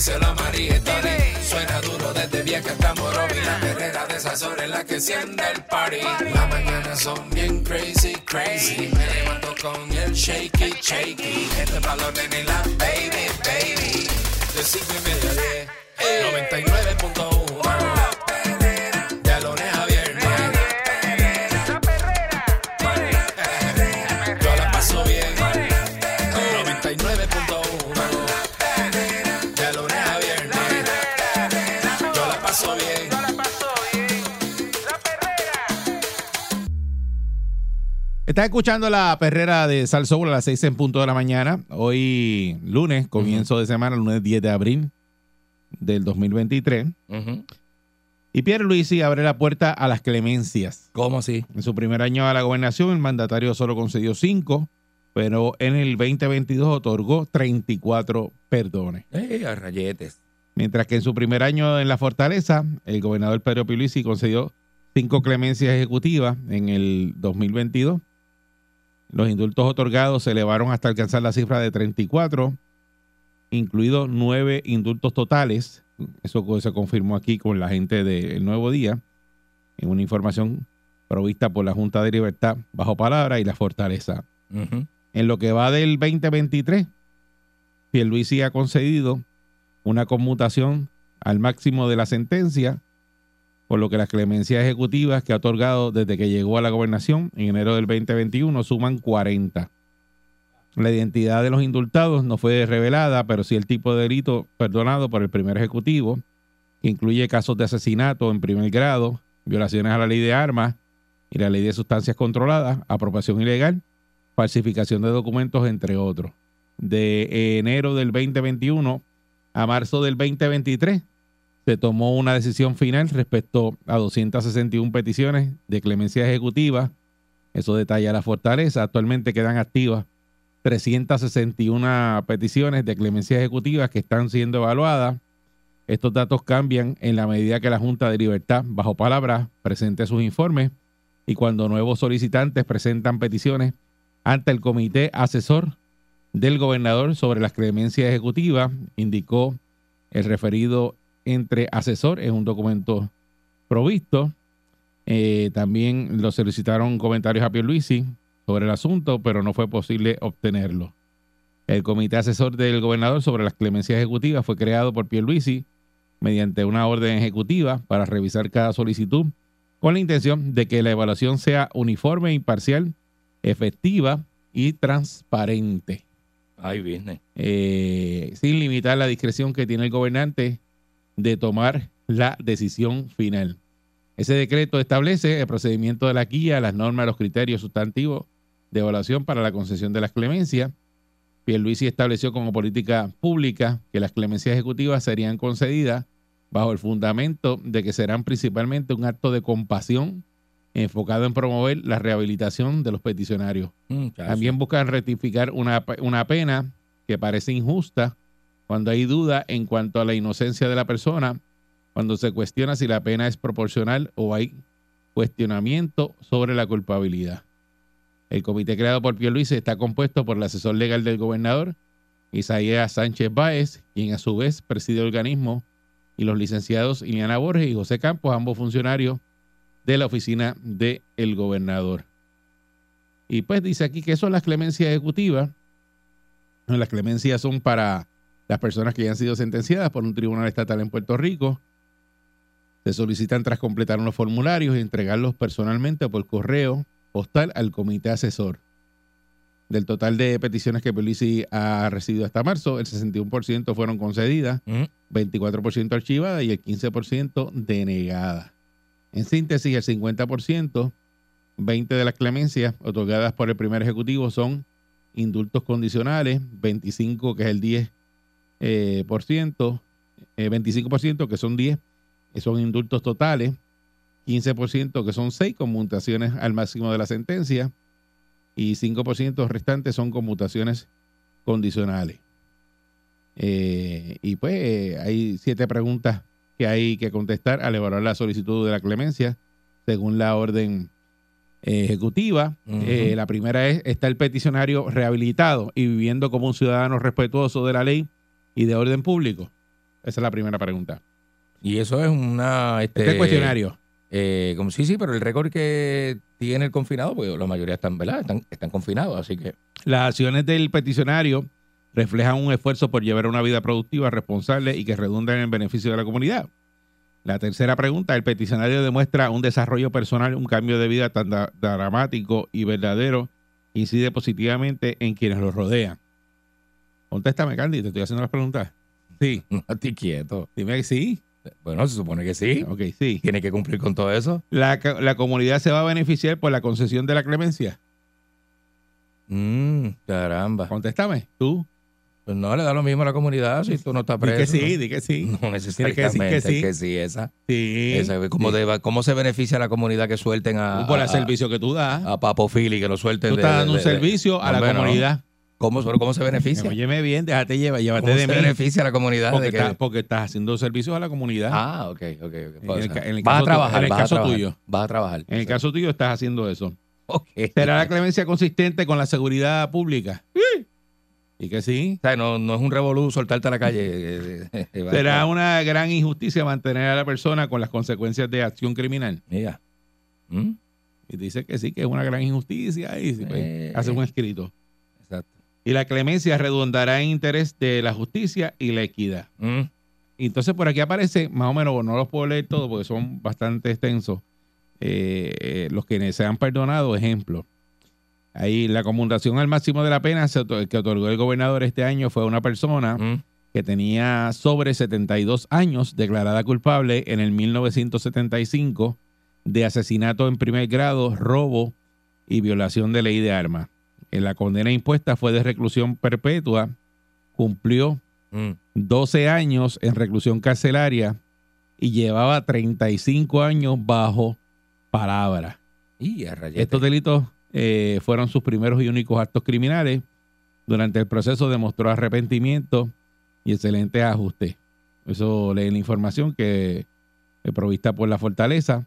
díselo a María. Suena duro desde vieja hasta Morovi. La perrera de esas horas es la que enciende el party. Las mañanas son bien crazy, crazy. Me levanto con el shaky, shaky. Este es nenes y la baby, baby. De cinco y media a diez. 99.1 Estás escuchando la perrera de Sal Soul a las 6 en punto de la mañana. Hoy, lunes, comienzo de semana, lunes 10 de abril del 2023. Y Pierre Luisi abre la puerta a las clemencias. ¿Cómo así? En su primer año a la gobernación, el mandatario solo concedió 5, pero en el 2022 otorgó 34 perdones. Eh, a rayetes. Mientras que en su primer año en la fortaleza, el gobernador Pedro Pierluisi concedió cinco clemencias ejecutivas en el 2022. Los indultos otorgados se elevaron hasta alcanzar la cifra de 34, incluidos nueve indultos totales. Eso se confirmó aquí con la gente del Nuevo Día, en una información provista por la Junta de Libertad bajo palabra y la Fortaleza. En lo que va del 2023, Pierluisi ha concedido una conmutación al máximo de la sentencia, por lo que las clemencias ejecutivas que ha otorgado desde que llegó a la gobernación en enero del 2021 suman 40. La identidad de los indultados no fue revelada, pero sí el tipo de delito perdonado por el primer ejecutivo, que incluye casos de asesinato en primer grado, violaciones a la ley de armas y la ley de sustancias controladas, apropiación ilegal, falsificación de documentos, entre otros. De enero del 2021 a marzo del 2023 se tomó una decisión final respecto a 261 peticiones de clemencia ejecutiva. Eso detalla la fortaleza. Actualmente quedan activas 361 peticiones de clemencia ejecutiva que están siendo evaluadas. Estos datos cambian en la medida que la Junta de Libertad, bajo palabra, presente sus informes y cuando nuevos solicitantes presentan peticiones ante el comité asesor del gobernador sobre las clemencias ejecutivas, indicó el referido entre asesor en un documento provisto. Eh, también lo solicitaron comentarios a Pierluisi sobre el asunto, pero no fue posible obtenerlo. El comité asesor del gobernador sobre las clemencias ejecutivas fue creado por Pierluisi mediante una orden ejecutiva para revisar cada solicitud con la intención de que la evaluación sea uniforme, imparcial, efectiva y transparente Ay, business. eh, sin limitar la discreción que tiene el gobernante de tomar la decisión final. Ese decreto establece el procedimiento de la guía, las normas, los criterios sustantivos de evaluación para la concesión de las clemencias. Pierluisi estableció como política pública que las clemencias ejecutivas serían concedidas bajo el fundamento de que serán principalmente un acto de compasión enfocado en promover la rehabilitación de los peticionarios. Mm. También buscan rectificar una, una pena que parece injusta cuando hay duda en cuanto a la inocencia de la persona, cuando se cuestiona si la pena es proporcional o hay cuestionamiento sobre la culpabilidad. El comité creado por Pierluisi está compuesto por el asesor legal del gobernador, Isaías Sánchez Báez, quien a su vez preside el organismo, y los licenciados Iliana Borges y José Campos, ambos funcionarios de la oficina del gobernador. Y pues dice aquí que son las clemencias ejecutivas. Las clemencias son para las personas que ya han sido sentenciadas por un tribunal estatal en Puerto Rico. Se solicitan tras completar unos formularios y entregarlos personalmente por correo postal al comité asesor. Del total de peticiones que Pelici ha recibido hasta marzo, el 61% fueron concedidas, Mm, 24% archivadas y el 15% denegadas. En síntesis, el 50%, 20 de las clemencias otorgadas por el primer ejecutivo son indultos condicionales, 25 que es el 10%, eh, por ciento, eh, 25% que son 10, que son indultos totales, 15% que son 6 conmutaciones al máximo de la sentencia y 5% restantes son conmutaciones condicionales. Eh, y pues eh, hay siete preguntas que hay que contestar al evaluar la solicitud de la clemencia según la orden eh, ejecutiva. Eh, la primera es, ¿está el peticionario rehabilitado y viviendo como un ciudadano respetuoso de la ley y de orden público? Esa es la primera pregunta. Y eso es una. Este, Este cuestionario. eh, como, sí, sí, pero el récord que tiene el confinado, pues la mayoría están, ¿verdad? Están, están confinados, así que. Las acciones del peticionario reflejan un esfuerzo por llevar una vida productiva, responsable y que redunda en el beneficio de la comunidad. La tercera pregunta, el peticionario demuestra un desarrollo personal, un cambio de vida tan dramático y verdadero, incide positivamente en quienes lo rodean. Contéstame, Candy, te estoy haciendo las preguntas. Sí, No estoy quieto. dime que sí. Bueno, se supone que sí. Ok, sí. Tiene que cumplir con todo eso. La, la comunidad se va a beneficiar por la concesión de la clemencia. Mm, caramba. Contéstame, tú. Pues no le da lo mismo a la comunidad si tú no estás Di preso. que sí, ¿no? di que sí. No necesariamente. que decir que sí. que sí, esa. Sí. esa ¿cómo, Sí. deba- ¿Cómo se beneficia a la comunidad que suelten a, por a, el servicio que tú das. a Papo Fili, que lo suelten? Tú estás dando un de- servicio a la Hombre, no. ¿Cómo, ¿Cómo se beneficia? Óyeme bien, déjate llevar, llévate ¿Cómo de se mí. beneficia a la comunidad? Porque, de que- estás, porque estás haciendo servicios a la comunidad. Ah, ok, ok. ok. En el ca- en el vas caso a trabajar, en el caso trabajar, tuyo. Vas a trabajar. en el caso tuyo estás haciendo eso. Ok. ¿Será la clemencia consistente con la seguridad pública? Sí. Y que sí. O sea, no, no es un revolú soltarte a la calle. eh, eh, eh, Será una gran injusticia mantener a la persona con las consecuencias de acción criminal. Mira. ¿Mm? Y dice que sí, que es una gran injusticia y pues, Eh. hace un escrito. Y la clemencia redundará en interés de la justicia y la equidad. Mm. Entonces por aquí aparece, más o menos, no los puedo leer todos porque son bastante extensos, eh, los que se han perdonado, ejemplo. Ahí la conmutación al máximo de la pena que otorgó el gobernador este año fue a una persona Mm. que tenía sobre 72 años, declarada culpable en el 1975 de asesinato en primer grado, robo y violación de ley de armas. En la condena impuesta fue de reclusión perpetua, cumplió Mm. 12 años en reclusión carcelaria y llevaba 35 años bajo palabra. Y. Estos delitos eh, fueron sus primeros y únicos actos criminales. Durante el proceso demostró arrepentimiento y excelentes ajustes. Eso lee la información que es provista por la Fortaleza.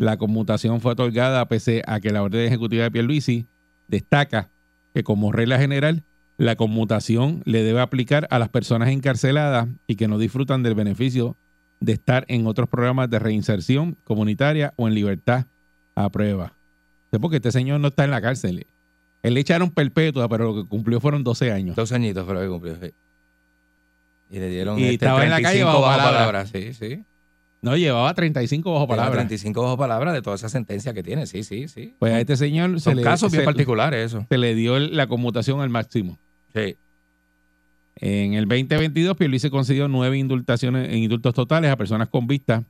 La conmutación fue otorgada pese a que la orden ejecutiva de Pierluisi destaca que como regla general la conmutación le debe aplicar a las personas encarceladas y que no disfrutan del beneficio de estar en otros programas de reinserción comunitaria o en libertad a prueba. Porque este señor no está en la cárcel. Él le echaron perpetua, pero lo que cumplió fueron 12 años. Dos añitos fue lo que cumplió. sí. Y le dieron Y este estaba en la calle 35 bajo palabra. Sí, sí. No, llevaba 35 bajo Palabra. palabra. 35 bajo palabra de toda esa sentencia que tiene. Sí, sí, sí. Pues a este señor se Son le, casos bien se- particulares eso. se le dio la conmutación al máximo. Sí. En el 2022, Pierluisi concedió nueve indultaciones en indultos totales a personas convictas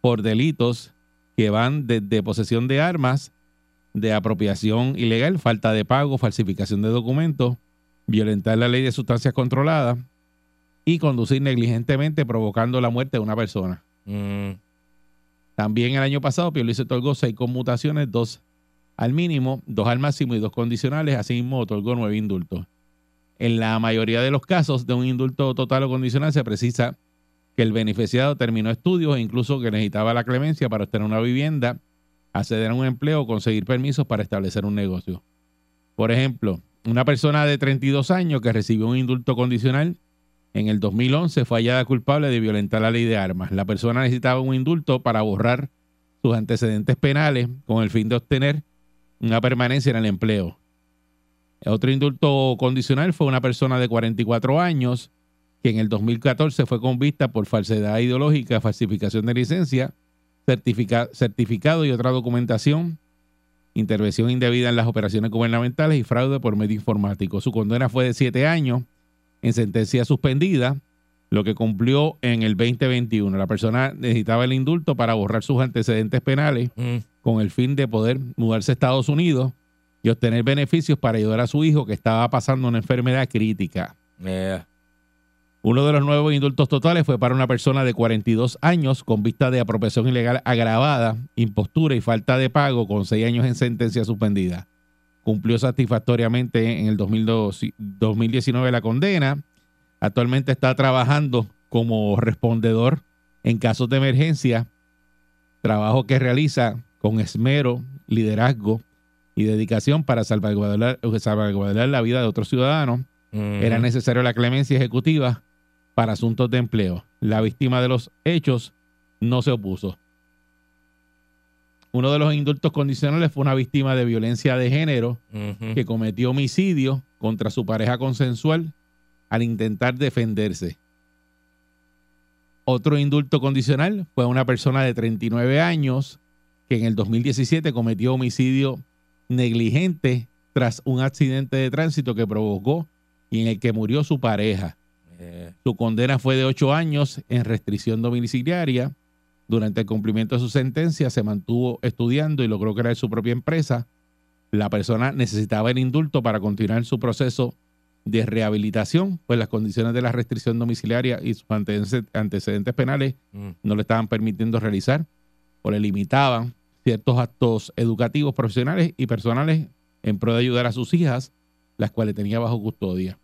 por delitos que van desde posesión de armas, de apropiación ilegal, falta de pago, falsificación de documentos, violentar la ley de sustancias controladas y conducir negligentemente provocando la muerte de una persona. También el año pasado, Pierluisi otorgó seis conmutaciones, dos al mínimo, dos al máximo y dos condicionales. Asimismo, otorgó nueve indultos. En la mayoría de los casos de un indulto total o condicional se precisa que el beneficiado terminó estudios e incluso que necesitaba la clemencia para obtener una vivienda, acceder a un empleo o conseguir permisos para establecer un negocio. Por ejemplo, una persona de 32 años que recibió un indulto condicional en el 2011 fue hallada culpable de violentar la ley de armas. La persona necesitaba un indulto para borrar sus antecedentes penales con el fin de obtener una permanencia en el empleo. Otro indulto condicional fue una persona de 44 años que en el 2014 fue convicta por falsedad ideológica, falsificación de licencia, certifica- certificado y otra documentación, intervención indebida en las operaciones gubernamentales y fraude por medio informático. Su condena fue de siete años en sentencia suspendida, lo que cumplió en el 2021. La persona necesitaba el indulto para borrar sus antecedentes penales mm. con el fin de poder mudarse a Estados Unidos y obtener beneficios para ayudar a su hijo que estaba pasando una enfermedad crítica. Yeah. Uno de los nuevos indultos totales fue para una persona de 42 años con vista de apropiación ilegal agravada, impostura y falta de pago con seis años en sentencia suspendida. Cumplió satisfactoriamente en el 2002 2019 la condena. Actualmente está trabajando como respondedor en casos de emergencia, trabajo que realiza con esmero, liderazgo y dedicación para salvaguardar, salvaguardar la vida de otros ciudadanos. Era necesario la clemencia ejecutiva para asuntos de empleo. La víctima de los hechos no se opuso. Uno de los indultos condicionales fue una víctima de violencia de género que cometió homicidio contra su pareja consensual al intentar defenderse. Otro indulto condicional fue una persona de 39 años que en el 2017 cometió homicidio negligente tras un accidente de tránsito que provocó y en el que murió su pareja. Eh, Su condena fue de ocho años en restricción domiciliaria. Durante el cumplimiento de su sentencia se mantuvo estudiando y logró crear su propia empresa. La persona necesitaba el indulto para continuar su proceso de rehabilitación, pues las condiciones de la restricción domiciliaria y sus antecedentes- penales mm, no le estaban permitiendo realizar o le limitaban ciertos actos educativos, profesionales y personales en pro de ayudar a sus hijas, las cuales tenía bajo custodia.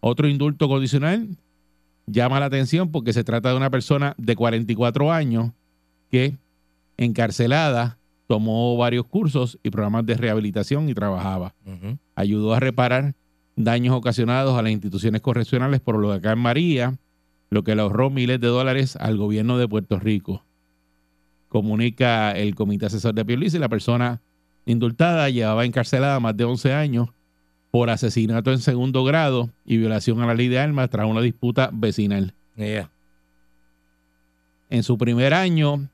Otro indulto condicional llama la atención porque se trata de una persona de 44 años que encarcelada tomó varios cursos y programas de rehabilitación y trabajaba. Ayudó a reparar daños ocasionados a las instituciones correccionales por lo de acá en María, lo que le ahorró miles de dólares al gobierno de Puerto Rico. Comunica el comité asesor de Pierluisi, la persona indultada llevaba encarcelada más de 11 años por asesinato en segundo grado y violación a la ley de armas tras una disputa vecinal. Yeah. En su primer año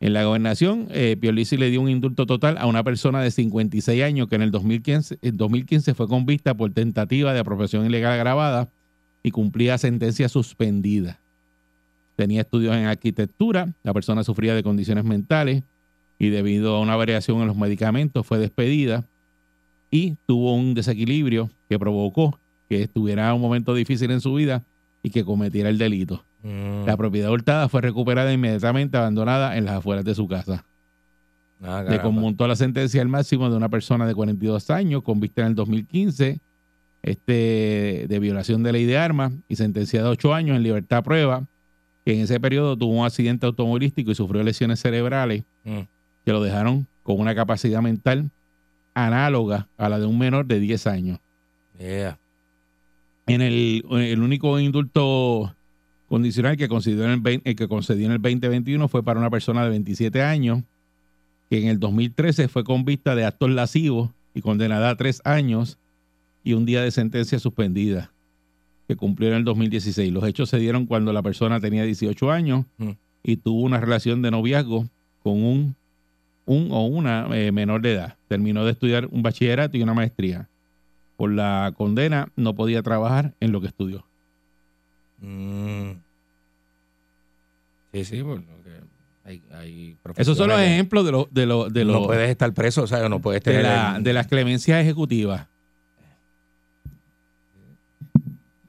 en la gobernación, eh, Pierluisi le dio un indulto total a una persona de 56 años que en el 2015, en 2015 fue convicta por tentativa de apropiación ilegal agravada y cumplía sentencia suspendida. Tenía estudios en arquitectura, la persona sufría de condiciones mentales y debido a una variación en los medicamentos fue despedida y tuvo un desequilibrio que provocó que estuviera un momento difícil en su vida y que cometiera el delito. Mm. La propiedad hurtada fue recuperada inmediatamente abandonada en las afueras de su casa. Ah, Le conmutó la sentencia al máximo de una persona de 42 años, con vista en el 2015, este, de violación de ley de armas y sentenciada a 8 años en libertad a prueba, que en ese periodo tuvo un accidente automovilístico y sufrió lesiones cerebrales Mm. que lo dejaron con una capacidad mental análoga a la de un menor de 10 años. Yeah. En el, el único indulto condicional que concedió, en el 20 el que concedió en el 2021 fue para una persona de 27 años, que en el 2013 fue convicta de actos lascivos y condenada a tres años y un día de sentencia suspendida, que cumplió en el 2016. Los hechos se dieron cuando la persona tenía 18 años Mm. y tuvo una relación de noviazgo con un, un o una eh, menor de edad. Terminó de estudiar un bachillerato y una maestría. Por la condena no podía trabajar en lo que estudió. Mm. Sí, sí, porque hay, hay Esos son los ejemplos de, los de, de, No puedes estar preso, o sea, no puedes de, tener... la- el- de las clemencias ejecutivas.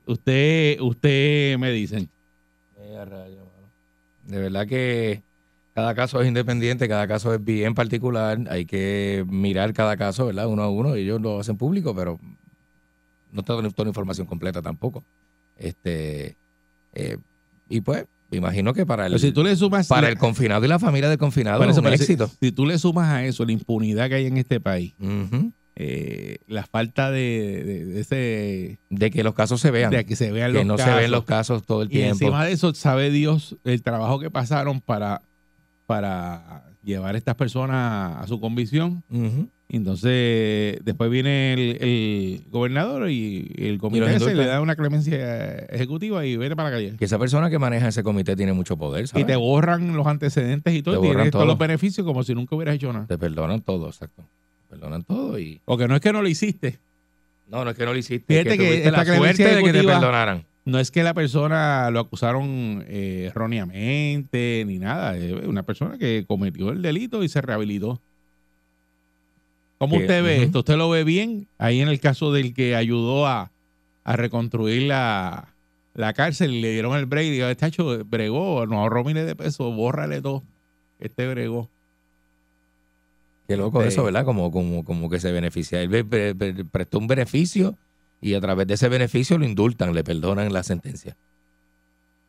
Usted, usted me dicen. De verdad que cada caso es independiente, cada caso es bien particular. Hay que mirar cada caso, ¿verdad? Uno a uno. Ellos lo hacen público, pero no tengo toda la información completa tampoco. Este eh, Y pues, me imagino que para el, si tú le sumas para la- el confinado y la familia del confinado Por es un si- éxito. Si, tú le sumas a eso la impunidad que hay en este país, eh, la falta de, de- de ese De que los casos se vean. de que se vean que los no casos. se ven los casos todo el y tiempo. encima de eso sabe Dios el trabajo que pasaron para para llevar a estas personas a su convicción. Ujú. Entonces, después viene el, el gobernador y el comité le da una clemencia ejecutiva y vete para la calle. Que esa persona que maneja ese comité tiene mucho poder, Y ¿sabes? te borran los antecedentes y todo, Te y tienes todos todo. los beneficios como si nunca hubieras hecho nada. Te perdonan todo, exacto. Te perdonan todo y... Porque no es que no lo hiciste, No, no es que no lo hiciste. Fíjate es que, que tuviste esta la clemencia suerte de que te perdonaran. No es que la persona lo acusaron eh, erróneamente ni nada, es una persona que cometió el delito y se rehabilitó. ¿Cómo Que- usted ve esto? ¿Usted lo ve bien? Ahí en el caso del que ayudó a, a reconstruir la, la cárcel y le dieron el break y dijo, este hecho bregó, nos ahorró miles de pesos, bórrale todo. Este bregó. Qué loco Sí. eso, ¿verdad? Como, como, como que se beneficia. Él prestó un beneficio y a través de ese beneficio lo indultan, le perdonan la sentencia.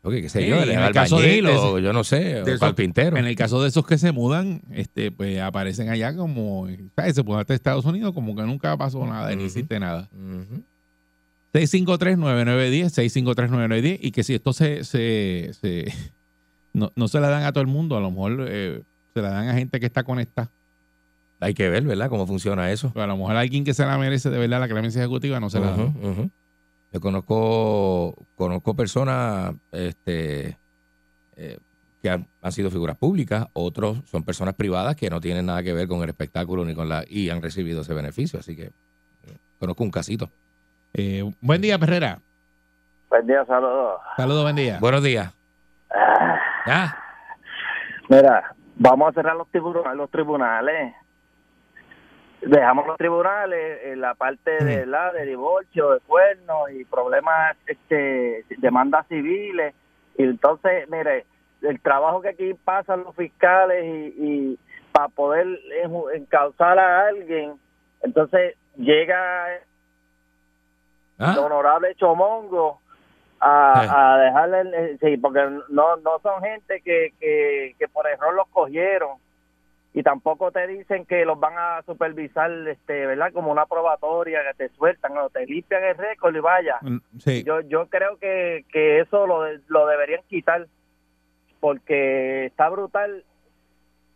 Porque, qué sé Sí, yo, en el caso de- o yo no sé, de o carpintero. En el caso de esos que se mudan, este, pues aparecen allá como, ¿sabes? Se mudan a Estados Unidos como que nunca pasó nada, ni Ujú. hiciste nada. Ujú. 653-9910, 653-9910, y que si esto se, se, se- no, no se la dan a todo el mundo, a lo mejor eh, se la dan a gente que está conectada. Hay que ver, ¿verdad? Cómo funciona eso. Pero a lo mejor alguien que se la merece de verdad la clemencia ejecutiva no se la ujú. Yo conozco, conozco personas este, eh, que han, han sido figuras públicas, otros son personas privadas que no tienen nada que ver con el espectáculo ni con la y han recibido ese beneficio. Así que eh, conozco un casito. Eh, buen día, Perrera. Buen día, saludos. Saludos, buen día. Buenos días. Ah, Ah, mira, vamos a cerrar los tribunales. Dejamos los tribunales en la parte de la de divorcio, de cuernos y problemas, este, demandas civiles. Y entonces, mire, el trabajo que aquí pasan los fiscales y, y para poder encauzar a alguien, entonces llega el ah, honorable Chomongo a, Eh. a dejarle el- el- sí porque no no son gente que, que, que por error los cogieron y tampoco te dicen que los van a supervisar este verdad como una probatoria que te sueltan o te limpian el récord y vaya Mm, Sí. yo yo creo que, que eso lo, de- lo deberían quitar porque está brutal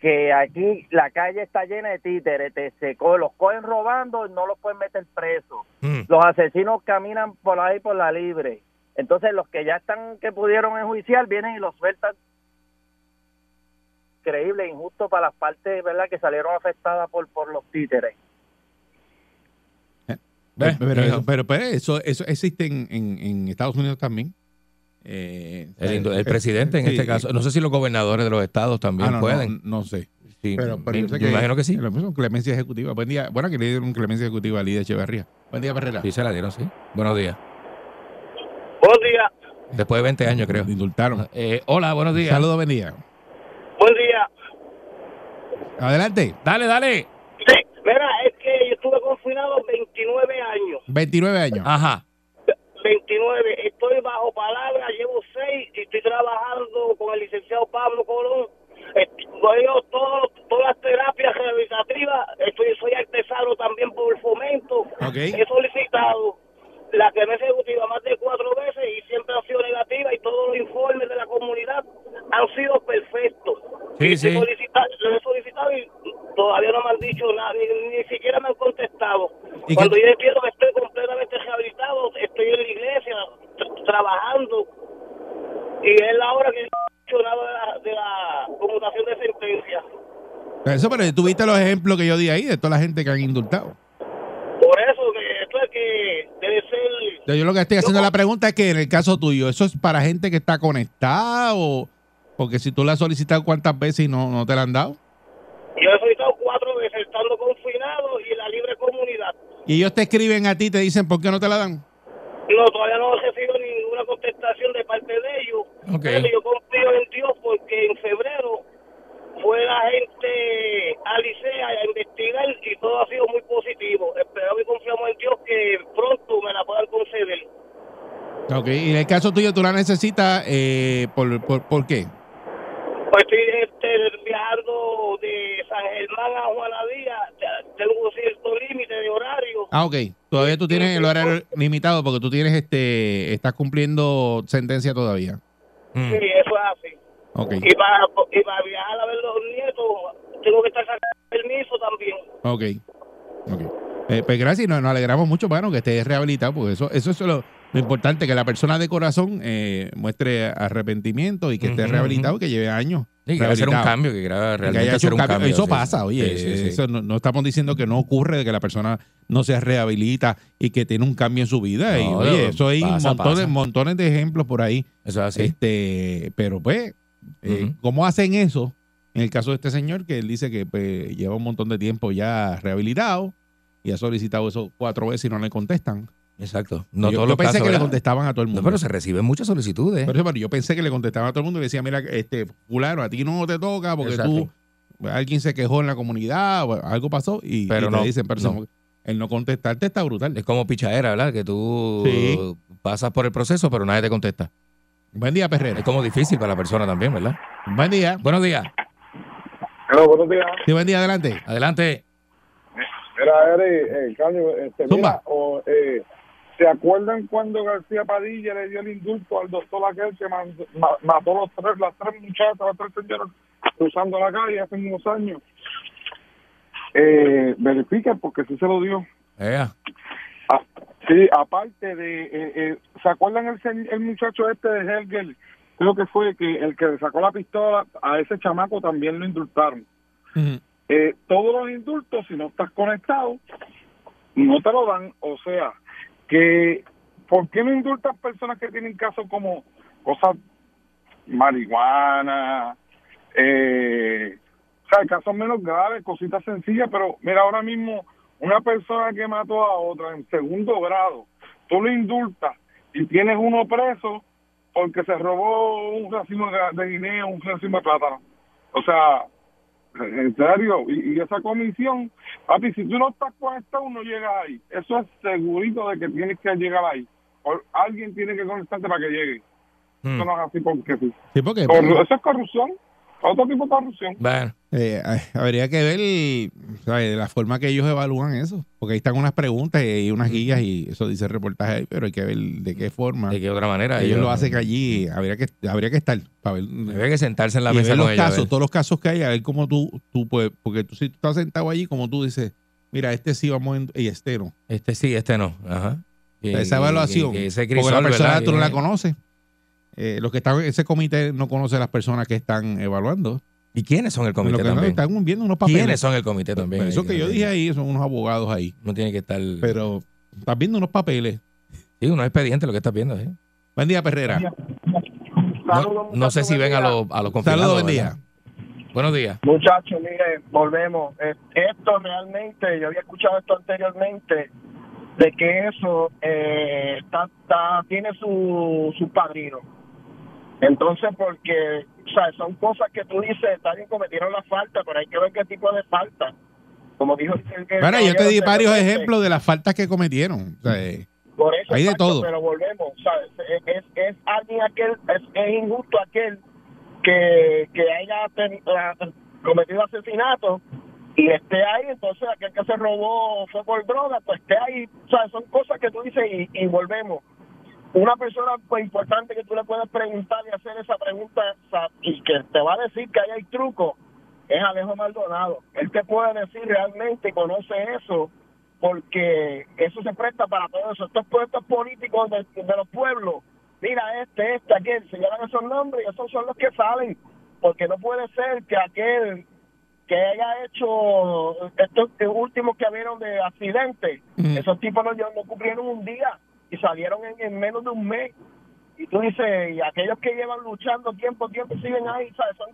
que aquí la calle está llena de títeres, te se co- los cogen robando y no los pueden meter presos mm, los asesinos caminan por ahí por la libre. Entonces los que ya están, que pudieron enjuiciar, vienen y los sueltan. Increíble, injusto para las partes, ¿verdad?, que salieron afectadas por, por los títeres. Ve, pero, pero, pero eso, eso existe en, en- en Estados Unidos también. Eh, el, eh, presidente en sí. este caso. No sé si los gobernadores de los estados también Ah, no, pueden. No, no sé. Sí, Pero, pero me, yo sé me imagino que sí. Clemencia ejecutiva. Buen día. Bueno, que le dieron clemencia ejecutiva a Lidia Echeverría. Buen día, Perrera. Sí, se la dieron, sí. Buenos días. Buenos días, Después de 20 años, creo. Indultaron. Eh, hola, buenos días. Saludos, buen día. Buen día. Adelante. Dale, dale. Sí, mira, es que yo estuve confinado 29 años. 29 años. Ajá. 29, estoy bajo palabra, llevo 6 y estoy trabajando con el licenciado Pablo Colón. Voy todas las terapias rehabilitativas, estoy, soy artesano también por el fomento. Ok. He solicitado la clemencia ejecutiva más de cuatro veces y siempre ha sido negativa y todos los informes de la comunidad han sido perfectos. Sí, sí. lo he solicitado y todavía no me han dicho nada, ni, ni siquiera me han contestado. ¿Y Cuando qué- yo entiendo que estoy completamente rehabilitado, estoy en la iglesia tra- trabajando y es la hora que no he hecho nada de la, de la conmutación de sentencia. Eso, pero tú viste los ejemplos que yo di ahí de toda la gente que han indultado. Por eso que que debe ser Yo, lo que estoy haciendo la pregunta es que en el caso tuyo, ¿eso es para gente que está conectada o porque si tú la has solicitado cuántas veces y no, no te la han dado? Yo he solicitado cuatro veces estando confinado y en la libre comunidad. Y ellos te escriben a ti y te dicen por qué no te la dan. No, todavía no he recibido ninguna contestación de parte de ellos. Pero yo confío en Dios porque en febrero fue la gente a Licea a investigar y todo ha sido muy positivo. Esperamos y confiamos en Dios que pronto me la puedan conceder. Ok, y en el caso tuyo tú la necesitas, eh, ¿por, por, por qué? Pues estoy este, viajando de San Germán a Juana Díaz. Ya Tengo cierto límite de horario. Ah, ok. Todavía tú tienes el horario limitado porque tú tienes este, estás cumpliendo sentencia todavía. Mm. Sí, eso es así. Ok, Y para, y para viajar a ver los nietos, tengo que estar sacando permiso también. ok. ok. Eh, pues gracias y nos, nos alegramos mucho, bueno, que estés rehabilitado, porque eso, eso es lo, lo importante, que la persona de corazón eh, muestre arrepentimiento y que esté rehabilitado, que lleve años. Sí, que ser un cambio, que haya hecho hacer un cambio. cambio. Eso sí. pasa, oye, Sí, sí, sí. eso no, no estamos diciendo que no ocurre, de que la persona no se rehabilita y que tiene un cambio en su vida. y, oye, eso hay pasa, montones, pasa. montones de ejemplos por ahí. Eso es así. Este, pero pues, eh. ¿cómo hacen eso? En el caso de este señor, que él dice que pues, lleva un montón de tiempo ya rehabilitado y ha solicitado eso cuatro veces y no le contestan. Exacto. No yo todos yo los pensé casos, que le contestaban a todo el No, mundo. pero se reciben muchas solicitudes. Por eso, pero yo pensé que le contestaban a todo el mundo y le decía, mira, este fulano, a ti no te toca porque Exacto. tú, alguien se quejó en la comunidad o algo pasó y, Pero y te no, dicen, pero no. el no contestarte está brutal. Es como pichadera, ¿verdad? Que tú Sí. pasas por el proceso, pero nadie te contesta. Buen día, Perrera. Es como difícil para la persona también, ¿verdad? Buen día. Buenos días. Hola, buenos días. Sí, buen día, adelante. Adelante. Era Eri, eh, Caño, este, mira, o, eh, ¿se acuerdan cuando García Padilla le dio el indulto al doctor aquel que man- ma- mató los tres, las tres muchachas, las tres señoras cruzando la calle hace unos años? Eh, verifica porque sí se lo dio. Ea. Ah, sí, aparte de, eh, eh, ¿se acuerdan el, el muchacho este de Helger? Creo que fue que el que le sacó la pistola a ese chamaco también lo indultaron. Eh, todos los indultos, si no estás conectado, no te lo dan. O sea, que ¿por qué no indultas personas que tienen casos como cosas marihuana, eh, o sea, casos menos graves, cositas sencillas, pero mira, ahora mismo una persona que mató a otra en segundo grado, tú lo indultas y tienes uno preso porque se robó un racimo de guineo, un racimo de plátano. O sea, en serio, y, y esa comisión, papi, si tú no estás conectado, no llegas ahí. Eso es segurito de que tienes que llegar ahí. O alguien tiene que conectarte para que llegue. Mm. Eso no es así porque sí. Sí, porque Corru- eso es corrupción. Otro tipo de corrupción. Bueno, eh, habría que ver ¿sabes? la forma que ellos evalúan eso. Porque ahí están unas preguntas y unas guías y eso dice el reportaje ahí, pero hay que ver de qué forma. ¿de qué otra manera? ellos lo hacen que allí. Habría que, habría que estar para ver. Habría que sentarse en la y mesa ver los casos, todos los casos que hay, a ver cómo tú, tú puedes, porque tú, si tú estás sentado allí, como tú dices, mira, este sí vamos en, y este no. Este sí, este no. Ajá. Esa evaluación, ese porque la persona ¿verdad? tú no la conoces. Eh, los que están en ese comité no conoce a las personas que están evaluando. ¿Y quiénes son el comité no, también? están viendo unos papeles. ¿Quiénes son el comité también? Pues eso que yo dije ahí son unos abogados ahí. No tiene que estar... Pero estás viendo unos papeles. Sí, unos expedientes lo que estás viendo. ¿sí? Buen día, Perrera. No, no sé si ven a los, a los confinados. Saludos, buen día. Buenos días. Muchachos, mire, volvemos. Eh, Esto realmente, yo había escuchado esto anteriormente, de que eso eh, está, está- tiene su, su padrino. Entonces, porque, o sea, son cosas que tú dices, está bien, cometieron la falta, pero hay que ver qué tipo de falta. Como dijo el, el Bueno, yo te di varios ejemplos de las faltas que cometieron. O sea, eh, Por eso, Hay de todo. Pero volvemos, ¿sabes? Es, es, alguien aquel, es, es injusto aquel que, que haya cometido asesinato y esté ahí, entonces aquel que se robó fue por droga, pues esté ahí. ¿sabes? Son cosas que tú dices y, y volvemos. Una persona pues, importante que tú le puedes preguntar y hacer esa pregunta y que te va a decir que ahí hay truco es Alejo Maldonado. Él te puede decir realmente, conoce eso, porque eso se presta para todo eso. Estos puestos políticos de, de los pueblos, mira este, este, aquel, se llaman esos nombres y esos son los que salen, porque no puede ser que aquel que haya hecho estos últimos que vieron de accidentes, Ujú. esos tipos no, no cumplieron un día y salieron en, en menos de un mes. Y tú dices, y aquellos que llevan luchando tiempo, tiempo, siguen ahí, ¿sabes? Son,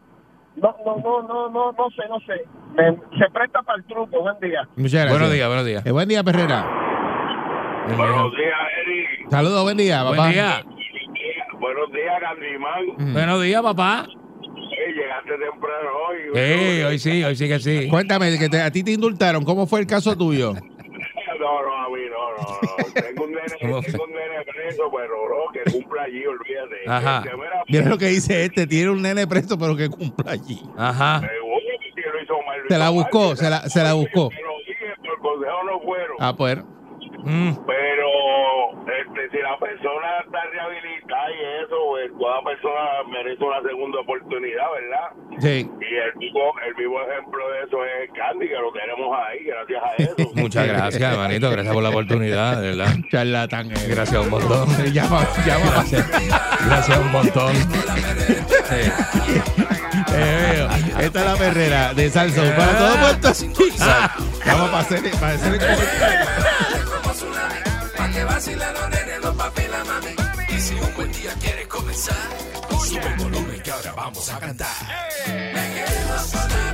no, no, no, no, no, no sé, no sé. Me- se presta para el truco, buen día. muchas gracias. Buenos días, buenos días. Eh, buen día, Perrera. Buenos días, Eric. Saludos, buen día, papá. Buen día. Buenos días, Gandrimán. Ujú. Buenos días, papá. Eh, llegaste temprano hoy. Sí, hoy sí, hoy sí que sí. Cuéntame, que te- a ti te indultaron. ¿Cómo fue el caso tuyo? No, no, a mí no, no. Tengo un nene, tengo un nene preso, pero no, que cumpla allí, olvídate. Ajá. Mira, Mira lo que dice este. Tiene un nene preso, pero que cumpla allí. Ajá. Se la buscó, se la- se la buscó. Pero dije, por consejo no fueron. Ah, pues. Mm. Pero este, si la persona está rehabilitada y eso, pues toda persona merece una segunda oportunidad, ¿verdad? Sí. Y el vivo, el vivo ejemplo de eso es Candy, que lo tenemos ahí, gracias a eso. Muchas gracias, hermanito. Gracias por la oportunidad, verdad. Charlatán. eh. Gracias un montón. Llama, llama. Gracias un montón. Sí. Eh, veo. Esta es la perrera de Salsa. Para todo Puerto Rico. Vamos para hacer, para hacer el comentario. Pa' que vacilen los nenes, los papi la mami. Y si un buen día quieres comenzar, sube el volumen que ahora vamos a cantar. Me quedo con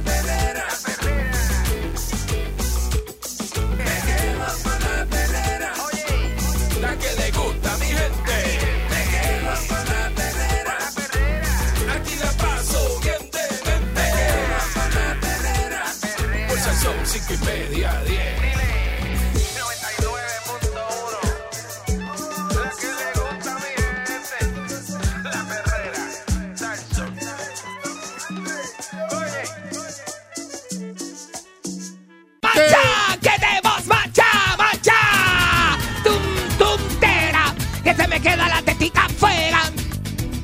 queda la tetita afuera!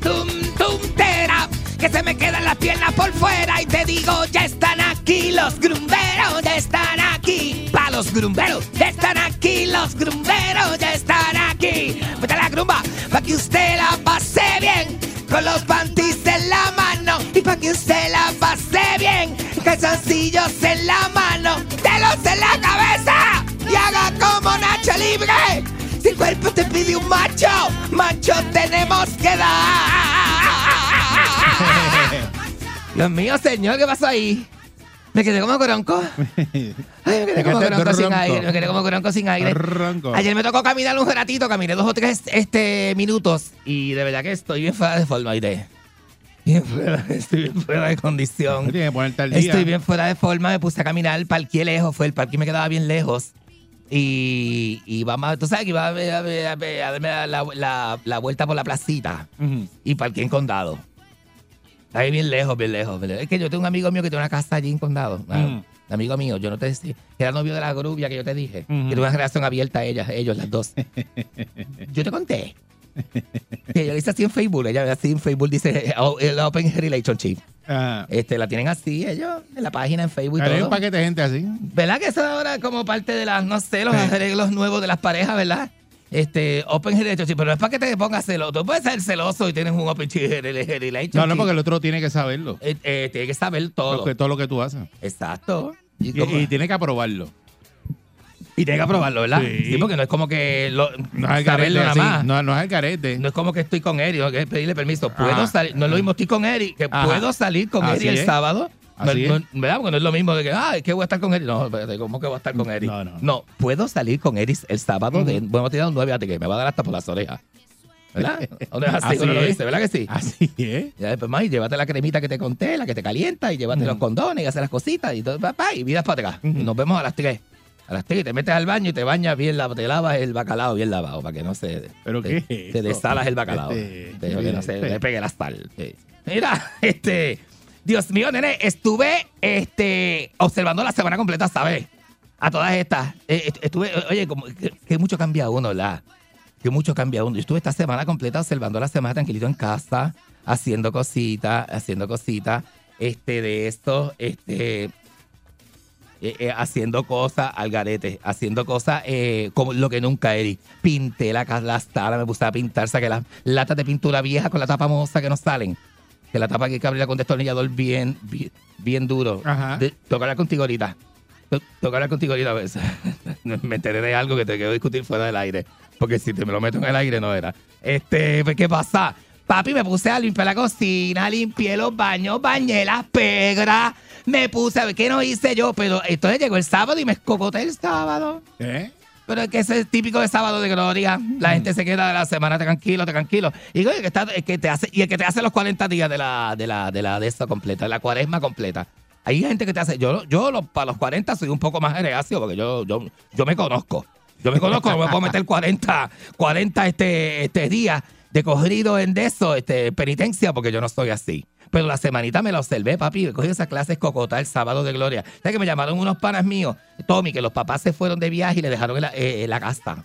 ¡Tum, tum, tera! ¡Que se me quedan las piernas por fuera! Y te digo, ya están aquí los grumberos, ya están aquí. ¡Pa' los grumberos! ¡Ya están aquí los grumberos, ya están aquí! ¡Vete la grumba! ¡Pa' que usted la pase bien! Con los panties en la mano y pa' que usted la pase bien, calzoncillos en la mano, delos en la cabeza y haga como Nacho Libre. Si el cuerpo te pide un macho, macho tenemos que dar. Dios mío, señor, ¿qué pasó ahí? Me quedé como coronco. Ay, me quedé como coronco sin aire. Me quedé como coronco sin aire. Ayer me tocó caminar un ratito, caminé dos o tres este, minutos y de verdad que estoy bien fuera de forma, Aire. Bien fuera, estoy bien fuera de condición. Tienes que ponerte al día. Estoy bien fuera de forma, me puse a caminar, parqué lejos, fue el parque me quedaba bien lejos. Y, y vamos, a- tú sabes que iba a, darme la, la- la- vuelta por la placita Ujú. y parqué en condado. Ahí bien lejos, bien lejos, bien lejos. Es que yo tengo un amigo mío que tiene una casa allí en condado. Ah, Mm. Un amigo mío, yo no te decía, que era novio de la grubia que yo te dije. Ujú. Que tuve una relación abierta a ellas, ellos, las dos. yo te conté. Le hice así en Facebook, ella así en Facebook dice oh, el Open Relationship. Ajá. Este, la tienen así ellos en la página en Facebook y todo. un paquete de gente así. ¿Verdad que eso ahora como parte de las, no sé, los Sí. arreglos nuevos de las parejas, ¿verdad? Este, Open Relationship, pero no es para que te pongas celoso. Tú puedes ser celoso y tienes un Open Relationship. No, no, porque el otro tiene que saberlo. Eh, eh, tiene que saber todo. Lo que- todo lo que tú haces. Exacto. Y, y tiene que aprobarlo. Y tiene que aprobarlo, ¿verdad? Sí. porque no es como que lo, No es saberlo carete nada más. No, no es al carete. No es como que estoy con Eri, no que pedirle permiso. Puedo Ajá. salir, no es lo mismo estoy con Eri, que Ajá. puedo salir con Eri el sábado. No, Así no- es. ¿Verdad? Porque no es lo mismo de que, ah, es que voy a estar con Eri. No, ¿cómo que voy a estar con Eri? No, no. puedo salir con Eri el sábado. de, bueno, te un 9 a ti que me va a dar hasta por las orejas. ¿Verdad? ¿O no es así, Así uno lo dice? ¿Verdad que sí? Así es. Ya después más, y llévate la cremita que te conté, la que te calienta, y llévate los condones y haces las cositas, y todo, papá, y vidas para atrás. Nos vemos a las 3. A las 3 te metes al baño y te bañas bien, la- te lavas el bacalao bien lavado, para que no se. ¿Pero te, qué te eso? desalas el bacalao. Este, Te- que no se este. le pegue la sal. Sí. Mira, este. Dios mío, nene, estuve este, observando la semana completa, ¿sabes? A todas estas. Eh, est- estuve, oye, como que, que mucho cambia uno, ¿verdad? Que mucho cambia uno. Yo estuve esta semana completa observando la semana tranquilito en casa, haciendo cositas, haciendo cositas, este, de esto, este, eh, eh, haciendo cosas al garete, haciendo cosas eh, como lo que nunca Eri. Pinté la, la sala, me puse a pintar, saqué las latas de pintura vieja con la tapa moza que no salen. Que la tapa hay que abrirla con destornillador bien, bien, bien duro. Ajá. De- que hablar contigo ahorita. Que hablar contigo ahorita. pues. me enteré de algo que te quiero discutir fuera del aire. Porque si te me lo meto en el aire no era. Este, pues, ¿qué pasa? Papi, me puse a limpiar la cocina, limpié los baños, bañé las pegras, me puse a ver qué no hice yo, pero entonces llegó el sábado y me escocoté el sábado. ¿Eh? Pero es que ese es típico de sábado de gloria. La gente se queda de la semana tranquilo, tranquilo. Y el que, está, el que te hace, y el que te hace los 40 días de la, de la, de la de esta completa, de la cuaresma completa. Hay gente que te hace, yo, yo los- para los 40 soy un poco más reacio porque yo, yo, yo me conozco. Yo me conozco, no me puedo meter 40, 40 este, este días de corrido en de eso, este, penitencia, porque yo no soy así. Pero la semanita me la observé, papi. Cogí esas clases cocota el sábado de gloria. ¿Sabes que me llamaron unos panas míos? Tommy, que los papás se fueron de viaje y le dejaron la, eh, la casa.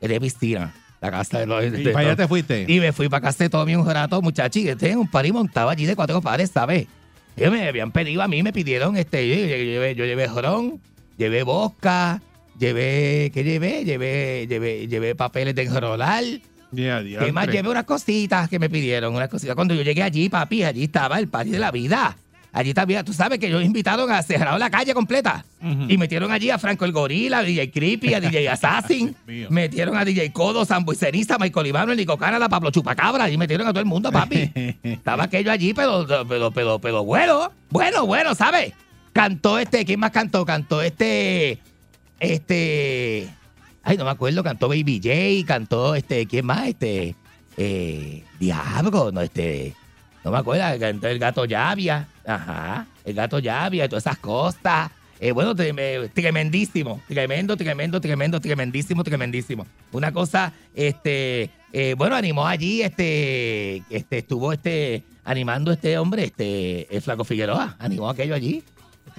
De piscina. La casa de los. ¿Y para allá te fuiste? y me fui para casa de Tommy un rato, muchachos, y este un par y montado allí de cuatro pares, ¿sabes? Ellos me habían pedido a mí, me pidieron, este, yo, yo llevé, yo llevé ron, llevé bosca, llevé, ¿qué llevé? Llevé, llevé, llevé papeles de enrolar. Ya, ¿Qué más? Llevé unas cositas que me pidieron, unas cositas. Cuando yo llegué allí, papi, allí estaba el party de la vida. Allí estaba, tú sabes que ellos invitaron a cerrar la calle completa. Y metieron allí a Franco el Gorila, a DJ Creepy, a DJ Assassin. Metieron a DJ Codo, Sambo y Ceniza, Michael Ivano, Nico Canada, Pablo Chupacabra. Allí metieron a todo el mundo, papi. Estaba aquello allí, pero, pero, pero, pero bueno, bueno, bueno, ¿sabes? Cantó este, ¿quién más cantó? Cantó este, este, ay, no me acuerdo, cantó Baby J, cantó este, ¿quién más? Este, eh, Diablo, no, este, no me acuerdo, cantó el gato Llavia, ajá, el gato Llavia y todas esas cosas. Eh, bueno, trem- tremendísimo, tremendo, tremendo, tremendo, tremendísimo, tremendísimo. Una cosa, este, eh, bueno, animó allí, este, este, estuvo este, animando este hombre, este, el Flaco Figueroa, animó aquello allí.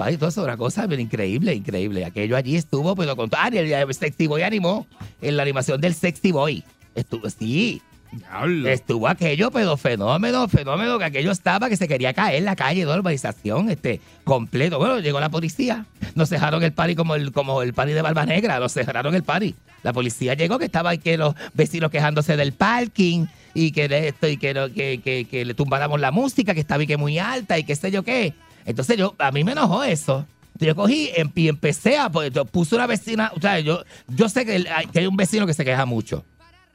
Padre, todo eso, una cosa pero increíble, increíble. Aquello allí estuvo, pero con ah, el, el Sexy Boy animó en la animación del Sexy Boy. Estuvo, sí, Estuvo aquello, pero fenómeno, fenómeno, que aquello estaba que se quería caer en la calle de urbanización, este, completo. Bueno, llegó la policía, nos cerraron el party como el, como el party de Barba Negra, nos cerraron el party. La policía llegó, que estaba ahí que los vecinos quejándose del parking y que de esto y que, que, que le tumbáramos la música, que estaba y que muy alta y qué sé yo qué. Entonces yo, a mí me enojó eso. Entonces Yo cogí em- y empecé a, pues, yo puse una vecina, o sea, yo, yo sé que, el- que hay un vecino que se queja mucho.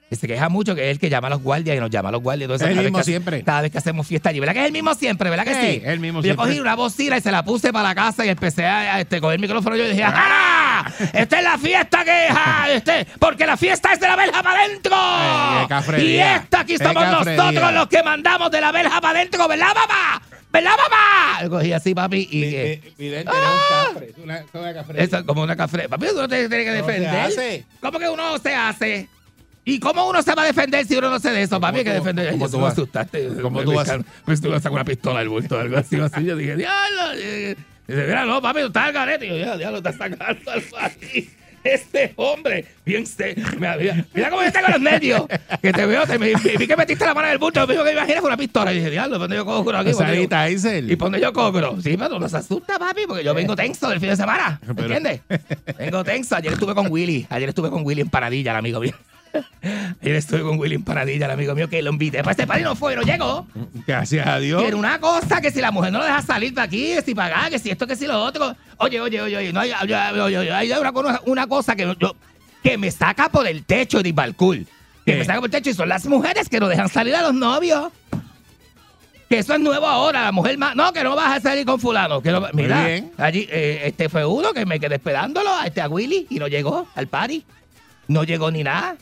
Que se queja mucho, que es el que llama a los guardias y nos llama a los guardias. Entonces, Es el mismo que siempre. Cada vez que hacemos fiesta allí. ¿Verdad que es el mismo siempre? ¿Verdad que Sí, sí? el mismo yo siempre. cogí una bocina y se la puse para la casa y empecé a, a, este, coger el micrófono y yo dije, ¡ah! Esta es la fiesta que ja, este, porque la fiesta es de la verja para adentro. Y esta aquí somos nosotros los que mandamos de la verja para adentro, ¿verdad, papá? ¿Verdad, papá? Cogí así, papi, y que... Vidente ¡Ah! era un cafre. es Una, una cafre. Eso es como una cafre. Papi, uno te tiene que defender. hace. ¿Cómo que uno se hace? ¿Y cómo uno se va a defender si uno no sé de eso? Papi, hay que tú- defender. cómo tú me vas- asustaste. cómo tú vas- cal- Me estuve sacando una pistola del bulto, algo así, así. Yo dije, diablo. eh, Dice, mira, no, papi, tú estás al garete. Y yo, diablo, está sacando al país. Este hombre, bien mira, mira, cómo está con los nervios. Que te veo, te, me- vi que metiste la mano en el bulto. Me dijo que imaginas con una pistola. Y dije, diablo, ¿dónde yo cojo aquí? ¿Dónde yo-. ¿Y por dónde yo cobro? Sí, pero no se asusta, papi, porque yo vengo tenso del fin de semana. ¿Me Pero- entiendes? Vengo tenso. Ayer estuve con Willy. Ayer estuve con Willy en Paradilla, el amigo mío. Ayer estuve con Willy en Paradilla, el amigo mío, que lo invité. Pues este party no fue, no llegó. Gracias a Dios. Que era una cosa que si la mujer no lo deja salir de aquí, que si pagar, que si esto, que si lo otro. Oye, oye, oye, oye, no hay, oye, oye, oye, hay una, cosa- una cosa que, yo, que me saca por el techo de Balcool. Que me saca por el techo y son las mujeres que no dejan salir a los novios. Que eso es nuevo ahora, la mujer más. No, que no vas a salir con fulano. Que no, mira, bien. allí eh, este fue uno que me quedé esperándolo a, este, a Willy y no llegó al party. No llegó ni nada.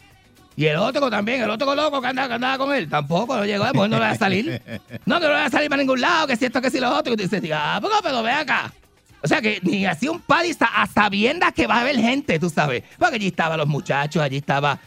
Y el otro también, el otro loco que andaba, que andaba con él, tampoco no llegó, mujer no le va a salir. No, no le va a salir para ningún lado, que si esto, que si lo otro. Y tú dices, ah, pero, pero ve acá. O sea que ni así un party a sabiendas que va a haber gente, tú sabes. Porque allí estaban los muchachos, allí estaba.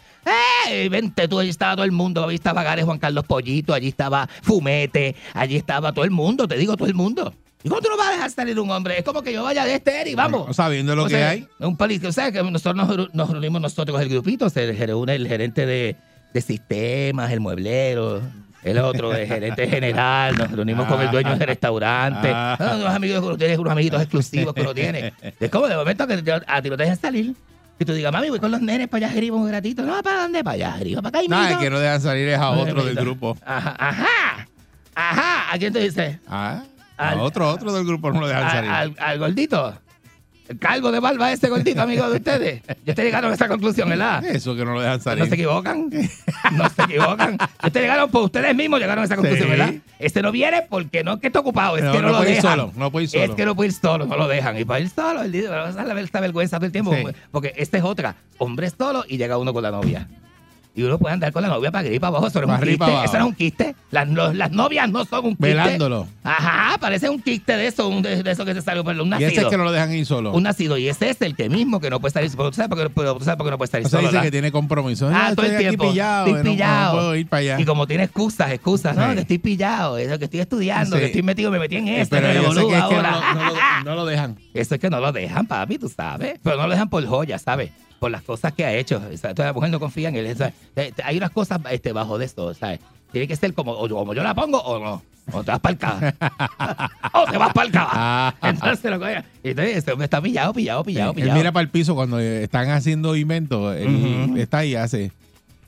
¡Eh! Vente tú, allí estaba todo el mundo. Allí estaba Gares Juan Carlos Pollito, allí estaba Fumete, allí estaba todo el mundo, te digo, todo el mundo. ¿Y cómo tú no vas a dejar salir un hombre? Es como que yo vaya de este y vamos. Sabiendo lo O que sea, hay. Un party, o sea, que nosotros nos, nos reunimos nosotros con el grupito, se reúne el gerente de, de sistemas, el mueblero, el otro, el gerente general, nos reunimos con el dueño del restaurante, Ah. Ah, unos amigos que uno tiene, unos amiguitos exclusivos que uno tiene. Es como de momento que te- a ti no te dejan salir. Y tú digas, mami, voy con los nenes para allá arriba un ratito. No, ¿para dónde? Para allá arriba, para acá. Nada, amiguito. el que no dejan salir es a otro del grupo. Ajá, ajá, ajá. ¿A quién te dice? Ah, Al- a otro, otro del grupo no lo dejan Al, salir. al- al gordito. El calvo de barba, ese gordito, amigo de ustedes. Ya ustedes llegaron a esa conclusión, ¿verdad? Eso que no lo dejan salir. No se equivocan. No se equivocan. Ustedes llegaron por ustedes mismos, llegaron a esa conclusión, Sí. ¿verdad? Este no viene porque no es que está ocupado, es No, que no, no lo puede ir solo, no puede ir solo. Es que no puede ir solo, no lo dejan. Y para ir solo, él dice, esta vergüenza todo el tiempo. Sí. Porque esta es otra. Hombre solo y llega uno con la novia. Y uno puede andar con la novia para arriba y para abajo. Eso no es un quiste. Eso no es un quiste. Las, los- las novias no son un quiste. Velándolo. Ajá, parece un quiste de eso, un de, de eso que se salió por un Y nacido. ese es que no lo dejan ir solo. Un nacido. Y ese es el que mismo que no puede salir. Pero tú sabes por qué, pero tú sabes por qué no puede salir O sea, solo, dice que tiene compromiso. Ah, Ah, todo el estoy tiempo. pillado. estoy no- pillado. No, puedo ir para allá. Y como tiene excusas, excusas, ¿no? Que estoy pillado, eso, que estoy estudiando, Sí. que estoy metido, me metí en Eh, esto, Pero me yo sé revolú que es que no, ahora. lo- no lo, no lo dejan. Eso es que no lo dejan, papi, tú sabes. Pero no lo dejan por joya, ¿sabes? Por las cosas que ha hecho. O sea, toda la mujer no confía en él. Eh, Hay unas cosas este, bajo de esto, ¿sabes? Tiene que ser como, o como yo la pongo o no. O te vas para el cava. o te vas para el cava. Entonces, lo Entonces, este hombre está pillado, pillado, pillado, Él pillado. mira para el piso cuando eh, están haciendo inventos. Él está ahí hace.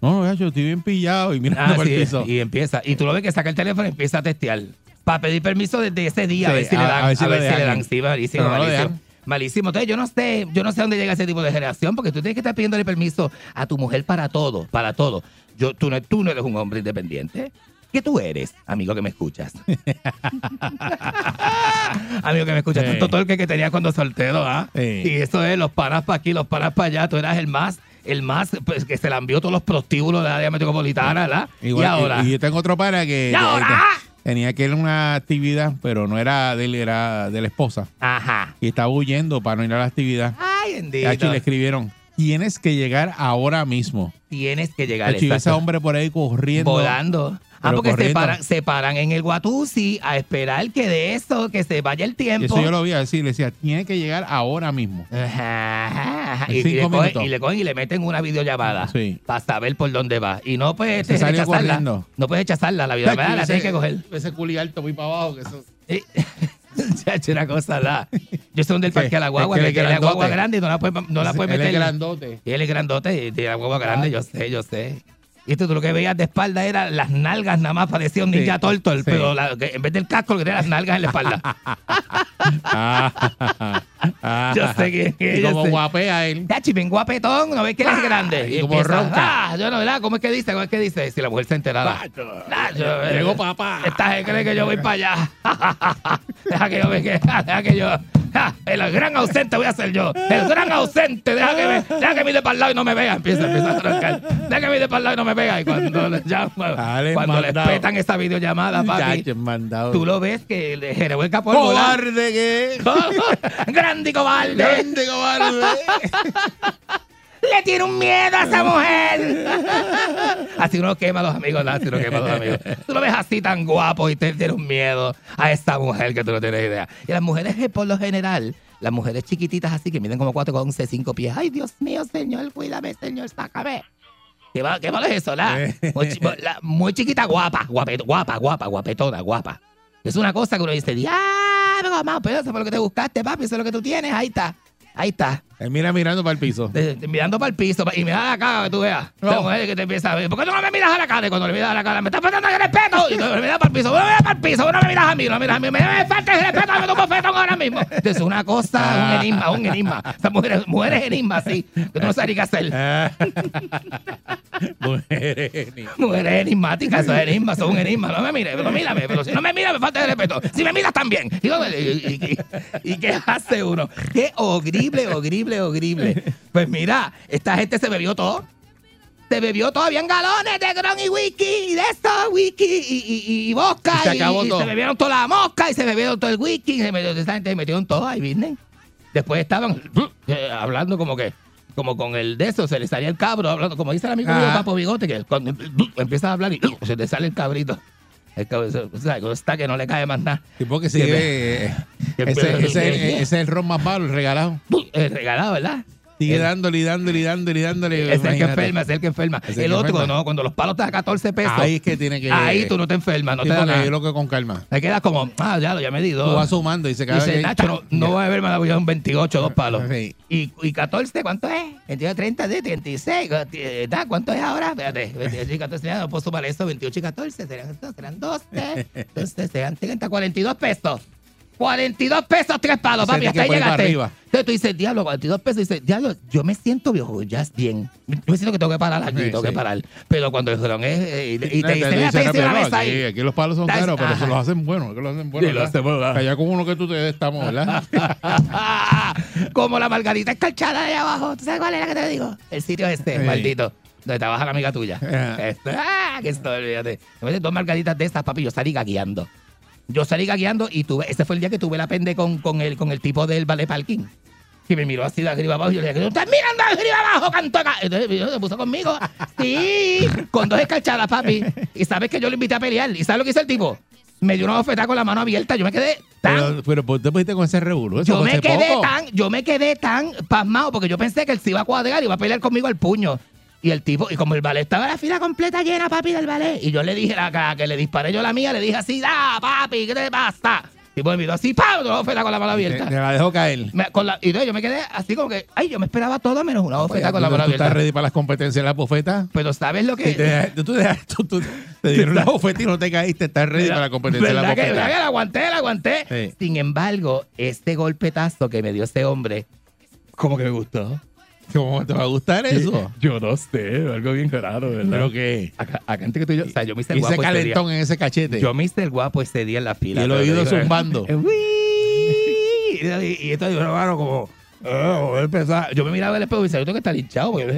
No, no, yo estoy bien pillado y mirando Ah, para sí, el piso. Y empieza. Y tú lo ves que saca el teléfono y empieza a testear. Para pedir permiso desde ese día, a ver si le dan. a ver si a le ver si le dan. Sí, Pero no lo malísimo. Entonces, yo no sé, yo no sé dónde llega ese tipo de generación, porque tú tienes que estar pidiéndole permiso a tu mujer para todo, para todo. Yo, tú, no, tú no eres un hombre independiente. ¿Qué tú eres, amigo que me escuchas? amigo que me escuchas, Sí. tanto todo el que, que tenías cuando soltero, ¿ah? Sí. Y eso es, los paras para aquí, los paras para allá, tú eras el más, el más, pues, que se le envió todos los prostíbulos de la área metropolitana, ¿verdad? Igual, y ahora, y, y yo tengo otro para que. ¿Y ahora? que- tenía que ir a una actividad, pero no era de él, era de la esposa. Ajá. Y estaba huyendo para no ir a la actividad. Ay, bendito. Y le escribieron, tienes que llegar ahora mismo. Tienes que llegar. Y ese hombre por ahí corriendo. Volando. Ah, porque se paran, se paran en el Guatusi a esperar que de eso, que se vaya el Y tiempo. eso yo lo vi así, le decía, tiene que llegar ahora mismo. Ajá, ajá, ajá. Y, y le cogen, y le cogen y le meten una videollamada Sí. para saber por dónde va. Y no puedes Se rechazarla. No puedes rechazarla la videollamada, la tienes que coger. Ese culi alto muy para abajo. Que eso... Sí. Chacho, una cosa da. Yo sé dónde el parque a la Es guagua, que él que es tiene la guagua grande y no la puede, no la puede Él meter. es grandote. Y él es grandote y tiene la guagua grande, yo sé, yo sé. Y esto tú lo que veías de espalda era las nalgas nada más, parecía un ninja Sí, tortol, sí. pero la- que en vez del casco lo que tenía las nalgas en la espalda. Ah, ah, Yo sé que- que y como sé. guapea él. Chachi, bien guapetón, ¿no ves que él es grande? y como empieza, ronca. Ah, yo no, ¿verdad? ¿Cómo es que dice? ¿Cómo es que dice? Si la mujer se enterara. Ah, yo, eh, Llegó papá. Esta gente cree que yo voy para allá. deja que yo me que- deja que yo. ja, el gran ausente voy a ser yo. El gran ausente. Deja que, me, deja que mire para el lado y no me vea. Empieza, empieza a roncar. Deja que mire para el lado y no me vea. Y cuando le llama, Dale, cuando les petan esa videollamada, papi, Chacho, tú lo ves que le revuelca por volar. Cobarde que. Grande y cobarde. Grande cobarde. Le tiene un miedo a esa mujer. Así uno quema a los amigos, ¿no? Así uno quema a los amigos. Tú lo ves así tan guapo y te tiene un miedo a esta mujer que tú no tienes idea. Y las mujeres, eh, por lo general, las mujeres chiquititas así que miden como 4 con 11, 5 pies. Ay, Dios mío, señor, cuídame, señor, sácame. ¿Qué, mal- qué malo es eso, la? Muy, chi- la- muy chiquita, guapa, guapet- guapa, guapa, guapetona, guapa. Es una cosa que uno dice, diablo, mamá, pero eso fue lo que te buscaste, papi, eso es lo que tú tienes, ahí está, ahí está. Él mira mirando para el piso. Eh, mirando para el piso pa- y mira la cara que tú veas. No. La mujer que te empieza a ver. ¿Por qué tú no me miras a la cara? Y cuando le miras a la cara, me estás faltando el respeto. Y tú me miras para el piso. No me miras para el piso. No me miras a mí. No me miras a mí. Me, me falta el respeto. Me tomo bofetón ahora mismo. Entonces, es una cosa, un enigma, un enigma. Esas mujeres, mujeres enigmas, sí. Que tú no sabes ni qué hacer. Ah. Mujeres. ni- Mujeres enigmáticas, esos enigmas son un enigma. No me mires, pero mírame. Pero si no me miras, me falta el respeto. Si me miras también. Y, no- y- y- y- ¿y qué hace uno? Qué horrible, horrible, horrible. Pues mira, esta gente se bebió todo. Se bebió todo, habían galones de Gron y Wiki, y de esto, Wiki, y, y, y, y vodka. Y se acabó todo. se bebieron toda la mosca, y se bebieron todo el Wiki, y se metió, esa gente se metieron todo ahí, ¿viste? Después estaban eh, hablando como que, como con el de eso, se le salía el cabro, hablando, como dice el amigo mío Ajá. Papo Bigote, que cuando empieza a hablar y se te sale el cabrito. El cabro, o sea, que está que no le cae más nada. Tipo que sigue. eh, Ese, ese- ese es el ron más malo, el regalado. El regalado, ¿verdad? Sigue El- dándole y dándole y dándole y dándole. Es el que enferma, es el que enferma. El El que otro, enferma. no, cuando los palos te dan 14 pesos. Ahí es que tiene que. Ahí tú no te enfermas, no Sí, te da nada. lo que con calma. Te quedas como, ah, ya lo, ya me di Tú dos. vas sumando y se cada Dice, Nacho, no, no voy a ver más, a un 28, dos palos. Sí. Y, y 14, ¿cuánto es? 22, 30, de 36. eh, da, ¿Cuánto es ahora? Espérate, 28 y 14, ya no puedo sumar eso, 28 y 14, serán, serán 12. Entonces serán 30, 42 pesos. 42 pesos, tres palos, papi, hasta ahí llegaste. Entonces tú dices, diablo, 42 pesos, dices, diablo, yo me siento viejo, ya es bien. Yo me siento que tengo que parar aquí, Sí, tengo sí. que parar. Pero cuando el ron es, eh, y, y No, te dicen, dice "Mira, te una aquí, ahí. aquí los palos son caros, pero ajá. se los hacen buenos. Que los hacen buenos Sí, lo hacen buenos. Allá con uno que tú te estamos, ¿verdad? Como la margarita escarchada de abajo. ¿Tú sabes cuál era que te digo? El sitio este, Sí. maldito. Donde trabaja la amiga tuya. Ajá. Esto, ah, que esto, olvídate. Me metí dos margaritas de esas, papi. Yo salí gagueando. Yo salí gagueando y tuve, ese fue el día que tuve la pende con, con, el, con el tipo del ballet parking. Que me miró así de arriba abajo y yo le dije, ¿tú estás mirando de arriba abajo, canto acá? Entonces se puso conmigo. Sí, con dos escarchadas, papi. Y sabes que yo lo invité a pelear. ¿Y sabes lo que hizo el tipo? Me dio una bofetada con la mano abierta. Yo me quedé tan Pero, ¿por qué te pusiste con ese revuelo? Yo me quedé poco. tan, yo me quedé tan pasmado porque yo pensé que él se iba a cuadrar y iba a pelear conmigo al puño. Y el tipo, y como el ballet estaba la fila completa llena, papi, del ballet. Y yo le dije la cara que le disparé yo la mía, le dije así, da, papi, ¿qué te pasa? Y pues me miró así, ¡pam! Una bofetada con la mano abierta. te la dejó caer. Me- con la- y entonces yo me quedé así como que, ay, yo me esperaba todo menos una bofetada con la ¿Tú, mano tú estás abierta. ready para las competencias de la bofeta? Pero ¿sabes lo que...? Te, tú, tú tú- te dieron la bofeta y no te caíste. Estás ready para la competencia de la ¿Verdad que, bofeta. verdad que la aguanté, la aguanté? Sí. Sin embargo, este golpetazo que me dio ese hombre, como que me gustó. ¿Cómo te va a gustar eso? Yo no sé, algo bien raro, ¿verdad? ¿Pero qué? Acá, acá antes que tú y yo, o sea, yo me hice el guapo ese día. calentón en ese cachete. Yo me hice el guapo ese día en la fila. Y el oído zumbando. Y, y esto hermano, como, Oh, empezó a- yo me miraba al espejo y decía, yo tengo que estar hinchado. porque-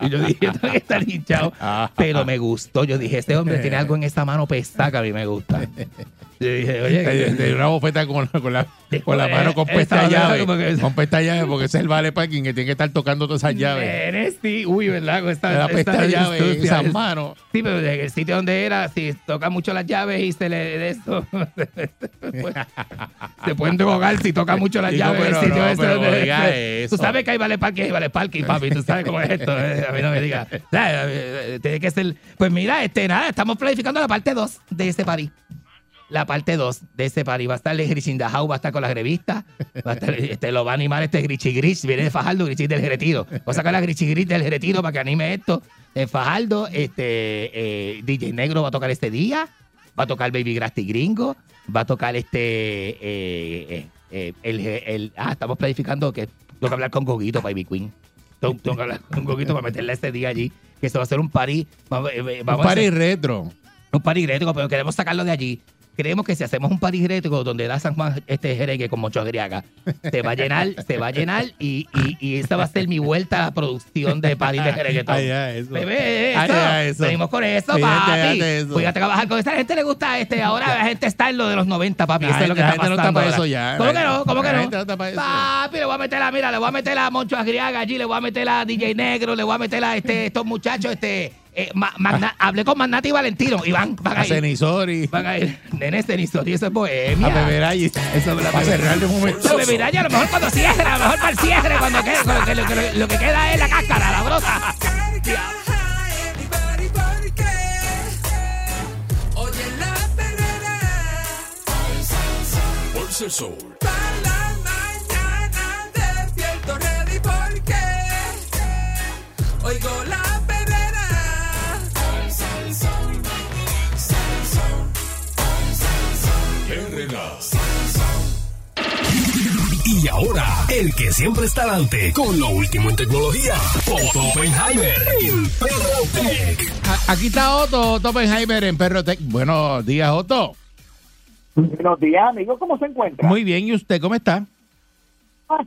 Y yo dije, yo tengo que estar hinchado. Pero me gustó. Yo dije, este hombre tiene algo en esta mano pesta que a mí me gusta. Yo dije, oye, De, de una bofeta con, con la, con la mano con Eh, pesta llave. que- Con pesta llave, porque ese es el vale parking que tiene que estar tocando todas esas llaves. Nene, sí. Uy, ¿verdad? Esta, La esta llave, sucia. esas manos. Sí, pero en el sitio donde era, si toca mucho las llaves y se le de esto, se pueden drogar si toca mucho las llaves. Pero no, Tú sabes que hay vale parking hay vale parking, papi. Tú sabes cómo es esto. eh, A mí no me digas. Sea, eh, Tiene que ser. Pues mira, este, nada, estamos planificando la parte 2 de este party. La parte 2 de este party. Va a estar el House, va a estar con las revistas. Va a estar, este, lo va a animar este Grichi Gris. Viene de Fajardo, Grichi del Retiro. Va a sacar la Grichi Gris del Retiro para que anime esto. En Fajardo, este, eh, DJ Negro va a tocar este día. Va a tocar Baby Grasty Gringo. Va a tocar este. eh, eh, eh, el, el- ah, estamos planificando que tengo que hablar con Goguito, Baby Queen. Tengo, tengo que hablar con Goguito para meterle este día allí. Que se va a hacer un party. Vamos, eh, Un vamos a party hacer- retro. un party rétrico, pero queremos sacarlo de allí. Creemos que si hacemos un party rétrico donde da San Juan este jereque con mucho agriaga, se va a llenar, se va a llenar y, y, y esa va a ser mi vuelta a la producción de party de jerequetón. Ay, ya, eso. Bebé, Ay, eso. ya, eso. Venimos con eso, papi. eso. Fíjate a trabajar con esta gente le gusta este. Ahora la gente está en lo de los 90, papi. La Eso es lo que gente- está la gente no pasando. está para eso ya. ¿Cómo La que no? ¿Cómo que la no? no está para eso. Papi, le voy a meter a, mira, le voy a meter a Moncho Agriaga allí, le voy a meter a DJ Negro, le voy a meter a este, estos muchachos, este. Eh, Ma- Magna- hablé con Magnati y Valentino y van, van A a ir. Cenisori. Van a ir. Nene, Cenisori, eso es bohemia. A beber allí. Eso es la Para cerrar de un momento. La beberalla, a lo mejor cuando cierre, a lo mejor para el cierre, cuando quede, cuando que- lo, que- lo que queda es la cáscara, la brosa. Oye la perrera. Por el sol. Para la mañana despierto ready porque oigo la Y ahora, el que siempre está adelante con lo último en tecnología, Otto Oppenheimer en Perrotech. A- Aquí está Otto, Otto Oppenheimer en Perrotech. Buenos días, Otto. Buenos días, amigo. ¿Cómo se encuentra? Muy bien, ¿y usted cómo está? Ah,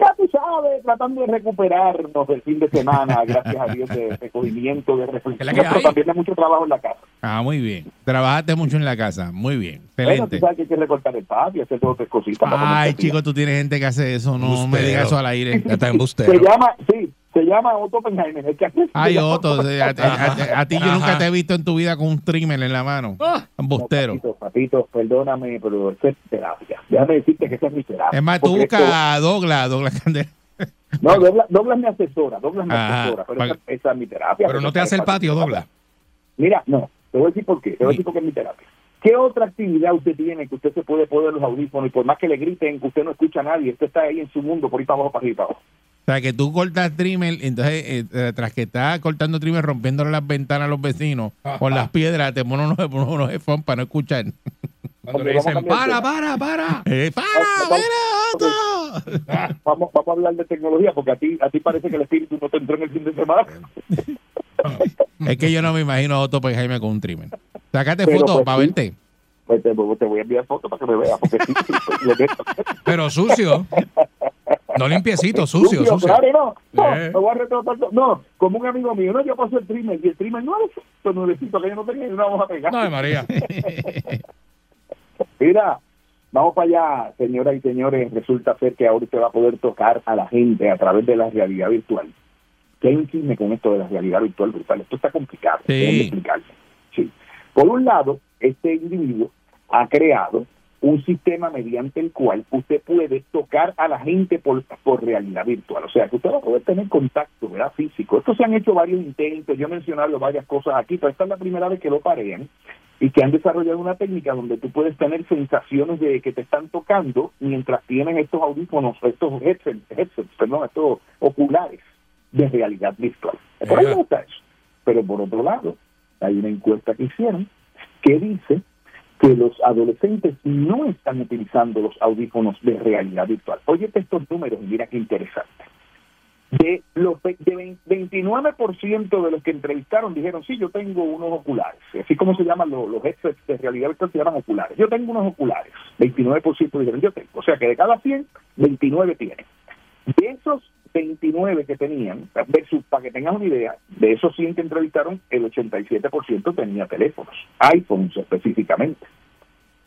Ya tú sabes, tratando de recuperarnos del fin de semana, gracias a Dios, de recogimiento, de reflexión, pero hay. también de mucho trabajo en la casa. Ah, muy bien. Trabajaste mucho en la casa. Muy bien. Bueno, tú Excelente. sabes que hay que recortar el patio, hacer dos o tres cositas. Ay, chico, tú tienes gente que hace eso. No me Embustero. digas eso al aire. Ya está Se embustero. llama, sí, se llama Otto Oppenheimer. Es que aquí se Ay, Otto, a, a- a- a ti yo nunca te he visto en tu vida con un trimmer en la mano. Ah. Embustero. Papito, papito, perdóname, pero eso es terapia. Déjame decirte que esa es mi terapia. Es más, tú buscas a Douglas, Douglas Candela. esto- No, Douglas, Douglas me asesora, Douglas me Ajá. asesora, pero Para- esa, esa es mi terapia. Pero no te hace el patio, Douglas. Mira, no, te voy a decir por qué, te voy a decir por qué es mi terapia. ¿Qué otra actividad usted tiene que usted se puede poner los audífonos y por más que le griten, que usted no escucha a nadie, usted está ahí en su mundo, por ahí para abajo, para arriba, para abajo? O sea, que tú cortas trimmer, entonces, eh, eh, tras que estás cortando trimmer, rompiéndole las ventanas a los vecinos con las piedras, te pones unos, unos, unos headphones para no escuchar. Cuando le vamos dicen, para, para, para. Eh, ¡Para! Vamos, ¡Mira, Otto! Vamos, vamos a hablar de tecnología, porque a ti, a ti parece que el espíritu no te entró en el fin de semana. Es que yo no me imagino a Otto Oppenheimer con un trimmer. Sácate fotos pues, para sí. verte. Pues te, te voy a enviar fotos para que me veas, porque sí. Pero sucio. No limpiecito, sucio, sucio. Claro, no, no, Eh. me voy a retratar. No, como un amigo mío, no, yo paso el trimmer, y el trimmer nuevecito, nuevecito, que yo no tenía y no vamos a pegar. No, María. Mira, vamos para allá, señoras y señores. Resulta ser que ahora usted va a poder tocar a la gente a través de la realidad virtual. ¿Qué chisme con esto de la realidad virtual brutal? Esto está complicado. Sí. Sí. Por un lado, este individuo ha creado un sistema mediante el cual usted puede tocar a la gente por, por realidad virtual. O sea, que usted va a poder tener contacto ¿verdad? físico. Esto se han hecho varios intentos, yo he mencionado varias cosas aquí, pero esta es la primera vez que lo parean y que han desarrollado una técnica donde tú puedes tener sensaciones de que te están tocando mientras tienes estos audífonos, estos headsets, headsets perdón, estos oculares de realidad virtual. Por ahí me gusta eso. Pero por otro lado, hay una encuesta que hicieron que dice que los adolescentes no están utilizando los audífonos de realidad virtual. Óyete estos números mira qué interesante. De los de vein- 29% de los que entrevistaron dijeron, sí, yo tengo unos oculares. Así como se llaman los, los headsets de realidad virtual, se llaman oculares. Yo tengo unos oculares. 29% dijeron, yo tengo. O sea que de cada 100, 29 tienen. De esos 29 que tenían, para que tengan una idea, de esos 100 que entrevistaron, el 87% tenía teléfonos, iPhones específicamente.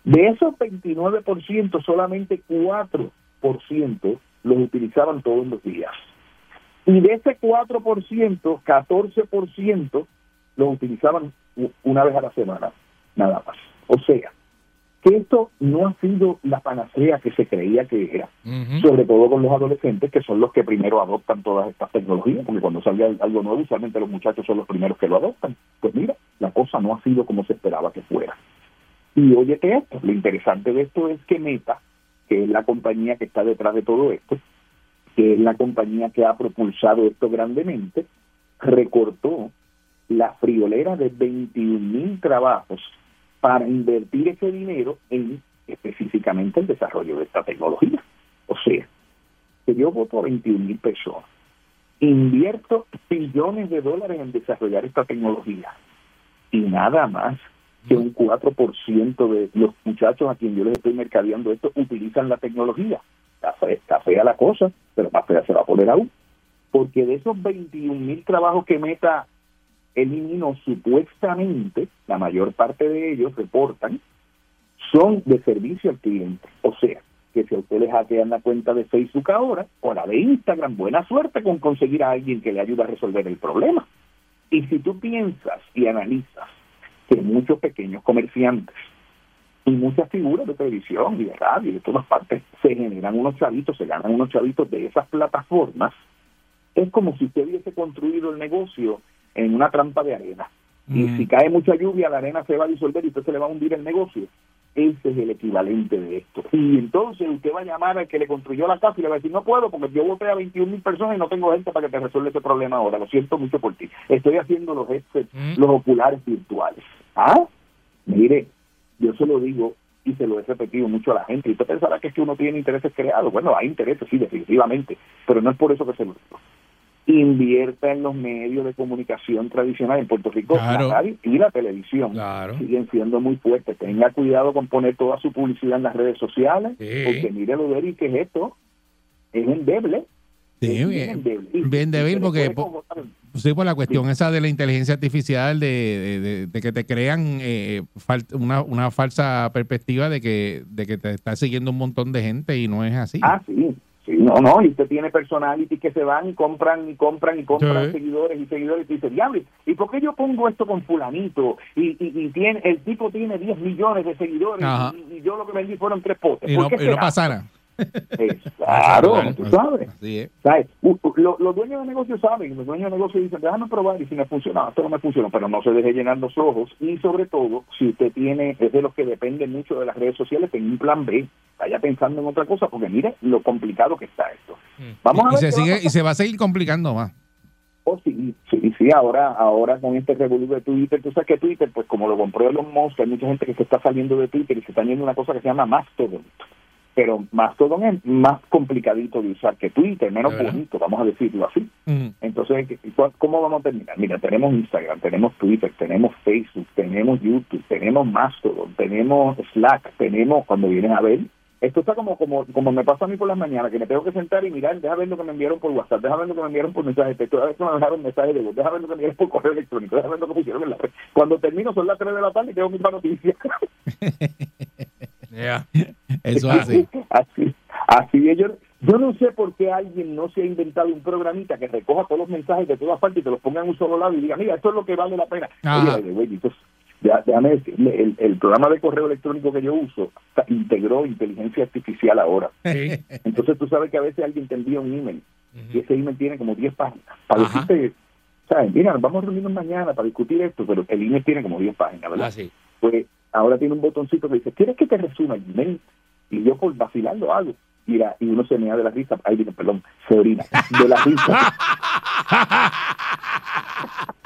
De esos 29%, solamente 4% los utilizaban todos los días. Y de ese 4%, 14% los utilizaban una vez a la semana, nada más. O sea, que esto no ha sido la panacea que se creía que era, sobre todo con los adolescentes, que son los que primero adoptan todas estas tecnologías, porque cuando salga algo nuevo, usualmente los muchachos son los primeros que lo adoptan. Pues mira, la cosa no ha sido como se esperaba que fuera. Y óyete esto, lo interesante de esto es que Meta, que es la compañía que está detrás de todo esto, que es la compañía que ha propulsado esto grandemente, recortó la friolera de 21 mil trabajos para invertir ese dinero en específicamente el desarrollo de esta tecnología. O sea, que yo voto a 21 mil personas, invierto billones de dólares en desarrollar esta tecnología y nada más que un 4% de los muchachos a quien yo les estoy mercadeando esto utilizan la tecnología. Está fea, está fea la cosa, pero más fea se va a poner aún. Porque de esos 21 mil trabajos que Meta eliminó supuestamente, la mayor parte de ellos reportan, son de servicio al cliente. O sea, que si a usted le hackean la cuenta de Facebook ahora o la de Instagram, buena suerte con conseguir a alguien que le ayude a resolver el problema. Y si tú piensas y analizas que muchos pequeños comerciantes y muchas figuras de televisión y de radio y de todas partes se generan unos chavitos, se ganan unos chavitos de esas plataformas, es como si usted hubiese construido el negocio en una trampa de arena. Y si cae mucha lluvia, la arena se va a disolver y usted se le va a hundir el negocio. Ese es el equivalente de esto. Y entonces usted va a llamar al que le construyó la casa y le va a decir, no puedo porque yo voté a 21 mil personas y no tengo gente para que te resuelva ese problema ahora. Lo siento mucho por ti. Estoy haciendo los headsets, los oculares virtuales. Ah, mire, yo se lo digo y se lo he repetido mucho a la gente. Y usted pensará que es que uno tiene intereses creados. Bueno, hay intereses, sí, definitivamente, pero no es por eso que se lo digo. Invierta en los medios de comunicación tradicional en Puerto Rico, Claro. la radio y la televisión siguen siendo muy fuertes. Tenga cuidado con poner toda su publicidad en las redes sociales, Sí. porque mire lo de Eric, que es esto, es endeble. Sí, es bien, endeble. Y- bien débil porque po- Sí, por la cuestión esa de la inteligencia artificial, de, de- de- de que te crean eh, fal- una, una falsa perspectiva de que, de que te está siguiendo un montón de gente y no es así. Ah, sí. No, no, y usted tiene personality que se van y compran y compran y compran Sí. seguidores y seguidores y dice, diablo, ¿y por qué yo pongo esto con fulanito? Y, y, y tiene, el tipo tiene 10 millones de seguidores y, y yo lo que vendí fueron tres potes. y ¿Por no, y no será? Es- claro, tú sabes. Así es. ¿Sabes? Lo- los dueños de negocios saben, los dueños de negocios dicen, déjame probar y si me funciona, esto no me funciona, pero no se deje llenar los ojos y sobre todo, si usted tiene, es de los que depende mucho de las redes sociales, tenga un plan B, vaya pensando en otra cosa, porque mire lo complicado que está esto. Vamos a y, ver se qué va a sigue, y se va a seguir complicando más. Oh, sí, sí, sí, ahora, ahora con este revolú de Twitter, tú sabes que Twitter, pues como lo compró Elon Musk, hay mucha gente que se está saliendo de Twitter y se está yendo a una cosa que se llama Mastodon. Pero Mastodon es más complicadito de usar que Twitter, menos bonito, vamos a decirlo así. Mm. Entonces, ¿cu- ¿cómo vamos a terminar? Mira, tenemos Instagram, tenemos Twitter, tenemos Facebook, tenemos YouTube, tenemos Mastodon, tenemos Slack, tenemos, cuando vienen a ver, esto está como como como me pasa a mí por las mañanas, que me tengo que sentar y mirar, deja ver lo que me enviaron por WhatsApp, deja ver lo que me enviaron por mensaje de texto, deja ver que me dejaron mensaje de voz, deja ver lo que me enviaron por correo electrónico, deja ver lo que pusieron en la red. Cuando termino son las 3 de la tarde y tengo misma Eso es así. así, así es. Yo, yo no sé por qué alguien no se ha inventado un programita que recoja todos los mensajes de todas partes y te los ponga en un solo lado y diga, mira, esto es lo que vale la pena. Ajá. Oye, entonces, ya- déjame decirle, el, el programa de correo electrónico que yo uso integró inteligencia artificial ahora. Entonces tú sabes que a veces alguien te envía un email y ese email tiene como 10 páginas. Para Ajá. decirte, ¿sabes? Mira, vamos a reunirnos mañana para discutir esto, pero el email tiene como 10 páginas, ¿verdad? Ah, sí. pues ahora tiene un botoncito que dice, ¿quieres que te resuma el email? Y yo por vacilar lo hago. Mira, y uno se me da de la risa, ay, digo, perdón, se orina, de la risa.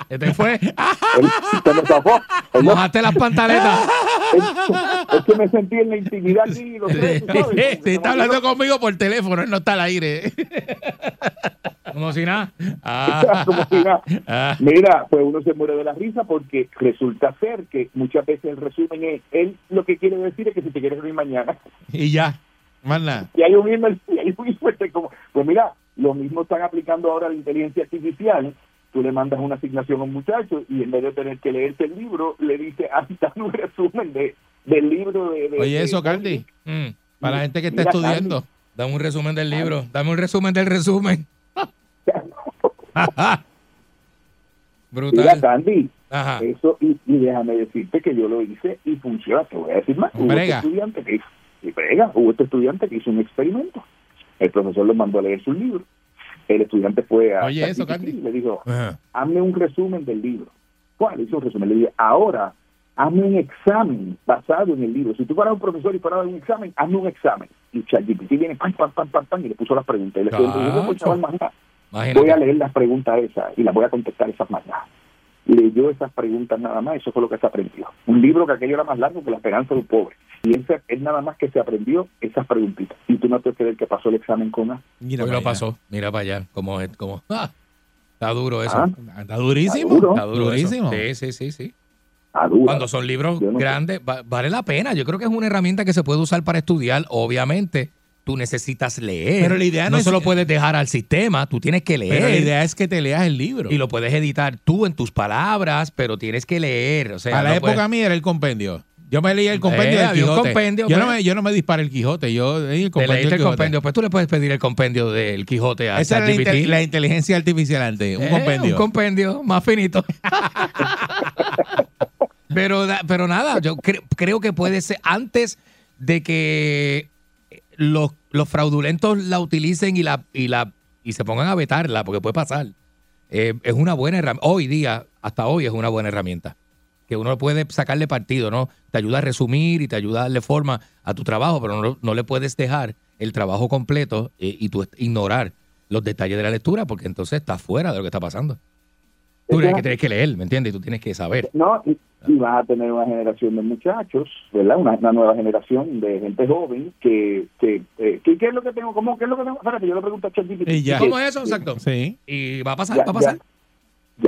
Este fue. Él se me no- Mojaste las pantaletas. es que me sentí en la intimidad aquí, lo sé, tú sabes, Sí, está hablando conmigo por teléfono, él no está al aire. Como si si nada. Ah, Como si nada. ah. Mira, pues uno se muere de la risa porque resulta ser que muchas veces el resumen es, él lo que quiere decir es que si te quieres reunir mañana, Y ya, y hay un email, y hay un email como, pues mira, lo mismo están aplicando ahora la inteligencia artificial, tú le mandas una asignación a un muchacho y en vez de tener que leerse el libro, le dice, ah, dame un resumen de, del libro de... de- Oye, de- eso, Candy, Mm. para la gente que está Mira, estudiando. Dame un resumen del libro. Dame un resumen del resumen. Mira, Brutal. Candy, Ajá. Eso, y, y déjame decirte que yo lo hice y funciona. Te voy a decir más. Hubo este estudiante que hizo, y brega, hubo este estudiante que hizo un experimento. El profesor lo mandó a leer su libro. El estudiante fue a Oye, eso, Candy. y le dijo, Ajá. hazme un resumen del libro. ¿Cuál? Hizo un resumen. Le dije, ahora, hazme un examen basado en el libro. Si tú fueras un profesor y fueras a un examen, hazme un examen. Y ChatGPT viene, pam, pam, pam, pam, pam, y le puso las preguntas. Y le dijo, "No, pues, chaval, más nada. Imagínate. Voy a leer las preguntas esas y las voy a contestar esas más. Leyó esas preguntas nada más, eso fue lo que se aprendió. Un libro que aquello era más largo que la esperanza de un pobre. Y él nada más que se aprendió esas preguntitas. Y tú no te creer que pasó el examen con A. Mira lo pasó. Mira para allá. Cómo es. Cómo. Ah, está duro eso. Ah, Está durísimo. Está duro. Durísimo. Sí, sí, sí, sí. Cuando son libros no grandes, va- vale la pena. Yo creo que es una herramienta que se puede usar para estudiar. Obviamente, tú necesitas leer. Pero la idea no no es- se lo puedes dejar al sistema, tú tienes que leer. Pero la idea es que te leas el libro. y lo puedes editar tú en tus palabras, pero tienes que leer. O sea, a la no época puedes- mía era el compendio. Yo me leía el compendio Eh, del Quijote. compendio, yo, no pues. me, yo no me disparé el Quijote, yo leí el compendio leíste el Quijote. compendio. Pues tú le puedes pedir el compendio del Quijote a Esa la, ChatGPT. intel- la inteligencia artificial antes, un Eh, compendio. Un compendio más finito. pero, pero nada, yo cre- creo que puede ser antes de que los, los fraudulentos la utilicen y la y la y se pongan a vetarla, porque puede pasar. Eh, es una buena herramienta. Hoy día, hasta hoy, es una buena herramienta. Que uno puede sacarle partido, ¿no? Te ayuda a resumir y te ayuda a darle forma a tu trabajo, pero no, no le puedes dejar el trabajo completo eh, y tú ignorar los detalles de la lectura, porque entonces estás fuera de lo que está pasando. Tú tienes que, tienes que leer, ¿me entiendes? Tú tienes que saber. No, y, y vas a tener una generación de muchachos, ¿verdad? Una, una nueva generación de gente joven que, que, eh, que- ¿qué es lo que tengo? ¿Cómo, ¿Qué es lo que tengo? Espérate, yo le pregunto a ChatGPT. Y ya. ¿qué- ¿Cómo es eso? Exacto. Sí. Y va a pasar, Ya, va a pasar. Ya,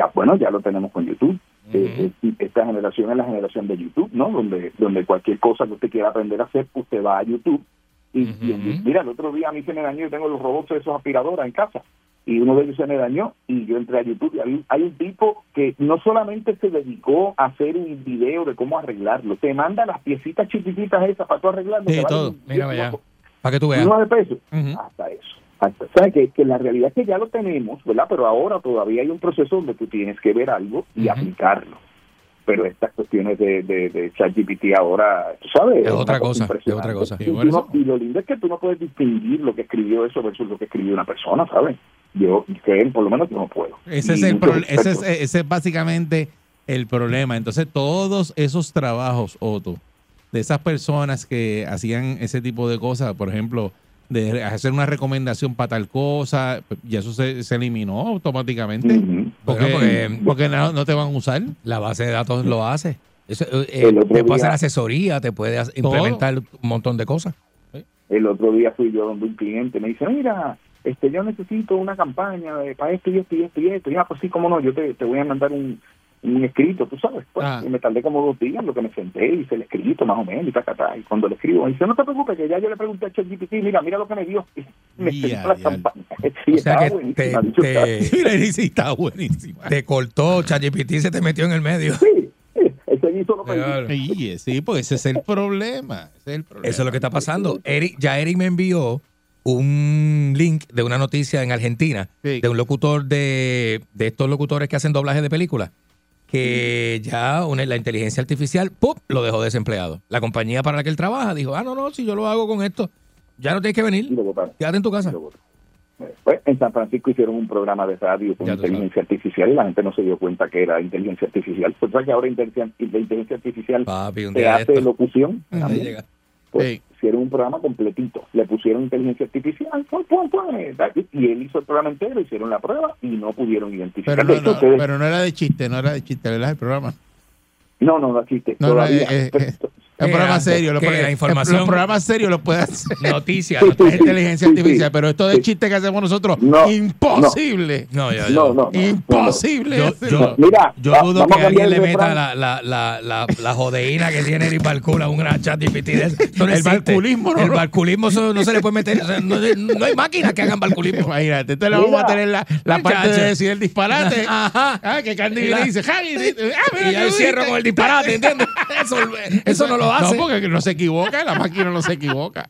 ya, bueno, ya lo tenemos con YouTube. Eh, eh, esta generación es la generación de YouTube, ¿no? Donde, donde cualquier cosa que usted quiera aprender a hacer, usted va a YouTube. Y, mira, el otro día a mí se me dañó, yo tengo los robots esos aspiradoras en casa. Y uno de ellos se me dañó y yo entré a YouTube y hay, hay un tipo que no solamente se dedicó a hacer un video de cómo arreglarlo, te manda las piecitas chiquititas esas para tú arreglarlo. Sí, todo. Mira, vaya. Para que tú veas. nueve pesos Ujú. hasta eso. Hasta, ¿sabes? Que, que la realidad es que ya lo tenemos, ¿verdad? Pero ahora todavía hay un proceso donde tú tienes que ver algo y aplicarlo. Pero estas cuestiones de, de, de ChatGPT ahora, tú sabes, Es otra cosa, impresionante. es otra cosa. Y, no- lo lindo es que tú no puedes distinguir lo que escribió eso versus lo que escribió una persona, ¿sabes? Yo, que por lo menos yo no puedo. Ese es, el ese, es, ese es básicamente el problema. Entonces, todos esos trabajos, Otto, de esas personas que hacían ese tipo de cosas, por ejemplo, de hacer una recomendación para tal cosa, ya eso se, se eliminó automáticamente. Porque, Bueno, porque- porque no, no te van a usar. La base de datos lo hace. Eso, eh, El otro te puede hacer asesoría, te puede Todo. implementar un montón de cosas. El otro día fui yo donde un cliente me dice, mira, este yo necesito una campaña de, para esto y esto y esto y esto. Y ah, pues sí, cómo no, yo te, te voy a mandar un, un escrito, tú sabes. Pues, Ah. Y me tardé como dos días, lo que me senté, hice el escrito más o menos y ta, ta, ta. Y cuando le escribo, me dice, no te preocupes, que ya yo le pregunté a ChatGPT, mira, mira lo que me dio. Y me escribió la campaña. Sí, O sea estaba que buenísima, te- te- y está buenísima. Te cortó, ChatGPT se te metió en el medio. Sí, ese hizo lo que Claro. Sí, sí, pues ese es el problema. ese es el problema. Eso es lo que está pasando. Eric, ya Eric me envió un link de una noticia en Argentina Sí. de un locutor de, de estos locutores que hacen doblaje de películas que ya una- la inteligencia artificial ¡pum! lo dejó desempleado. La compañía para la que él trabaja dijo, ah, no, no, si yo lo hago con esto, ya no tienes que venir, quédate en tu casa. Pues, en San Francisco hicieron un programa de radio con Ya inteligencia artificial y la gente no se dio cuenta que era inteligencia artificial. Pues sabes que ahora inteligencia, inteligencia artificial Papi, de hace esto. locución. También. Pues, hicieron un programa completito. Le pusieron inteligencia artificial pum, pum, pum, eh, y él hizo el programa entero, hicieron la prueba y no pudieron identificar. Pero no, hecho, no, ustedes- pero no era de chiste, no era de chiste, ¿verdad? El programa. no, no, no existe. No, no, todavía. eh, eh, Pero- eh. El ¿Qué programa era? serio. Los, ¿Qué pro- era? Información. Los programas serios los puede hacer. Noticias. Sí, sí, Es inteligencia sí, sí. artificial. Pero esto de chiste que hacemos nosotros, No, imposible. No, yo, No, yo, no, no. Imposible. Yo- Mira, yo dudo que alguien le el meta la, la, la, la, la jodeína que tiene Eric Balcula a un gran chat GPT El balculismo, no, El no. balculismo no se le puede meter. o sea, no, no hay máquinas que hagan balculismo. Imagínate, entonces le vamos a tener la, la parte de decir el disparate. Ajá. Ah, que Candy la- y dice, Javi, ah, mira Y yo cierro con el disparate, ¿entiendes? Eso, eso no lo hace. No, porque no se equivoca, la máquina no se equivoca.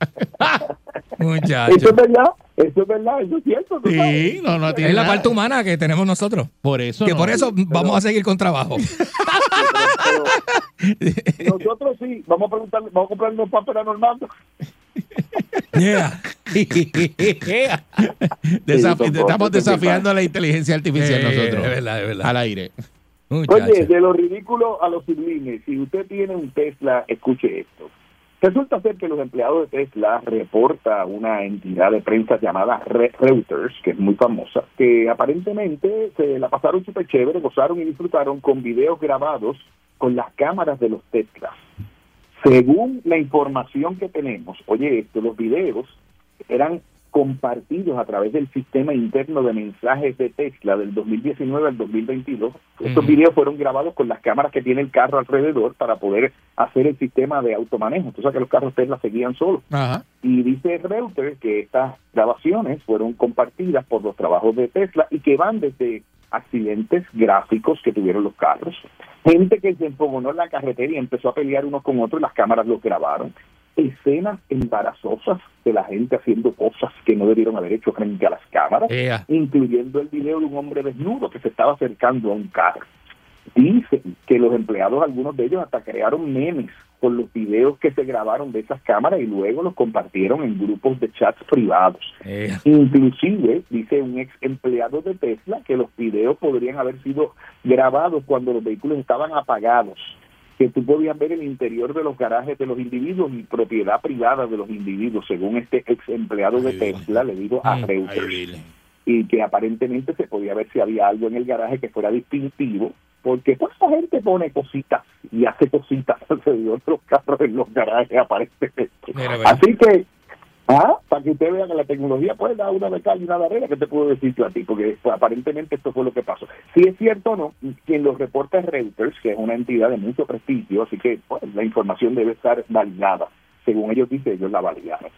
Muchacho. Eso es verdad, eso es verdad, eso es cierto. tú sabes. Sí, no, no tiene Es la nada. parte humana que tenemos nosotros. Por eso Que no. por eso vamos a seguir con trabajo. Nosotros sí, vamos a preguntar, vamos a comprar unos papeles a Normando. Yeah. Desaf- Sí, tampoco, estamos desafiando a la inteligencia artificial Eh, nosotros. es verdad, es verdad. Al aire. Oye, de lo ridículo a lo sublime, si usted tiene un Tesla, escuche esto. Resulta ser que los empleados de Tesla reporta una entidad de prensa llamada Re- Reuters, que es muy famosa, que aparentemente se la pasaron súper chévere, gozaron y disfrutaron con videos grabados con las cámaras de los Teslas. Según la información que tenemos, oye esto, los videos eran compartidos a través del sistema interno de mensajes de Tesla del 2019 al 2022. Estos Ujú. videos fueron grabados con las cámaras que tiene el carro alrededor para poder hacer el sistema de automanejo. Tú sabes que los carros Tesla seguían solos. Ajá. Y dice Reuters que estas grabaciones fueron compartidas por los trabajos de Tesla y que van desde accidentes gráficos que tuvieron los carros, gente que se empogonó en la carretera y empezó a pelear unos con otros y las cámaras los grabaron, escenas embarazosas de la gente haciendo cosas que no debieron haber hecho frente a las cámaras, incluyendo el video de un hombre desnudo que se estaba acercando a un carro. Dicen que los empleados, algunos de ellos, hasta crearon memes con los videos que se grabaron de esas cámaras y luego los compartieron en grupos de chats privados. Ea. Inclusive, dice un ex empleado de Tesla, que los videos podrían haber sido grabados cuando los vehículos estaban apagados, que tú podías ver el interior de los garajes de los individuos y propiedad privada de los individuos, según este ex empleado de Tesla le dijo a Reuters y que aparentemente se podía ver si había algo en el garaje que fuera distintivo, porque cuánta gente pone cositas y hace cositas alrededor de los carros en los garajes aparentemente. Mira. Así que, ah, para que usted vea que la tecnología puede dar una cal y una de arena, que te puedo decir yo a ti? Porque pues, aparentemente esto fue lo que pasó. Si es cierto o no, quien lo reporta es Reuters, que es una entidad de mucho prestigio, así que pues, la información debe estar validada. Según ellos dicen, ellos la validaron.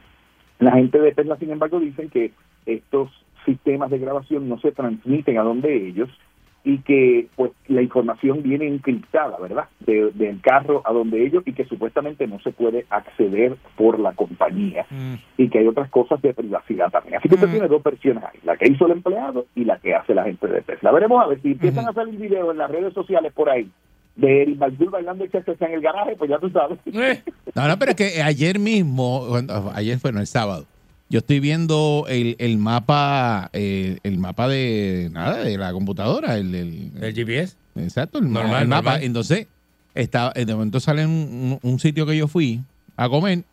La gente de Tesla, sin embargo, dicen que estos sistemas de grabación no se transmiten a donde ellos y que pues la información viene encriptada, ¿verdad? De- del carro a donde ellos y que supuestamente no se puede acceder por la compañía Mm. y que hay otras cosas de privacidad también. Así que usted Mm. tiene dos versiones ahí, la que hizo el empleado y la que hace la gente de Tesla. Veremos a ver si empiezan Ujú. a salir videos en las redes sociales por ahí de Eric Baldur bailando el chester en el garaje, pues ya tú sabes. Eh. No, no, pero es que ayer mismo, cuando- ayer fue, no, el sábado, yo estoy viendo el, el mapa, eh, el mapa de nada, de la computadora, el, el- El GPS. exacto, el, ma- Normal, el mapa. Entonces, estaba, de momento sale un, un- un sitio que yo fui a comer,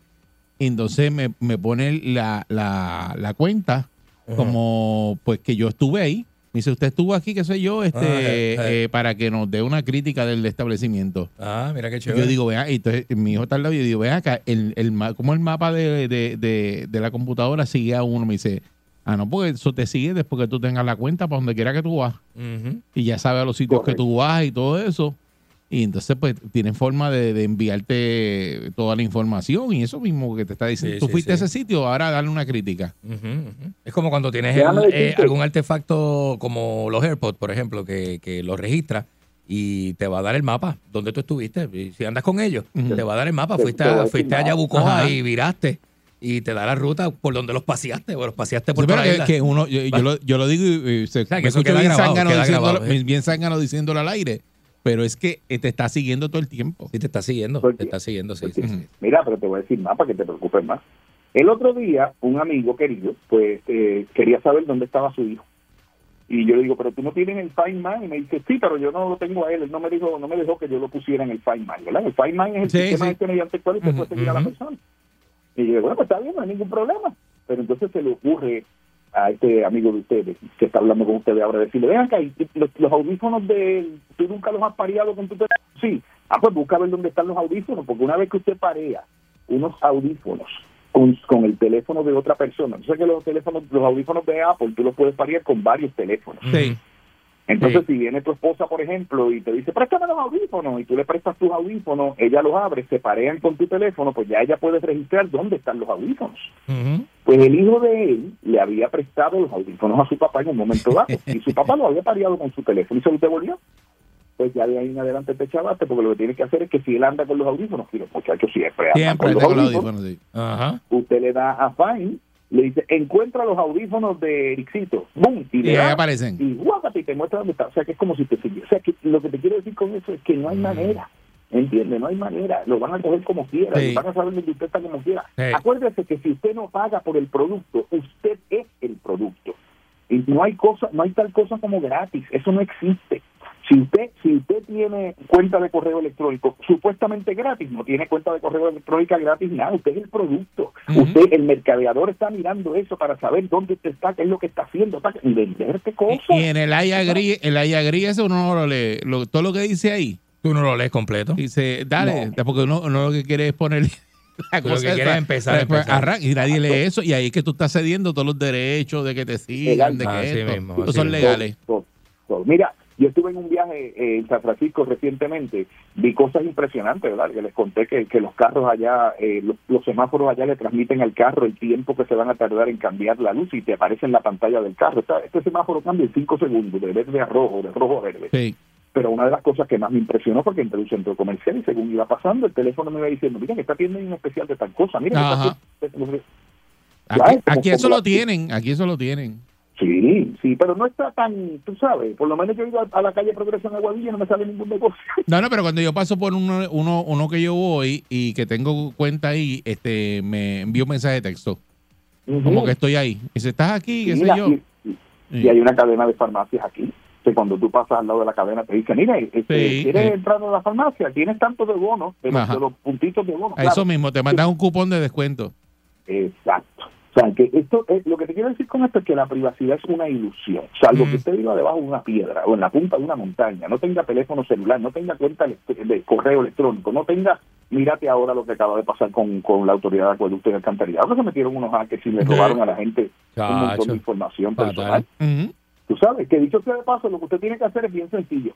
y entonces me, me pone la, la, la cuenta como pues que yo estuve ahí. Me dice, usted estuvo aquí, qué sé yo, este, Ah, eh, eh. eh, para que nos dé una crítica del establecimiento. Ah, mira qué chévere. Yo digo, vea, y entonces mi hijo está al lado y yo digo, vea acá, el, el, ma- como el mapa de, de, de, de la computadora sigue a uno. Me dice, ah, no, porque eso te sigue después que tú tengas la cuenta para donde quiera que tú vas. Y ya sabe a los sitios Correcto. que tú vas y todo eso. Y entonces, pues, tienen forma de, de enviarte toda la información y eso mismo que te está diciendo. Sí, tú sí, fuiste sí. a ese sitio, ahora dale una crítica. Es como cuando tienes el- eh, algún artefacto como los AirPods, por ejemplo, que, que los registra y te va a dar el mapa donde tú estuviste. Y si andas con ellos, te va a dar el mapa. Te- Fuiste a fuiste a. Yabucoa Ajá. y viraste. Y te da la ruta por donde los paseaste. O los paseaste por Sí, toda que, que uno, yo, yo lo, yo lo digo y, y se, sea, que me eso queda bien grabado, diciéndolo- ¿eh? bien zángano diciéndolo al aire, pero es que eh, te está siguiendo todo el tiempo. Sí, te está siguiendo. Porque- Te está siguiendo, sí. porque- sí, sí. Mira, pero te voy a decir más para que te preocupes más. El otro día, un amigo querido, pues eh, quería saber dónde estaba su hijo. Y yo le digo, pero tú no tienes el Find My. Y me dice, sí, pero yo no lo tengo a él. Él no me dijo, no me dejó que yo lo pusiera en el Find My, ¿verdad? El Find My es el Sí, sistema sí. este mediante el cual usted puede seguir a la persona. Y yo digo, bueno, pues está bien, no hay ningún problema. Pero entonces se le ocurre a este amigo de ustedes, que está hablando con ustedes ahora, decirle, ven acá, los, los audífonos de, tú nunca los has pareado con tu teléfono. Sí, Ah, pues busca ver dónde están los audífonos, porque una vez que usted parea unos audífonos con, con el teléfono de otra persona, entonces que los teléfonos, los audífonos de Apple, tú los puedes parear con varios teléfonos. Sí. Entonces, Sí. si viene tu esposa, por ejemplo, y te dice, préstame los audífonos, y tú le prestas tus audífonos, ella los abre, se parean con tu teléfono, pues ya ella puede registrar dónde están los audífonos. Ujú. Pues el hijo de él le había prestado los audífonos a su papá en un momento dado, y su papá lo había pareado con su teléfono y se los devolvió. Pues ya de ahí en adelante te chavaste, porque lo que tienes que hacer es que si él anda con los audífonos, y los muchachos siempre andan Siempre con los los audífonos, sí. Usted le da a Fine, le dice, encuentra los audífonos de Ericito, ¡boom! Y, Y le ahí da, aparecen. y y te muestra dónde está. O sea, que es como si te siguiera. O sea, que lo que te quiero decir con eso es que no hay manera. ¿Entiende? No hay manera. Lo van a coger como quiera. Sí. y Van a saber dónde usted está como quiera. Sí. Acuérdese que si usted no paga por el producto, usted es el producto. Y no hay cosa, no hay tal cosa como gratis. Eso no existe. Si usted, si usted tiene cuenta de correo electrónico supuestamente gratis, no tiene cuenta de correo electrónica gratis, nada, usted es el producto. Usted, el mercadeador está mirando eso para saber dónde usted está, qué es lo que está haciendo, para y venderte cosas. Y en el I agree, el I agree ese uno no lo lee. Lo- todo lo que dice ahí, Tú no lo lees completo. dice, dale, porque uno, uno lo que quiere es poner la Tú lo que cosa quieres esa, es empezar, pues, empezar. arran- y nadie lee eso, y ahí es que tú estás cediendo todos los derechos de que te sigan, de que Así esto, mismo, son mismo. legales. Todo, todo. Mira, yo estuve en un viaje eh, en San Francisco recientemente, vi cosas impresionantes, ¿verdad? Que les conté que, que los carros allá, eh, los, los semáforos allá le transmiten al carro el tiempo que se van a tardar en cambiar la luz y te aparece en la pantalla del carro. Este semáforo cambia en cinco segundos, de verde a rojo, de rojo a verde. Sí. Pero una de las cosas que más me impresionó fue que entré a un centro comercial y según iba pasando, el teléfono me iba diciendo, miren, esta tienda hay un especial de tal cosa, tienda- Aquí, eso lo tienen, aquí eso lo tienen. Sí, sí, pero no está tan, tú sabes, por lo menos yo he ido a, a la calle Progreso en Aguadilla y no me sale ningún negocio. No, no, pero cuando yo paso por uno, uno, uno que yo voy y que tengo cuenta ahí, este, me envío un mensaje de texto. Como que estoy ahí. Y dice, ¿estás aquí? ¿Qué Sí, sé la- yo? y, y- y hay una cadena de farmacias aquí. Que cuando tú pasas al lado de la cadena te dicen, mira, este, Sí, ¿quieres entrar a la farmacia? Tienes tanto de bonos, de los, de los puntitos de bonos. A Eso claro. mismo, te mandan un cupón de descuento. Exacto. O sea, que esto es, lo que te quiero decir con esto es que la privacidad es una ilusión. Salvo Mm. que usted viva debajo de una piedra o en la punta de una montaña, no tenga teléfono celular, no tenga cuenta de correo electrónico, no tenga, mírate ahora lo que acaba de pasar con, con la autoridad de acueducto y alcantarillado, que se metieron unos hackers y le robaron a la gente un montón Chacho. de información personal. Ujú. Tú sabes que dicho sea de paso, lo que usted tiene que hacer es bien sencillo.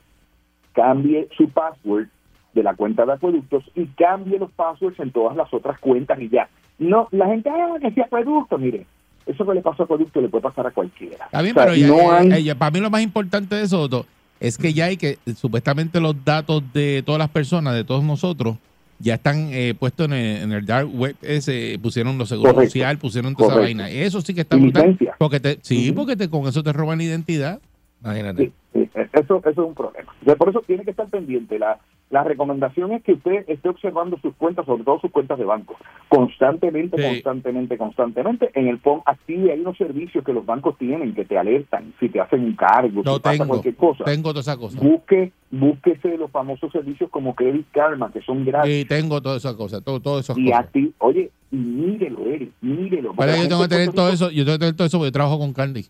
Cambie su password de la cuenta de acueductos y cambie los passwords en todas las otras cuentas y ya. No, la gente, ah, que sea acueducto, mire, eso que le pasó a acueducto le puede pasar a cualquiera. Está bien, O sea, pero ya, no hay- ya- para mí lo más importante de eso es que ya hay que, supuestamente los datos de todas las personas, de todos nosotros, ya están eh, puestos en el, en el dark web ese, pusieron los seguros Correcto. social, pusieron toda esa vaina. Eso sí que está brutal. Porque te, sí, porque te, con eso te roban la identidad. Imagínate. Sí, eso, eso es un problema. O sea, por eso tiene que estar pendiente. La, la recomendación es que usted esté observando sus cuentas, sobre todo sus cuentas de banco, constantemente, Sí. constantemente, constantemente. En el PON active hay unos servicios que los bancos tienen que te alertan si te hacen un cargo, Lo si pasa tengo. cualquier cosa. Tengo toda esa cosa. Busque, búsquese los famosos servicios como Credit Karma, que son gratis. Y tengo todas esas cosas, todo, todo esas y cosas. acti- oye, y mírelo, Eric, mírelo. Porque yo tengo que tener en todo eso, yo tengo que tener todo eso porque yo trabajo con Candy.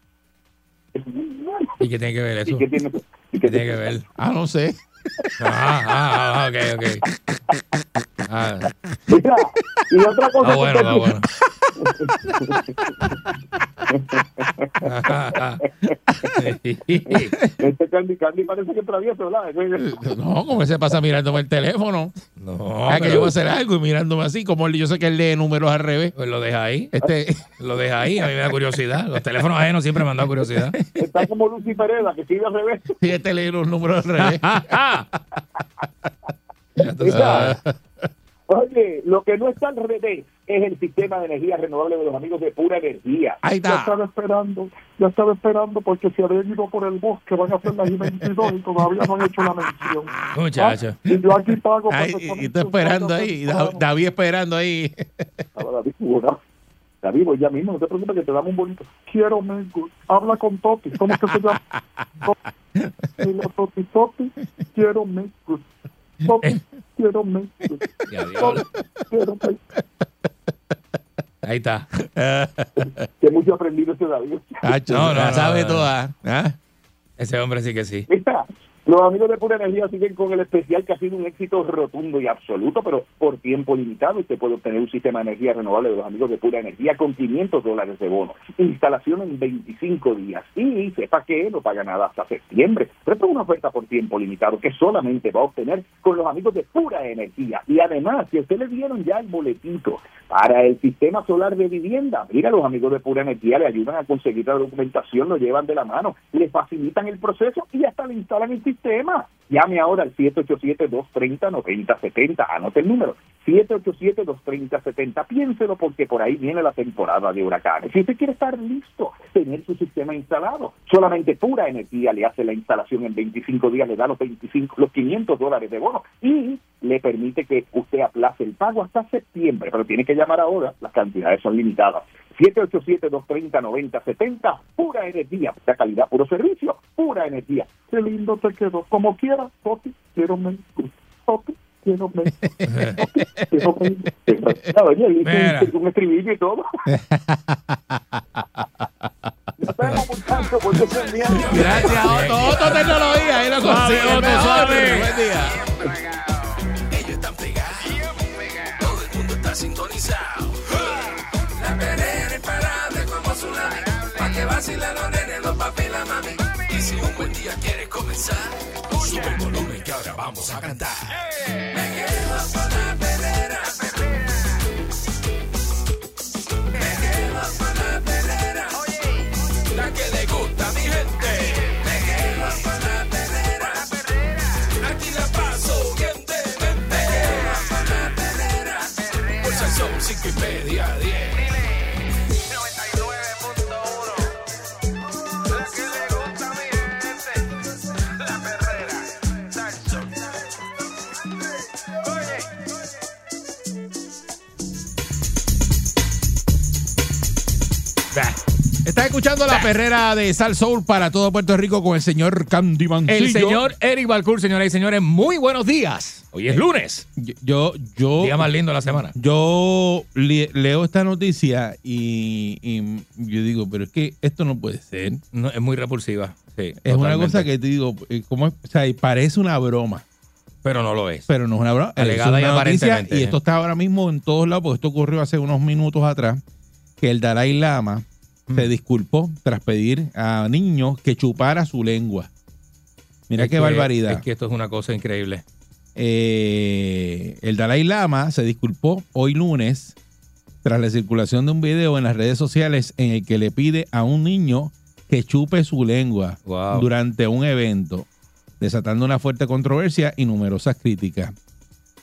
¿Y qué tiene que ver ¿Y eso? qué tiene, y ¿Qué qué tiene que ver? Ah, no sé. Ah, ah, ah, ok, ok. Ah, Mira, y otra cosa ah, bueno, ah, bueno. Este Candy Candy parece que es travieso, ¿verdad? No, como él se pasa mirándome el teléfono. No, Ah, que yo voy a hacer algo y mirándome así, como él- yo sé que él lee números al revés. Pues lo deja ahí. Este, Lo deja ahí. A mí me da curiosidad. Los teléfonos ajenos siempre me han dado curiosidad. Está como Lucy Pereda, que sigue al revés. sí, este lee los números al revés. Mira. Oye, lo que no está al revés es el sistema de energía renovable de los amigos de Pura Energía. Ahí está. estaba esperando, ya estaba esperando porque se habían ido por el bosque, van a hacer las I-22 y todavía no han hecho la mención. Muchacho. Y yo aquí pago. Ay, y, y tú esperando ahí, David esperando ahí. David, voy ya mismo, no te preocupes que te damos un bonito. Quiero Maygood. Habla con Toti. ¿Cómo que se llama? A Toti, Toti, quiero Maygood. Toti, quiero. Toti, quiero Maygood. Ahí está. Que mucho aprendido ese David. Tacho, No, no, la sabe no. toda. ¿ah? Ese hombre sí que sí. Mira, Los amigos de Pura Energía siguen con el especial que ha sido un éxito rotundo y absoluto, pero por tiempo limitado. Usted puede obtener un sistema de energía renovable de los amigos de Pura Energía con 500 dólares de bono. Instalación en 25 días. Y sepa que no paga nada hasta septiembre. Pero es una oferta por tiempo limitado que solamente va a obtener con los amigos de Pura Energía. Y además, si usted le dieron ya el boletito para el sistema solar de vivienda, mira, los amigos de Pura Energía le ayudan a conseguir la documentación, lo llevan de la mano, le facilitan el proceso y hasta le instalan el sistema. Llame ahora al 787-230-9070. Anote el número. 787-230-70. Piénselo porque por ahí viene la temporada de huracanes. Si usted quiere estar listo, tener su sistema instalado, solamente Pura Energía le hace la instalación en 25 días, le da los 25, los 500 dólares de bono y le permite que usted aplace el pago hasta septiembre, pero tiene que llamar ahora, las cantidades son limitadas. 787-230-9070, pura energía, pura calidad, puro servicio, pura energía. Qué lindo te quedó. Como quiera, Poti, quiero me Poti, quiero me Poti, quiero me Oye, ahí Mira. hice un estribillo y todo. Nos vemos, muchachos, porque es el día. Gracias, Otto. Otto Tecnología. Ahí lo Suave, consigue. Otto, mejor. suave. Buen día. Ellos están pegados. Todo el mundo está sintonizado. La imparable como tsunami. Pa' que vacilan los nenes, los papi y la mami. Y si un buen día quieres comenzar, Sube el volumen que ahora vamos a cantar. Me quedo con la pedera. Me quedo con la pedera. Oye, la que le gusta a mi gente. Me quedo con la pedera. Aquí la paso bien de mente. Me quedo con la pedera. Pulsación 5 y media 10. Estás escuchando la perrera de Sal Soul para todo Puerto Rico con el señor Candy El señor Eric Balcour, señoras y señores, muy buenos días. Hoy es lunes, Yo, yo, día más lindo de la semana. yo le- leo esta noticia y, y yo digo, pero es que esto no puede ser. No, es muy repulsiva. Sí, Es una totalmente. cosa que te digo, eh, ¿cómo es? O sea, y parece una broma, Pero no lo es. pero no es una broma. Alegada es y una aparentemente, y ¿eh? esto está ahora mismo en todos lados, porque esto ocurrió hace unos minutos atrás, que el Dalai Lama Mm. se disculpó tras pedir a niños que chupara su lengua. Mira Es qué que- barbaridad. Es que esto es una cosa increíble. Eh, el Dalai Lama se disculpó hoy lunes tras la circulación de un video en las redes sociales en el que le pide a un niño que chupe su lengua Wow. durante un evento, desatando una fuerte controversia y numerosas críticas.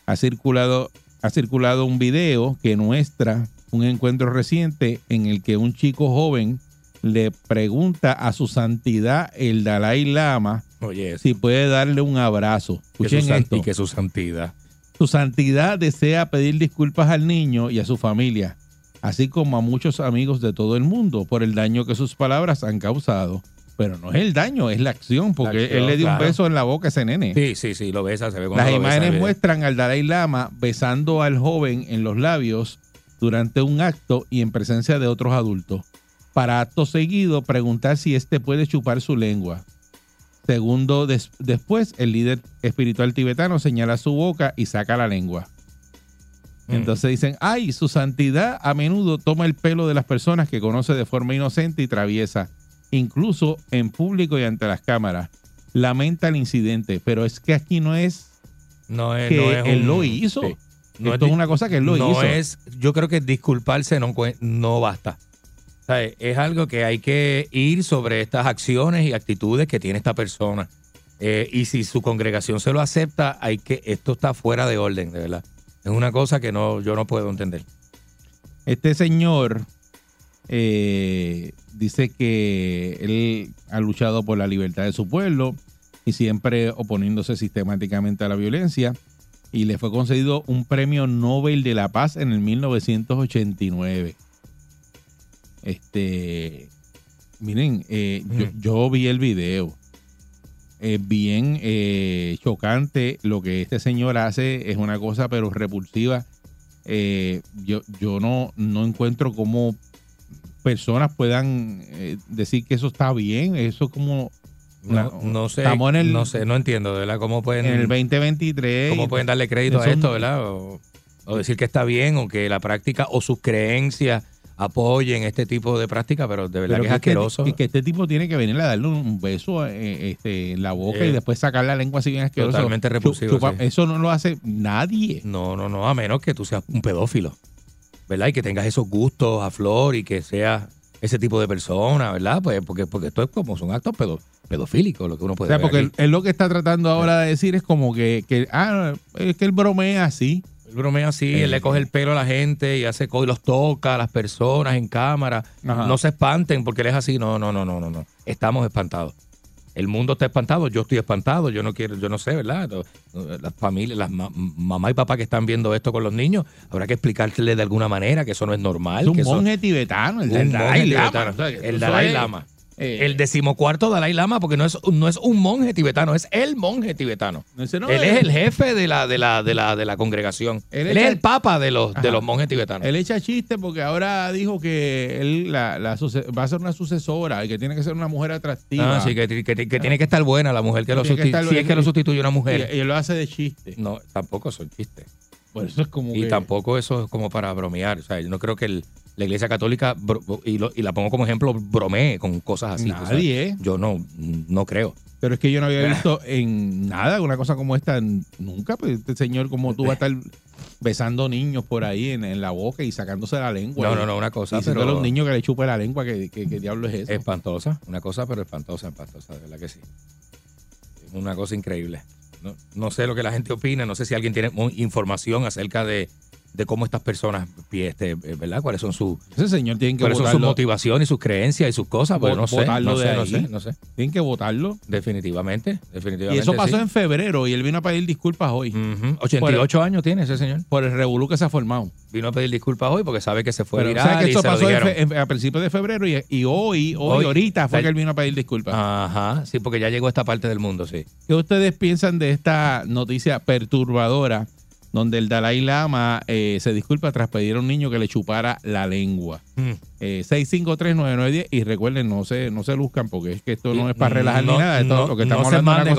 Ha circulado, ha circulado un video que muestra un encuentro reciente en el que un chico joven le pregunta a su santidad el Dalai Lama Oye, si puede darle un abrazo. Escuchen esto. Y que su santidad. Su santidad desea pedir disculpas al niño y a su familia, así como a muchos amigos de todo el mundo por el daño que sus palabras han causado. Pero no es el daño, es la acción, porque La acción, él le dio claro. un beso en la boca a ese nene. Sí, sí, sí, lo besa, se ve Las lo imágenes muestran al Dalai Lama besando al joven en los labios durante un acto y en presencia de otros adultos. Para acto seguido, preguntar si éste puede chupar su lengua. Segundo, des- después, el líder espiritual tibetano señala su boca y saca la lengua. Mm. Entonces dicen, ay, su santidad a menudo toma el pelo de las personas que conoce de forma inocente y traviesa, incluso en público y ante las cámaras. Lamenta el incidente, pero es que aquí no es No es, que no es él un- lo hizo. sí. No Esto es una cosa que él lo no hizo. es, yo creo que disculparse no, no basta. Es algo que hay que ir sobre estas acciones y actitudes que tiene esta persona. Eh, y si su congregación se lo acepta, hay que, esto está fuera de orden, de verdad. Es una cosa que no, yo no puedo entender. Este señor eh, dice que él ha luchado por la libertad de su pueblo y siempre oponiéndose sistemáticamente a la violencia. Y le fue concedido un premio Nobel de la Paz en el 1989. Este, miren, eh, yo, Mm. yo vi el video. Es bien eh, chocante lo que este señor hace. Es una cosa, pero repulsiva. Eh, yo, yo no, no encuentro cómo personas puedan eh, decir que eso está bien. Eso es como No, no sé, Estamos en el- no sé, no entiendo, ¿verdad? ¿Cómo pueden, En el 2023. cómo pueden darle crédito a esto, ¿verdad? O, o decir que está bien o que la práctica o sus creencias apoyen este tipo de práctica, pero de verdad Pero que es este- asqueroso. que, que este tipo tiene que venir a darle un beso eh, este, en la boca Eh, y después sacar la lengua así bien asqueroso. totalmente repulsivo, chupa- sí. Eso no lo hace nadie. No, no, no, a menos que tú seas un pedófilo, ¿verdad? Y que tengas esos gustos a flor y que seas ese tipo de persona, ¿verdad? Pues porque, porque esto es como son actos pedo- pedofílicos lo que uno O puede sea, ver porque él, lo que está tratando ahora de decir es como que, que ah, es que él bromea así. Él bromea así, Eh. él le coge el pelo a la gente y hace y los toca a las personas en cámara. Ajá. No se espanten porque él es así. No, no, no, no, no, no. Estamos espantados. El mundo está espantado, yo estoy espantado, yo no quiero, yo no sé, ¿verdad? Las familias, las ma- mamá y papá que están viendo esto con los niños, habrá que explicarles de alguna manera que eso no es normal. Es un que eso- monje tibetano, el un Dalai monje Lama. tibetano. O sea, el Dalai Lama. Eh, el decimocuarto Dalai Lama, porque no es, no es un monje tibetano, es el monje tibetano. ese no él es el jefe de la, de la, de la, de la congregación. Él Él, es el- papa de los, Ajá. de los monjes tibetanos. Él echa chiste porque ahora dijo que él la, la va a ser una sucesora y que tiene que ser una mujer atractiva. Ah, sí, que, que- que tiene que estar buena la mujer que lo sustituye. Si es que lo sustituye una mujer. y él lo hace de chiste. No, tampoco son chistes. Por eso es como Y que- tampoco eso es como para bromear. O sea, yo no creo que el- la iglesia católica, y, lo- y la pongo como ejemplo, bromee con cosas así. Nadie. Yo no, no creo. Pero es que yo no había visto en nada una cosa como esta nunca. Pues este señor, como tú, va a estar besando niños por ahí en, en la boca y sacándose la lengua. No, no, no, una cosa, y pero- a los niños que le chupe la lengua, que, que, que diablo es eso. Espantosa, una cosa, pero espantosa, espantosa, de verdad que sí. Una cosa increíble. No, no sé lo que la gente opina, no sé si alguien tiene información acerca de, de cómo estas personas, este, eh, ¿verdad? ¿Cuáles son sus, Ese señor tiene que cuáles son sus votarlo. motivaciones y sus creencias y sus cosas? Pues no sé, no sé, no sé, no sé. Tienen que votarlo. Definitivamente, Y definitivamente. eso pasó sí. en febrero y él vino a pedir disculpas hoy. Ujú. 88 años tiene ese señor. Por el revolú que se ha formado. Vino a pedir disculpas hoy porque sabe que se fue Pero viral ¿sabes que y esto se pasó en- a principios de febrero y, y hoy, hoy, Hoy. ahorita fue que él vino a pedir disculpas. Ajá, sí, porque ya llegó a esta parte del mundo, sí. ¿Qué ustedes piensan de esta noticia perturbadora donde el Dalai Lama eh, se disculpa tras pedir a un niño que le chupara la lengua? Mm. Eh, 6539910 y recuerden, no se, no se luzcan porque es que esto no es para Mm, relajar no, ni nada. Esto, no, lo que no estamos se hablando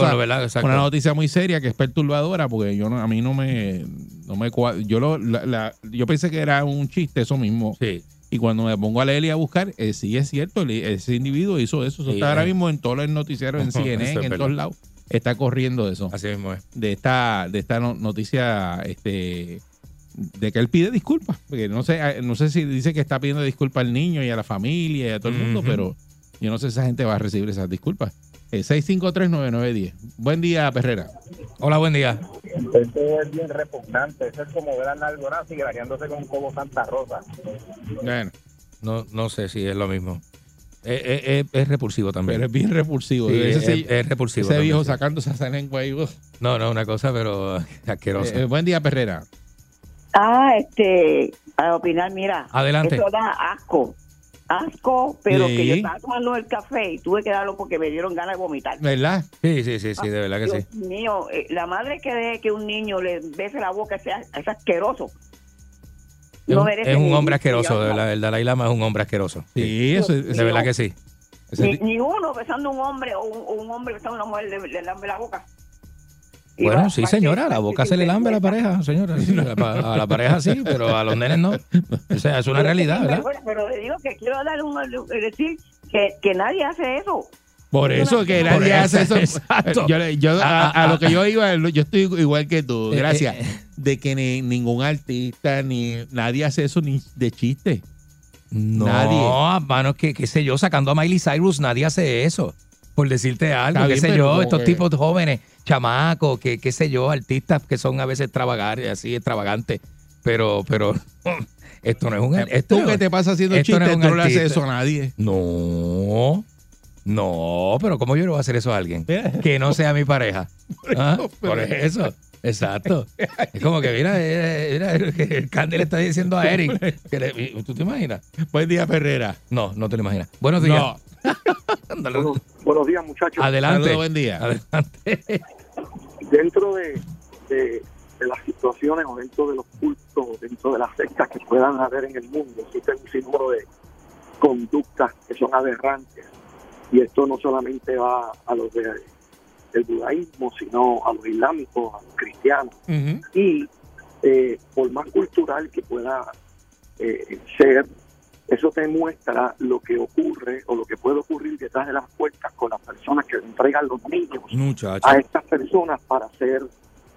es una, noticia muy seria que es perturbadora porque yo no, a mí no me, no me yo lo, la- la- yo pensé que era un chiste eso mismo. Sí. Y cuando me pongo a leer y a buscar, eh, sí es cierto, ese individuo hizo eso. Eso Sí, está ahora eh. mismo en todos los noticieros, en CNN, en todos lados. Está corriendo eso. Así mismo es. De esta, de esta no- noticia, este, de que él pide disculpas. Porque no sé, eh, no sé si dice que está pidiendo disculpas al niño y a la familia y a todo el mundo, pero yo no sé si esa gente va a recibir esas disculpas. Eh, 6539910. Buen día, Perrera. Hola, buen día. Eso es bien repugnante. Eso es como ver a Naldo Nazi graneándose con Cobo Santa Rosa. Bueno, No, no sé si es lo mismo. Es, es- es- es repulsivo también. pero es bien repulsivo. Sí, ese es, sí- es repulsivo. ese también, viejo sí. sacándose esa lengua ahí. No, no, una cosa, pero asquerosa. Eh, eh, buen día, Perrera. Ah, este, a opinar, mira. Adelante. Eso da asco. Asco, pero Sí. que yo estaba tomando el café y tuve que darlo porque me dieron ganas de vomitar. ¿Verdad? Sí, sí, sí, sí, de verdad que Dios sí. mío, eh, la madre que deje que un niño le bese la boca sea, es asqueroso. Es No un, es hombre asqueroso, verdad. El Dalai Lama es un hombre asqueroso. Sí, eso Dios es- De verdad que sí. Ni, uno besando a un hombre o un, hombre besando a una mujer le, le lambe la boca. Y Bueno, va- sí, señora, la boca se le lambe a la pareja, señora. A la- a la pareja sí, pero a los nenes no. O sea, es una realidad, ¿verdad? Pero, digo que quiero darle un, decir que, que nadie hace eso. Por eso que nadie hace eso, exacto. Yo, yo- a, Ah, ah, a lo ah. que yo iba, yo estoy igual que tú. Eh, Gracias. Eh, De que ni, ningún artista ni nadie hace eso ni de chiste. No, Nadie. mano, que qué sé yo, sacando a Miley Cyrus, nadie hace eso. Por decirte algo, Está qué bien, sé yo, estos que- tipos jóvenes, chamacos, que qué sé yo, artistas que son a veces extravagantes, así extravagantes, pero, pero esto no es un esto Tú no- que te pasa haciendo esto no chistes, es un tú no le haces artista. eso a nadie. No, no, pero ¿cómo yo le voy a hacer eso a alguien? Que no sea mi pareja. ¿Ah? Por eso, exacto. Es como que, mira, mira, el Candy le está diciendo a Eric. que le- ¿Tú te imaginas? Buen día, Ferrera. No, no te lo imaginas. Buenos días. No. Buenos días, muchachos. Adelante. Saludos, buen día. Adelante. Dentro de, de- de las situaciones o dentro de los cultos, dentro de las sectas que puedan haber en el mundo, existen un sinnúmero de conductas que son aberrantes. Y esto no solamente va a los de, del budaísmo, sino a los islámicos, a los cristianos. Y eh, por más cultural que pueda eh, ser, eso te muestra lo que ocurre o lo que puede ocurrir detrás de las puertas con las personas que entregan los niños a estas personas para hacer,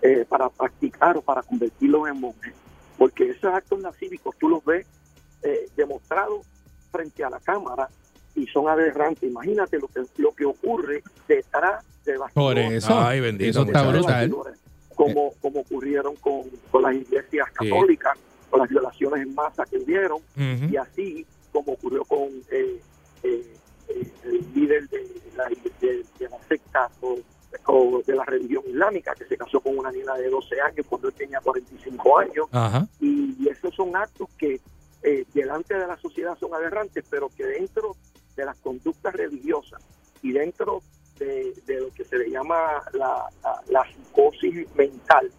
eh, para practicar o para convertirlos en monjes. Porque esos actos cívicos tú los ves eh, demostrados frente a la cámara y son aberrantes. Imagínate lo que, lo que ocurre detrás de Por eso. Ay, bendito, Eso está brutal. como, como ocurrieron con, con las iglesias Sí. católicas, con las violaciones en masa que hubieron, y así como ocurrió con eh, eh, eh, el líder de la, de, de la secta o, o de la religión islámica que se casó con una niña de 12 años cuando él tenía 45 años Ajá. y, y esos son actos que eh, delante de la sociedad son aberrantes pero que dentro de las conductas religiosas y dentro de, lo que se le llama la, psicosis mental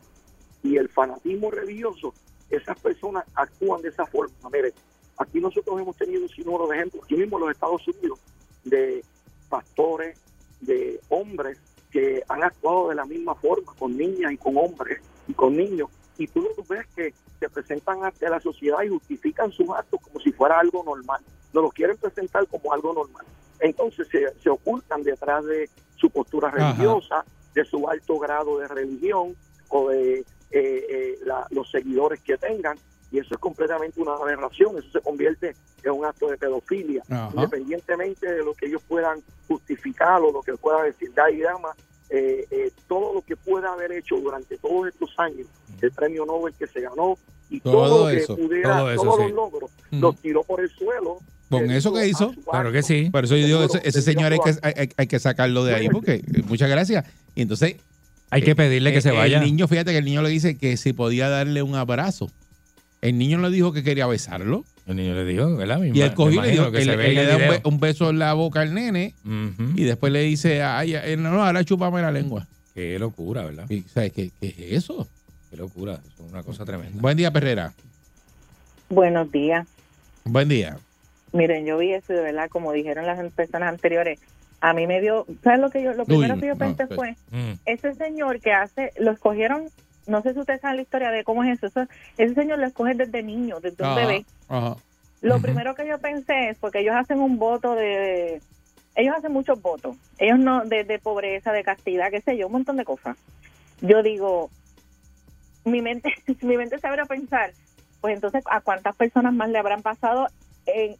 y el fanatismo religioso, esas personas actúan de esa forma. Mire, aquí nosotros hemos tenido un sinnúmero de ejemplos, aquí mismo en los Estados Unidos, de pastores, de hombres que han actuado de la misma forma con niñas y con hombres y con niños, y tú los ves que se presentan ante la sociedad y justifican sus actos como si fuera algo normal. No los quieren presentar como algo normal. Entonces se, se ocultan detrás de su postura Ajá. religiosa, de su alto grado de religión o de eh, eh, la- los seguidores que tengan. Y eso es completamente una aberración. Eso se convierte en un acto de pedofilia. Ajá. Independientemente de lo que ellos puedan justificar o lo que pueda decir Dai Dama, eh, eh, todo lo que pueda haber hecho durante todos estos años, el premio Nobel que se ganó y todo, Todo lo que eso, pudiera, todo eso, todos sí. los logros, los tiró por el suelo. Con Eh, eso que hizo, su Claro que sí. Por eso yo digo, ese, ese señor hay que, hay, hay que sacarlo de ahí, porque eh, muchas gracias. Y entonces, Hay que pedirle que eh, se vaya. El niño, fíjate que el niño le dice que si podía darle un abrazo. El niño le dijo que quería besarlo. El niño le dijo, ¿verdad? Y él cogió y le dijo que, se le, le da un, video. be- un beso en la boca al nene y después le dice, ay, ay, no, no, ahora chúpame la lengua. Qué locura, ¿verdad? Y, ¿sabes qué, qué es eso? Qué locura. Es una cosa tremenda. Buen día, Perrera. Buenos días. Buen día. Miren, yo vi eso y de verdad, como dijeron las personas anteriores, a mí me dio, ¿sabes lo que yo, lo primero Uy, que yo no, pensé pues. fue, Mm. ese señor que hace, lo escogieron, no sé si ustedes saben la historia de cómo es eso, eso- ese señor lo escoge desde niño, desde un bebé. ajá. Lo primero que yo pensé es porque ellos hacen un voto de, ellos hacen muchos votos, ellos no, de, de pobreza, de castidad, qué sé yo, un montón de cosas. Yo digo, mi mente, mi mente se abre a pensar, pues entonces a cuántas personas más le habrán pasado en,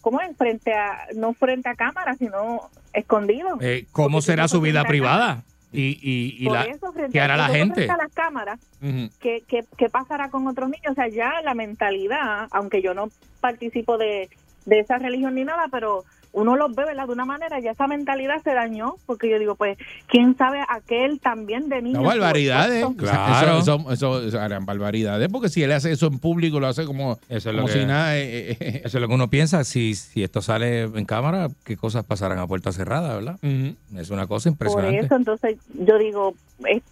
¿cómo es? Frente a, no frente a cámara, sino escondido. Eh, ¿Cómo Porque será su vida frente a privada? Y, y, y Por la, eso, ¿qué hará la gente? a las cámaras, Ujú. ¿qué, qué, qué pasará con otros niños? O sea, ya la mentalidad, aunque yo no participo de, de esa religión ni nada, pero uno los ve, ¿verdad? De una manera, ya esa mentalidad se dañó, porque yo digo, pues, ¿quién sabe aquel también de niños? No, barbaridades. Claro. Eso, eso, eso, eso harán barbaridades, porque si él hace eso en público, lo hace como, Eso es lo como que- si nada. eh, eh, Eso es lo que uno piensa. Si, si esto sale en cámara, ¿qué cosas pasarán a puerta cerrada, verdad? eh. Es una cosa Por impresionante. eso, entonces, yo digo, es-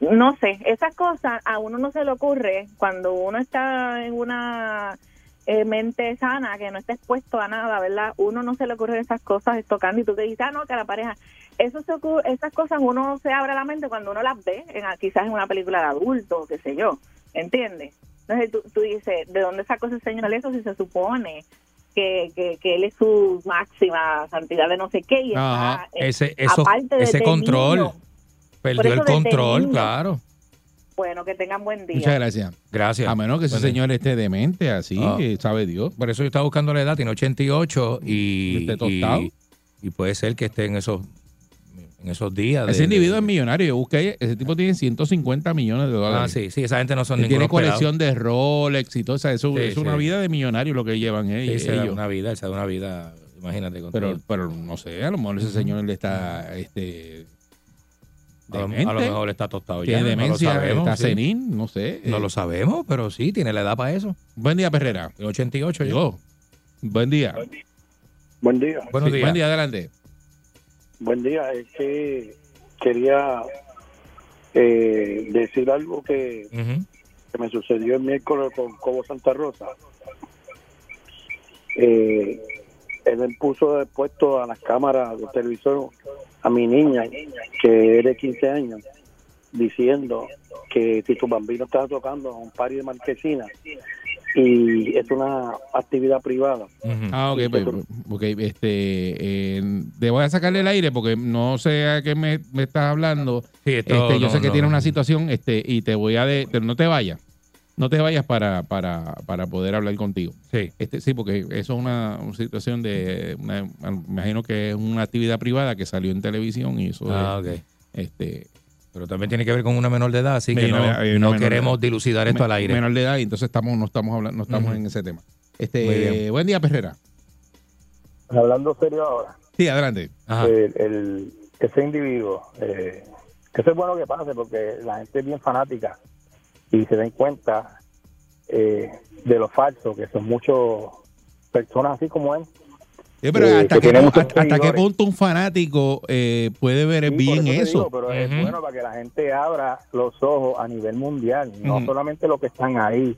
no sé, esas cosas a uno no se le ocurre cuando uno está en una eh, mente sana, que no está expuesto a nada, ¿verdad? Uno no se le ocurre esas cosas tocando y tú te dices, ah, no, que la pareja. Eso se ocurre, esas cosas uno se abre la mente cuando uno las ve, en, quizás en una película de adulto, qué sé yo, ¿entiendes? Entonces tú, tú dices, ¿de dónde sacó ese señor eso si se supone que, que, que él es su máxima santidad de no sé qué? Y Ajá. está, eh, Ese, eso, aparte de- ese de control. niño. Perdió el desde control, niño. claro. Bueno, que tengan buen día. Muchas gracias. Gracias. A menos que ese Bueno. señor esté demente, así, Ah. que sabe Dios. Por eso yo estaba buscando la edad, tiene 88 y, ¿Y esté tostado? y, y puede ser que esté en esos en esos días. de- Ese individuo de- es millonario. Yo busqué, ese tipo tiene 150 millones de dólares. Ah, sí, sí, esa gente no son tiene colección de Rolex y todo eso. Eso Sí, es una vida de millonario lo que llevan Sí, ellos. una vida, se da una vida, imagínate. Con pero, todo. pero no sé, a lo mejor ese señor le está este, demente. a lo mejor está tostado ya. tiene no lo demencia, sabemos, está sí. senil, no sé. No Eh, lo sabemos, pero sí, tiene la edad para eso. Buen día, Perrera. El 88 ya. Llegó. Buen día. Buen día. Buenos Sí, días. Buen día, adelante. Buen día. Es que quería eh, decir algo que, que me sucedió el miércoles con Cobo Santa Rosa. Eh, él puso de puesto a las cámaras del televisor a mi niña, que es de 15 años, diciendo que Tito Bambino estaba tocando a un party de marquesina y es una actividad privada. Ah, ok, pues, ok, este, eh, te voy a sacarle el aire porque no sé a qué me, me estás hablando. esto Este, yo no, sé que no. tiene una situación este, y te voy a... De, te- no te vayas. No te vayas para, para, para poder hablar contigo. Sí. Este, sí, porque eso es una, una situación de... Una, me imagino que es una actividad privada que salió en televisión y eso Ah, es, ok. este, Pero también tiene que ver con una menor de edad, así que no, una- no queremos de- dilucidar esto me- al aire. Menor de edad y entonces estamos, no estamos hablando, no estamos Ujú. en ese tema. Este, buen día, Perrera. Hablando serio ahora, Sí, adelante. Ajá. el, el- ese individuo, eh, que eso es bueno que pase porque la gente es bien fanática y se den cuenta eh, de lo falso, que son muchas personas así como él. Sí, pero Eh, hasta, que muchos hasta qué punto un fanático eh, puede ver Sí, bien eso. digo, pero es bueno para que la gente abra los ojos a nivel mundial, no solamente los que están ahí,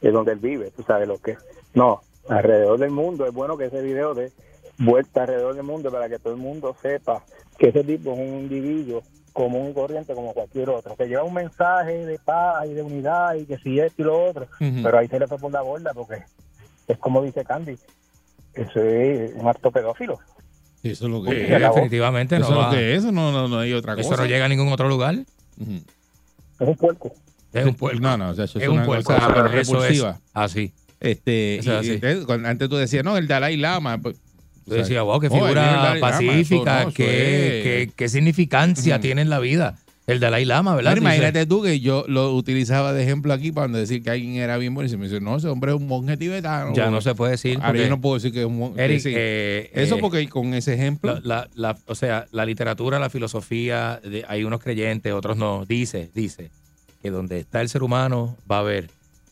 de donde él vive, tú sabes lo que no, alrededor del mundo es bueno que ese video dé vuelta alrededor del mundo para que todo el mundo sepa que ese tipo es un individuo común y corriente como cualquier otro, que lleva un mensaje de paz y de unidad y que si esto y lo otro, pero ahí se le fue por la borda porque es como dice Candy, eso es un acto pedófilo. Eso es lo que acabó. definitivamente eso no, es va- lo que es, eso no, no, no hay otra eso no llega a ningún otro lugar. Es un puerco. Es un puerco. No, no, o sea, eso es, es un una puerco. cosa pero pero eso es repulsiva. así. Este, Eso es y- así. entonces, cuando- antes tú decías, no, el Dalai Lama. pues, Yo decía, wow, qué figura pacífica, no, qué, qué- qué significancia tiene en la vida el Dalai Lama, ¿verdad? Pero imagínate tú que yo lo utilizaba de ejemplo aquí para decir que alguien era bien bueno y se me dice, no, ese hombre es un monje tibetano. ya no se puede decir. Ahora yo no puedo decir que es un monje. Eric, sí. eh, Eso eh, porque con ese ejemplo. la, la- la- o sea, la literatura, la filosofía, de- hay unos creyentes, otros no. Dice, dice que donde está el ser humano va a haber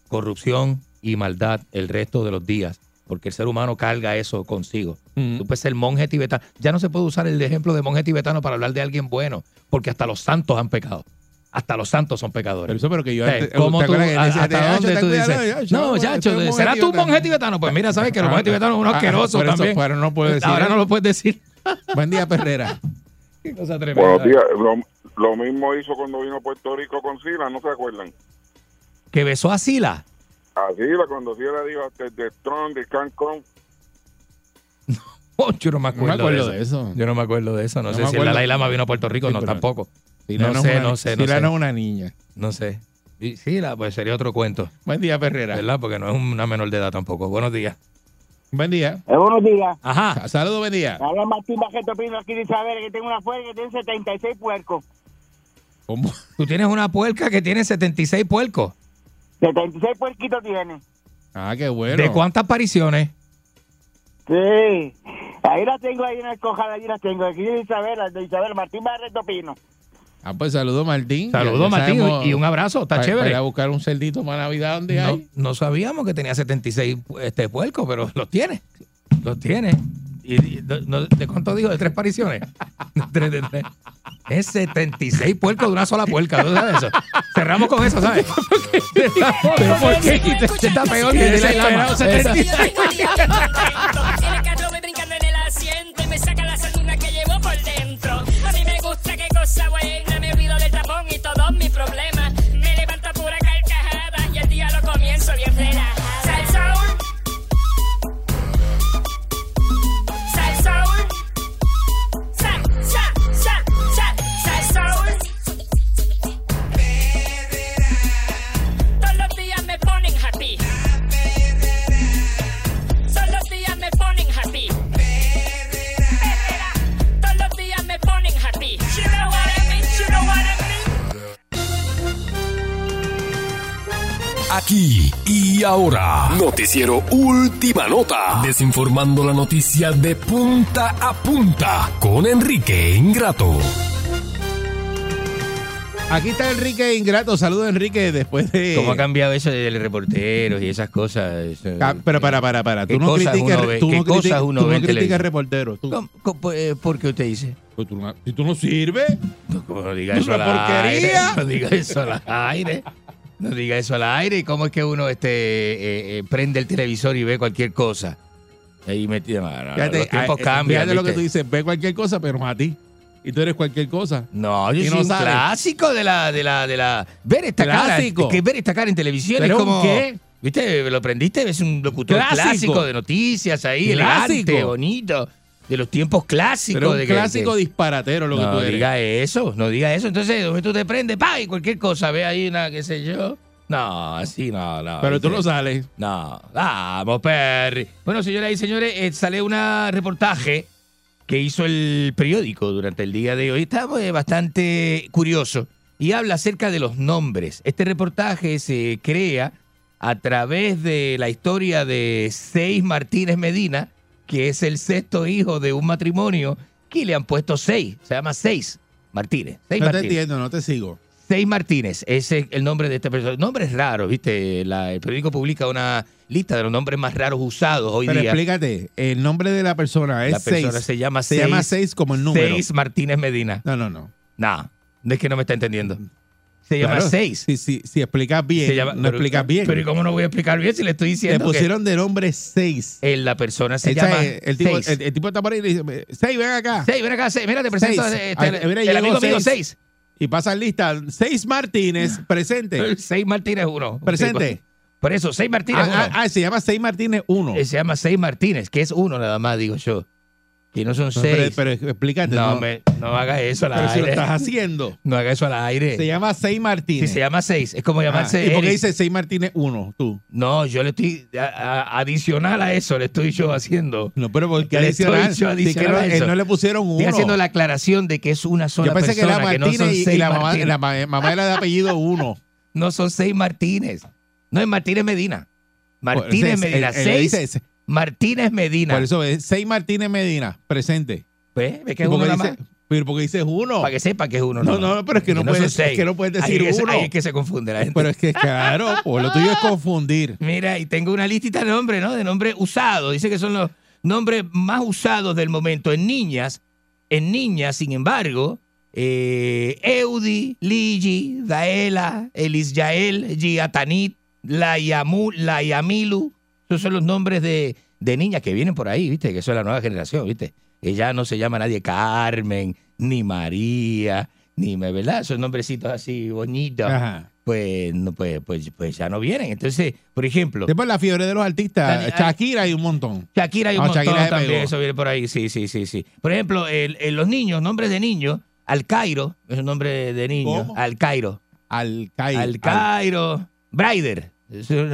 corrupción y maldad el resto de los días, porque el ser humano carga eso consigo. Ujú. Tú puedes ser monje tibetano. Ya no se puede usar el ejemplo de monje tibetano para hablar de alguien bueno, porque hasta los santos han pecado. Hasta los santos son Pero pecadores. eso, pero que yo antes. ¿Cómo ¿te tú, que hasta "Ah, dónde tú cuidado, dices? No, ya, este ¿será tú un tibetano". monje tibetano? Pues mira, sabes que los Ah, monjes tibetanos son unos ah, asquerosos eso, también. pero no puedo decir Ahora no lo puedes decir. Buen día, Perrera. Qué cosa tremenda. Buenos días. Lo, lo mismo hizo cuando vino a Puerto Rico con Sila, ¿no se acuerdan? Que besó a Sila. A Sila, cuando Sila dijo "The- The Strong, the Can Come. Oh, yo no me No me acuerdo, de, de eso. Yo no me acuerdo de eso. No, No sé si el. Dalai Lama vino a Puerto Rico. Sí, no, tampoco. Sila No sé, una- no sé, sé. no es una niña. No sé. Y Sila, pues sería otro cuento. Buen día, Perrera. ¿Verdad? Porque no es una menor de edad tampoco. Buenos días. Buen día. Eh, buenos días. Ajá. Saludos, buen día. Habla Martín Bajeto Pino aquí de Isabel, que tengo una fuerza que tiene 76 puercos. ¿Cómo? Tú tienes una puerca que tiene 76 puercos. 76 puerquitos tiene. Ah, qué bueno. ¿De cuántas apariciones? Sí. Ahí la tengo, ahí en el cojal, ahí la tengo. Aquí de Isabel, de Isabel Martín Barreto Pino. Ah, pues saludos, Martín. Saludos, Ya Martín, sabemos- y un abrazo. Está para- chévere. Para buscar un cerdito para Navidad donde No, hay. no sabíamos que tenía 76 este, puercos, pero los tiene. Los tiene. ¿Y, y de, no- ¿de cuánto dijo? ¿De tres apariciones? De tres, de tres. Es 76 puercos de una sola puerca. ¿Tú sabes eso? Cerramos con eso, ¿sabes? ¿Pero por qué? Está peor que Aquí y ahora, Noticiero Última Nota, desinformando la noticia de punta a punta con Enrique Ingrato. Aquí está Enrique Ingrato. Saludos, Enrique, después de... ¿Cómo ha cambiado eso del reportero y esas cosas? Ca- Pero para, para, para. ¿Qué Tú no cosas criticas, uno ve- tú qué no cosas uno tú ve no criticas reporteros. Tú, ¿Cómo- cómo- pues, eh, ¿Por qué usted dice? no- si tú no sirves, no diga Es eso al una porquería. aire. No diga eso al aire. No diga eso al aire. ¿Y cómo es que uno este, eh, eh, prende el televisor y ve cualquier cosa? Ahí metí, mano, Fíjate, los tiempos ah, eh, cambian. fíjate lo que ¿viste? tú dices, ve cualquier cosa, pero no a ti. Y tú eres cualquier cosa. No, yo soy no un sabes. clásico de la, de la, de la. Ver esta Clásico. cara. Que ver esta cara en televisión ¿Pero es como. qué? ¿Viste? ¿Lo aprendiste? Ves un locutor Clásico. clásico, de noticias ahí, Clásico. elegante, bonito. De los tiempos clásicos. Pero un de que- clásico que- disparatero lo que no tú eres. diga eso, no diga eso. Entonces, donde tú te prendes, pa, y cualquier cosa, ve ahí una, qué sé yo. No, así no, no. Pero tú no sales. No, vamos, Perry. Bueno, señoras y señores, eh, sale un reportaje que hizo el periódico durante el día de hoy. Está eh, bastante curioso y habla acerca de los nombres. Este reportaje se crea a través de la historia de Seis Martínez Medina, que es el sexto hijo de un matrimonio que le han puesto seis. Se llama Seis Martínez. Seis No te entiendo, no te sigo. Seis Martínez, ese es el nombre de esta persona. Nombres raros, ¿viste? La- el periódico publica una lista de los nombres más raros usados hoy Pero día. explícate, el nombre de la persona es La persona seis. se llama Se Seis- llama seis como el número. Seis Martínez Medina. No, no, no. No, no es que no me está entendiendo. Se llama Claro, Seis. Si, si, si explicas bien, Se llama- no pero- explicas bien. Pero ¿y cómo no voy a explicar bien si le estoy diciendo que pusieron de nombre seis. eh, la persona se Esa llama es- el, tipo, Seis? el, el tipo está por ahí y le dice, seis, ven acá. Seis, ven acá, Seis. Mira, te presento Seis. este, Ay, el, mira, el amigo mío Seis. Seis. Y pasa lista, seis Martínez, presente. Seis Martínez uno. Presente. Sí, Por eso, Seis Martínez uno. Ah, ah, ah, se llama seis Martínez uno. Eh, Se llama Seis Martínez, que es uno nada más, digo yo. Que no son No, seis. pero, pero explícate. no, no, me- no haga eso al pero si lo aire. estás haciendo. No haga eso al aire. Se llama seis Si Martínez. se llama seis, es como llamarse. Ah, ¿Y por qué dice seis Martínez uno, tú? No, yo le estoy. a- a- adicional a eso, le estoy yo haciendo. No, pero ¿por qué Le estoy yo adicional a él eso. no le pusieron uno. Estoy haciendo la aclaración de que es una sola Yo pensé que persona, era que no Martínez son y- y, la, mamá, Martínez. la ma- mamá era de apellido uno. No son seis Martínez. No es Martínez Medina. Martínez Por- Medina. seis. Martínez Medina. Por eso es seis Martínez Medina, presente. ¿Ves? ¿Ves que ¿Y es uno nada más? Pero porque dices uno. Para que sepa que es uno. No, no, pero es que no puedes- es que no puedes Ahí decir es que- uno. Ahí es que se confunde la gente. Pero es que, claro, pues lo tuyo es confundir. Mira, y tengo una listita de nombres, ¿no? De nombres usados. Dice que son los nombres más usados del momento en niñas. En niñas, sin embargo, eh, Eudi, Ligi, Daela, Elisyael, Giatanit, Layamilu. Esos son los nombres de, de niñas que vienen por ahí, ¿viste? Que son la nueva generación, ¿viste? Que ya no se llama nadie Carmen, ni María, ni, ¿verdad? Esos nombrecitos así bonitos Ajá. pues, no, pues, pues, pues ya no vienen. Entonces, por ejemplo, Después la fiebre de los artistas, Shakira hay un montón. Shakira hay un montón Shakira también, eso viene por ahí, sí, sí, sí, sí. Por ejemplo, el- el- los niños, nombres de niños, Al Cairo, es un nombre de niño, ¿Cómo? Al Cairo. Al Cairo. Al Cairo. Braider.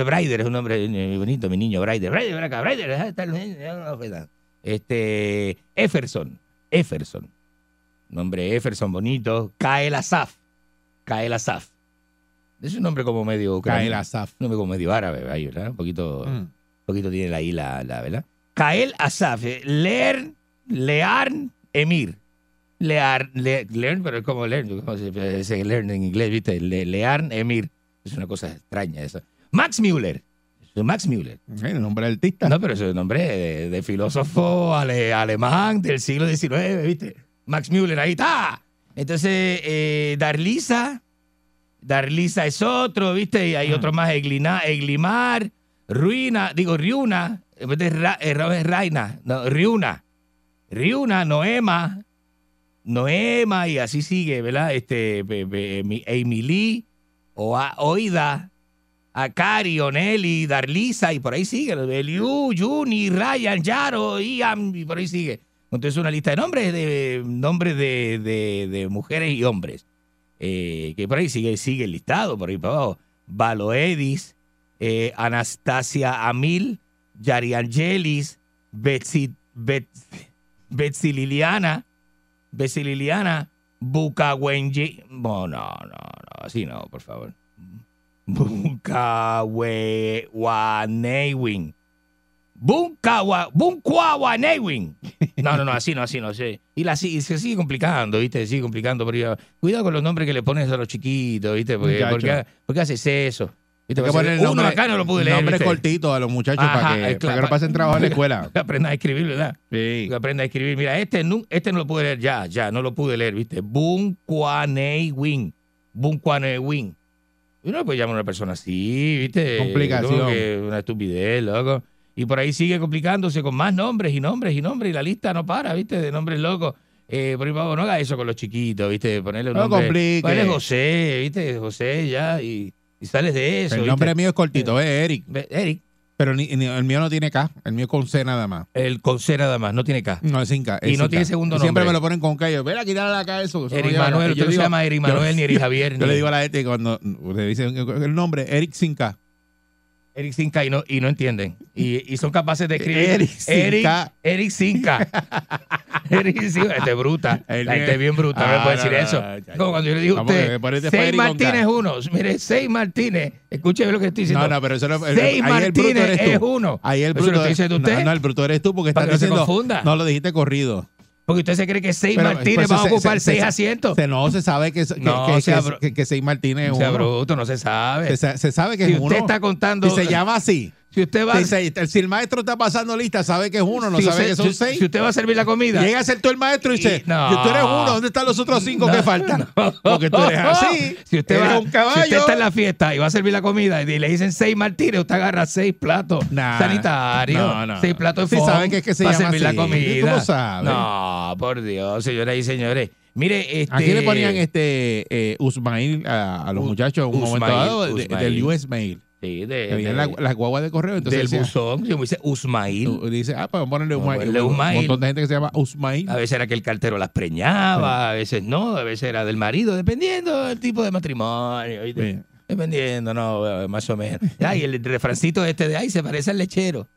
Braider es un nombre eh, bonito, mi niño, Braider. Braider, ven acá, Braider. Este, Efferson. Efferson. Nombre Efferson, bonito. Kael Asaf. Kael Asaf. Es un nombre como medio... Kael Asaf. Un nombre como medio árabe, ¿verdad? Un poquito, Mm. un poquito tiene ahí la, la, ¿verdad? Kael Asaf. eh, Lear, Learn Emir. Lear, le, learn, pero es como learn, ¿cómo se dice learn en inglés, viste? Le, Learn Emir. Es una cosa extraña eso. Max Müller. Max Müller. El nombre del artista. No, pero es un nombre de, de filósofo ale- alemán del siglo XIX, ¿viste? Max Müller, ahí está. Entonces, eh, Darlisa, Darlisa es otro, ¿viste? Y hay otro más, Eglina, Eglimar, Ruina, digo, Riuna, en vez de Ra- eh, Ra- Raina, no, Riuna, Riuna, Noema, Noema, y así sigue, ¿verdad? Este, Emily, Oa- Oida, Akari, Oneli, Darlisa, y por ahí sigue. Eliu, Juni, Ryan, Yaro, Ian, y por ahí sigue. Entonces una lista de nombres de nombres de, de- mujeres y hombres. Eh, que por ahí sigue, sigue el listado, por ahí para abajo. Valoedis, eh, Anastasia Amil, Yari Angelis, Betsy, Betsy, Betsy Liliana, Betsy Liliana, Bucawenji. No, no, no, no, así no, por favor. Bunkawanewin. Bunkawa, Bunkawanewin. No, no, no, así no, así no. Sí. Y la, y se sigue complicando, ¿viste? Se sigue complicando. Ahí. Cuidado con los nombres que le pones a los chiquitos, ¿viste? Porque, Muchacho. ¿por, qué, por qué haces eso? ¿Viste? Porque poner uno nombre- acá no lo pude leer. Nombre cortito a los muchachos Ajá, para, que, para claro, que no pasen trabajo en la escuela. Que aprendan a escribir, ¿verdad? Sí. Que aprenda a escribir. Mira, este no, este no lo pude leer ya, ya, no lo pude leer, ¿viste? Bunquanewin. Bunquanewin. Y no le puede llamar a una persona así, ¿viste? Complicación. Que una estupidez, loco. Y por ahí sigue complicándose con más nombres y nombres y nombres y la lista no para, ¿viste? De nombres locos. Eh, por ahí, Pavo, no haga eso con los chiquitos, ¿viste? Ponerle un No nombre. complique. Ponle José, ¿viste? José ya y, y sales de eso. El ¿viste? nombre mío es cortito, es Eric. Eric. Pero ni- ni- el mío no tiene K, el mío con C nada más. El con C nada más, no tiene K. No, es sin K. es Y no tiene segundo Y Siempre nombre. me lo ponen con K. Yo, ven a quitarle la K eso. eso Eric lleva Manuel, K". usted Yo no se llama Eric yo- Manuel ni Eric Javier. Yo ni- le digo a la gente cuando le dicen el nombre, Eric sin K. Eric Sinca y no, y no entienden. Y, y son capaces de escribir Eric. Eric Sinca. Eric. Este es bruta. La gente es bien bruta, no le Ah, puede no, decir no, eso. no, ya, Como cuando yo le digo a usted, Seis Martínez K. uno. Mire, Seis Martínez. Escuche lo que estoy diciendo. No, no, pero eso no Seis ahí el bruto Martínez eres tú. es uno. Ahí el ¿Eso bruto lo está diciendo usted? No, no, el bruto eres tú porque estás diciendo. No lo dijiste corrido. Porque usted se cree que Seis Pero, Martínez pues, va a se- ocupar se- seis se- asientos. se- no se sabe que, que, No, que, sea que, que, Seis Martínez es sea uno. bruto, no se sabe. Se, sa- se sabe que Si es uno. usted está contando- Si se llama así. Si usted va Si, si el maestro está pasando lista, sabe que es uno, no si sabe usted- que son si- seis. Si usted va a servir la comida. Llega a ser tú el maestro y dice, no. tú eres uno, ¿dónde están los otros cinco que faltan? Porque tú eres así. Si usted, va, un caballo. si usted está en la fiesta y va a servir la comida y le dicen seis martínez, usted agarra seis platos Nah. sanitarios, No, no, seis no. platos de Sí fond saben que es que se llama servir la comida. Tú lo sabes. No, por Dios, señoras y señores. Mire, este, ¿A quién le ponían este eh, Usmail a, a los muchachos en un momento dado Usmail. del US Mail? Sí, de, de- la- las guaguas de correo. Entonces del buzón, yo me dice Usmail. dice, ah, pues vamos a ponerle a Usmail. Un montón de gente que se llama Usmail. A veces era que el cartero las preñaba, a veces no, a veces era del marido, dependiendo del tipo de matrimonio. Sí. Dependiendo, no, más o menos. Ah, y el refrancito este de ahí se parece al lechero.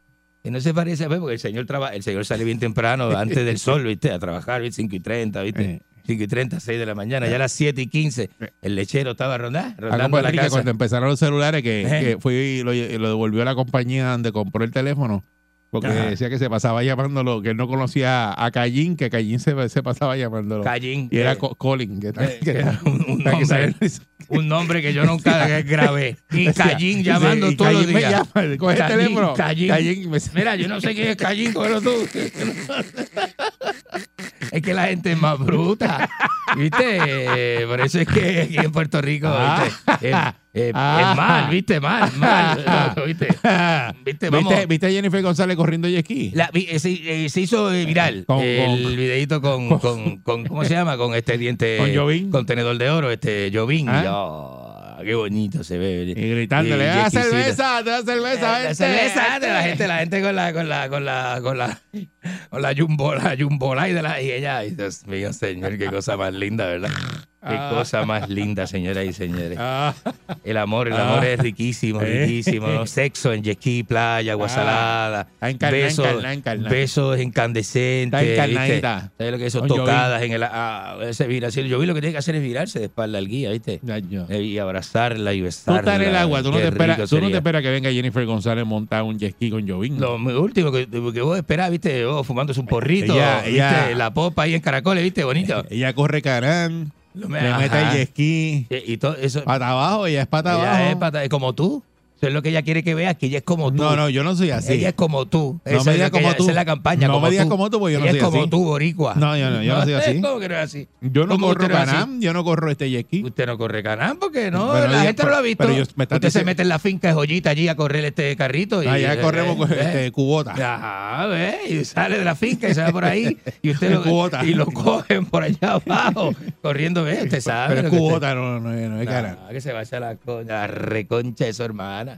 Y no se parece, pues, porque el señor traba, el señor sale bien temprano, antes del sol, ¿viste? A trabajar, ¿viste? 5 y 30, ¿viste? Eh. 5 y 30, 6 de la mañana, ya a las 7 y 15, el lechero estaba rondando, Ah, rondando la casa. cuando empezaron los celulares, que, Eh. que fue y lo, lo devolvió a la compañía donde compró el teléfono, porque Ajá. decía que se pasaba llamándolo, que él no conocía a Callín, que Callín se, se pasaba llamándolo. Callín, Y era eh, Co- Colin. Que, eh, que- que era un, un nombre, un nombre que yo nunca grabé. Y Callín llamando y todos los Callín me días. llama, coge el Callín, teléfono. Callín. Callín me- Mira, yo no sé quién es Callín, pero tú. Es que la gente es más bruta. ¿Viste? Por eso es que aquí en Puerto Rico, ¿viste? Es, es- Ah. es mal, ¿viste? Mal, mal. ¿Viste? ¿Viste? Vamos. ¿Viste, ¿Viste a Jennifer González corriendo jet ski? La- eh, se, eh, se hizo eh, viral Con- el con- videito con, con, con- ¿cómo se llama? Con este diente Con Jovín. con tenedor de oro, este Jovín. ¿Ah? Y, oh, qué bonito se ve. Y gritándole, Y ¡ah, cerveza! ¡Te da cerveza! Vente, cerveza vente". de la gente, la gente con la, con la, con la, con la, con la jumbo, la jumbo light de la, y ella, Dios mío, señor, qué cosa más linda, ¿verdad? Qué Ah. cosa más linda, señoras y señores. Ah. El amor, el Ah. amor es riquísimo, riquísimo. ¿no? Sexo en ski, playa, agua Ah. salada. Está encarnada, besos, encarnada. besos incandescentes. Está ¿viste? encarnadita. ¿Sabes lo que es eso? Con Tocadas en el. Ah, ese vira- sí, Yo vi lo que tiene que hacer es virarse de espalda al guía, ¿viste? Eh, Y abrazarla y Tú besarla. estás en el agua, tú no, te esperas, tú no te esperas que venga Jennifer González montar un ski con Jovín. Lo último que, que vos esperás, viste, vos fumándose un porrito, Ella- viste, ella- la popa ahí en caracoles, viste, bonito. Ella corre carán, le mete el jet ski. Y, y todo eso. Pata abajo, ella es pata ella abajo. es pata- como tú. Eso es lo que ella quiere que veas, que ella es como tú. No, no, yo no soy así. Ella es como tú. No Esa me es digas como ella- tú. Esa es la campaña. No como me digas como tú, porque yo no Ella soy es como así. tú, boricua. No, yo no, yo no soy así. ¿Cómo que no es así? Yo no ¿Cómo corro así? canam, yo no corro este jet ski. Usted no corre canam porque no, la yo- gente no lo ha visto. pero yo- me usted se mete en la finca de joyita allí a correr este carrito. Y, Allá eh, corremos con eh, este, cubota. Ajá, ve, y sale de la finca y se va por ahí y usted lo, cubota. y lo cogen por allá abajo corriendo, ve, usted sabe. Pero es cubota, no, no, no es. No, que se vaya a la reconcha de su hermana.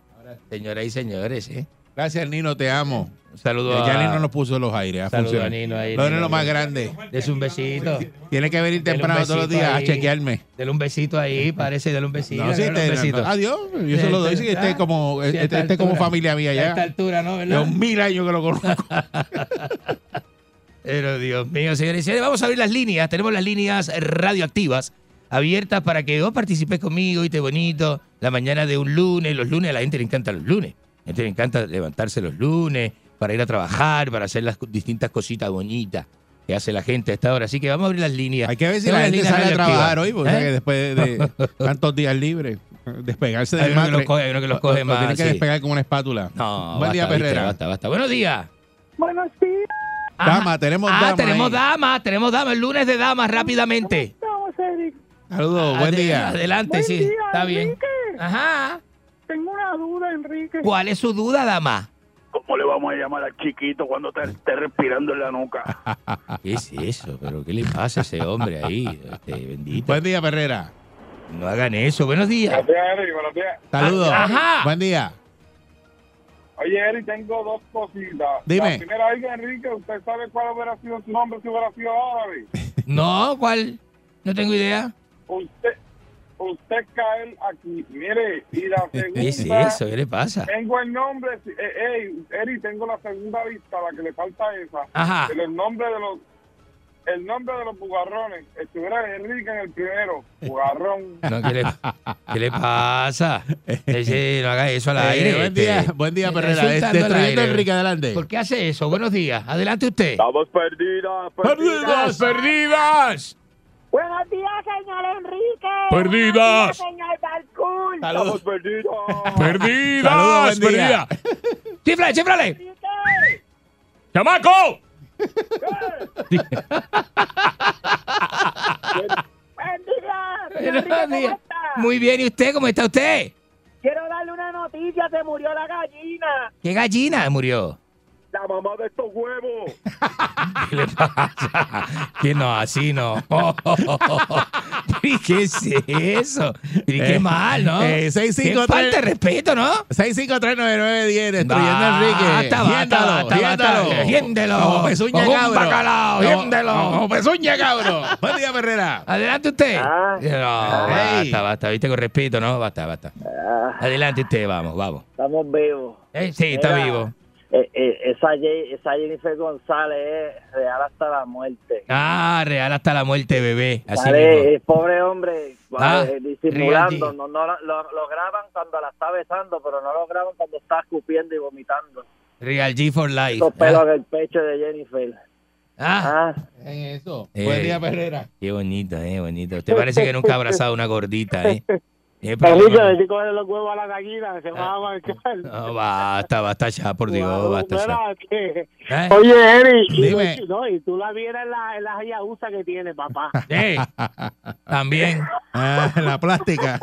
Señoras y señores, ¿sí? Gracias, Nino, te amo. Un saludo Ya a, Nino nos puso los aires. a a Nino ahí. Lo Nino, lo más grande. Dese un besito. Tiene que venir Dele temprano todos los días a ahí. chequearme. Dele un besito ahí, parece, dele un besito. No, sí, dale un besito. no, adiós. Yo se lo doy. Sí, este es como, Sí, a este, este es como familia mía A esta ya. altura, ¿no? ¿Verdad? mil años que lo conozco. Pero Dios mío, señores y señores, vamos a abrir las líneas. Tenemos las líneas radioactivas abiertas para que vos participes conmigo y te bonito. La mañana de un lunes, los lunes a la gente le encantan los lunes. A la gente le encanta levantarse los lunes para ir a trabajar, para hacer las distintas cositas bonitas que hace la gente a esta hora. Así que vamos a abrir las líneas. Hay que ver si la las gente líneas sale a trabajar hoy, porque o sea, ¿Eh? después de tantos días libres, despegarse Hay del uno que los coge, hay uno que los coge lo- lo más, tienen que sí. despegar como una espátula. No, Buen día, basta, viste, Perrera. Basta, basta. Buenos días. Buenos días. Dama, tenemos ah, dama tenemos ahí. dama, tenemos dama. El lunes de damas, rápidamente. Vamos, Eric. Saludos, buen Ade- día. Adelante, Buen sí. día, Está bien. Enrique. Ajá. Tengo una duda, Enrique. ¿Cuál es su duda, dama? ¿Cómo le vamos a llamar al chiquito cuando te esté respirando en la nuca? ¿Qué es eso? ¿Pero qué le pasa a ese hombre ahí? Este, bendito. Buen día, Perrera. No hagan eso. Buenos días. Buenos días, Eri, buenos días. Saludos. Ajá. Buen día. Oye, Eri, tengo dos cositas. Dime. La primera, oiga, Enrique, ¿usted sabe cuál hubiera sido su nombre si hubiera sido árabe? No, ¿cuál? No tengo idea. Usted, usted cae aquí. Mire, y la segunda... ¿Qué es eso? ¿Qué le pasa? Tengo el nombre, eh, ey, Eri, tengo la segunda lista, la que le falta esa. Ajá. Pero el nombre de los, el nombre de los bugarrones, estuviera Enrique en el primero, bugarrón. No, ¿qué, le, qué le pasa? Ese, no haga eso al Eh, aire. buen este. día, buen día, Perrera. Destruyendo aire. Enrique, adelante. ¿Por qué hace eso? Buenos días. Adelante usted. Estamos perdidas, ¡Perdidas, perdidas! Buenos días, señor Enrique. Perdidas. Buenos días, señor Balcour. Estamos perdidas. ¡Perdidas! Saludos, buen perdidas. ¡Chífrale, chífrale! Enrique. ¡Chamaco! Buen día, señor Buenos Enrique, ¿cómo días. está? Muy bien, ¿y usted? ¿Cómo está usted? Quiero darle una noticia, se murió la gallina. ¿Qué gallina murió? La mamá de estos huevos. ¿Qué le pasa? Que no, así no. ¿Y qué es eso? ¿Y qué Eh, mal, no? eh, Qué 653. falta de respeto, ¿no? 6539910, destruyendo Basta, Enrique. basta, basta. Como pezuña cabro. bacalao. Como pezuña cabro. Buen día, Perrera. Adelante usted. Ah. no, Ey. basta, basta, viste con respeto, ¿no? Basta, basta. Ah, Adelante usted, vamos, vamos. estamos vivos. Eh, sí, está Mira, vivo. Eh, eh, esa, Jennifer González es real hasta la muerte. Ah, real hasta la muerte, bebé. Así el pobre hombre Ah, eh, disimulando, no, no, lo, graban cuando la está besando, pero no lo graban cuando está escupiendo y vomitando. Real G for life. Los pelos en el pecho de Jennifer. Ah, Ah, En eso. Eh. Buen día, Perrera. qué bonito, eh, bonito. Usted parece que nunca ha abrazado una gordita, eh. ¿Qué Enrique, problema? le digo los huevos a la gallina, se va a marcar. No, basta, basta ya, por Dios, basta ya. Que- ¿Eh? Oye, Eri, y, Dime. no, y tú la vieras en la, en la Hayabusa que tiene, papá. Eh, También. Ah, la plástica.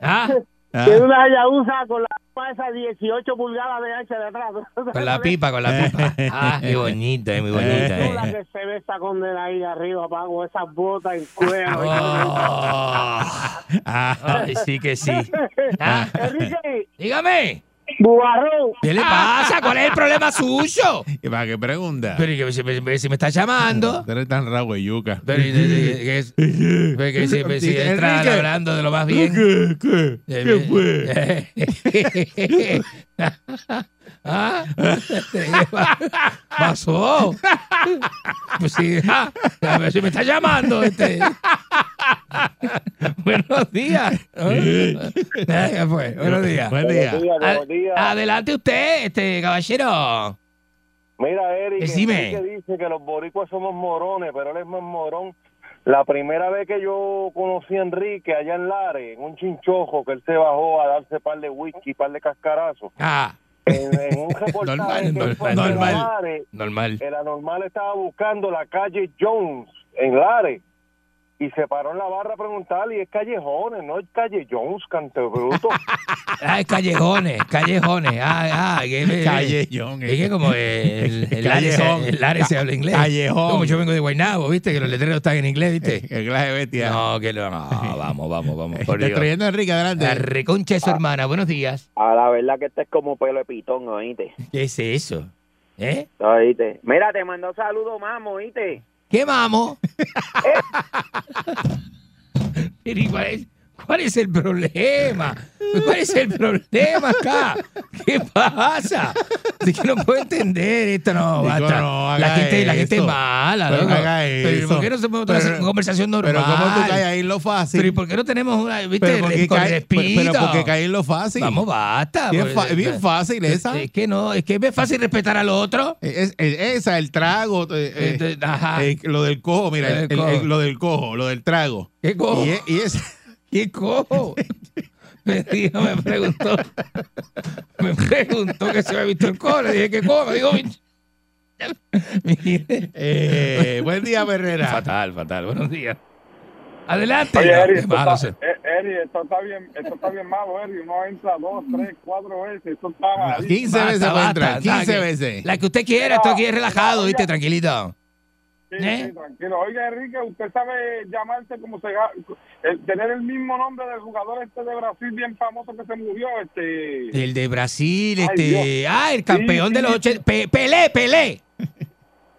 Ah, Ah. Tiene una Hayabusa con la ropa esa 18 pulgadas de ancha de atrás. con la pipa, con la pipa. Ah, qué bonito, eh, muy bonita, Tú la eh. que se ve esa condena ahí arriba, con esas botas en cuero. Oh, Ah. ay, sí que sí. Ah, Enrique, dígame, ¿qué le pasa? ¿Cuál es el problema suyo? ¿Y para qué pregunta? Pero ¿y que si, me- si me está llamando. Tú eres tan rabo de yuca. Pero, ¿y de- de- que es- pero que si, si entra Enrique. hablando de lo más bien. ¿Qué? ¿Qué? Eh, ¿Qué fue? ¿Ah? ¿Qué pa- pasó? Pues sí, ah, a ver si me está llamando. Este. Buenos días. Eh, ¿Qué fue? Buenos días. Buen día. buenos días. Adelante usted, este caballero. Mira, Eric, Decime. Enrique dice que los boricuas somos morones, pero él es más morón. La primera vez que yo conocí a Enrique allá en Lares, en un chinchojo, que él se bajó a darse par de whisky, par de cascarazos, Ah, en, en un reportaje Normal, normal, a normal. Lares, normal. el anormal estaba buscando la calle Jones en Lares y se paró en la barra a preguntarle y es callejones, no es calle Jones, canto bruto. Ah, es callejones, callejones. Ah, ah, que Callejón. Es que como el, el, Lares se, Callejón. el Lares se habla inglés. Callejón. Como yo vengo de Guaynabo, ¿viste? Que los letreros están en inglés, ¿viste? Qué clase bestia. No, que no, no, vamos, vamos, vamos. Por. Destruyendo Enrique, adelante. La reconcha de su hermana, buenos días. A la verdad que este es como pelo de pitón, oíste. ¿Qué es eso? ¿Eh? Oíste. Mira, te mandó saludos, mamo, oíste. ¿Qué mamo? Pero, ¿y ¿cuál, es, ¿Cuál es el problema? ¿Cuál es el problema acá? ¿Qué pasa? Es que no puedo entender esto, no, basta. no la gente, la gente es mala, Pero loco. Pero, ¿y eso. ¿por qué no se puede hacer una conversación normal? Pero ¿cómo tú caes ahí en lo fácil? Pero ¿y por qué no tenemos una, viste, Pero porque con cae- pero- porque cae en lo fácil. Vamos, basta. Bien Pues, fa- bien eh, fácil esa. Es que no, es que es fácil respetar al otro. Es, es- esa, el trago, eh, eh, ajá. eh, lo del cojo, mira, Lo del el- el- cojo. el- lo del cojo, lo del trago. ¿Qué cojo? Y, y es, ¿Qué cojo? Me dijo, me preguntó, me preguntó que se había visto el cojo. Le dije, ¿qué cojo? Me dijo, mire. eh, buen día, Herrera. Fatal, fatal. Buenos días. Adelante. Oye, Eri, malo estás- ser. eh, Eri, esto está bien, esto está bien malo, Eri. Uno entra dos, tres, cuatro veces. Esto está mal. 15 Basta, veces puede entrar, basta, 15 que- veces. La que usted quiera, esto aquí es relajado, ¿viste? Tranquilito. Sí, ¿Eh? sí, tranquilo. Oiga, Enrique, usted sabe llamarse como se el- tener el mismo nombre del jugador este de Brasil bien famoso que se murió, este. El de Brasil, Ay, este. Dios. ah, el campeón Sí, de los 80. Pe- Pelé, Pelé.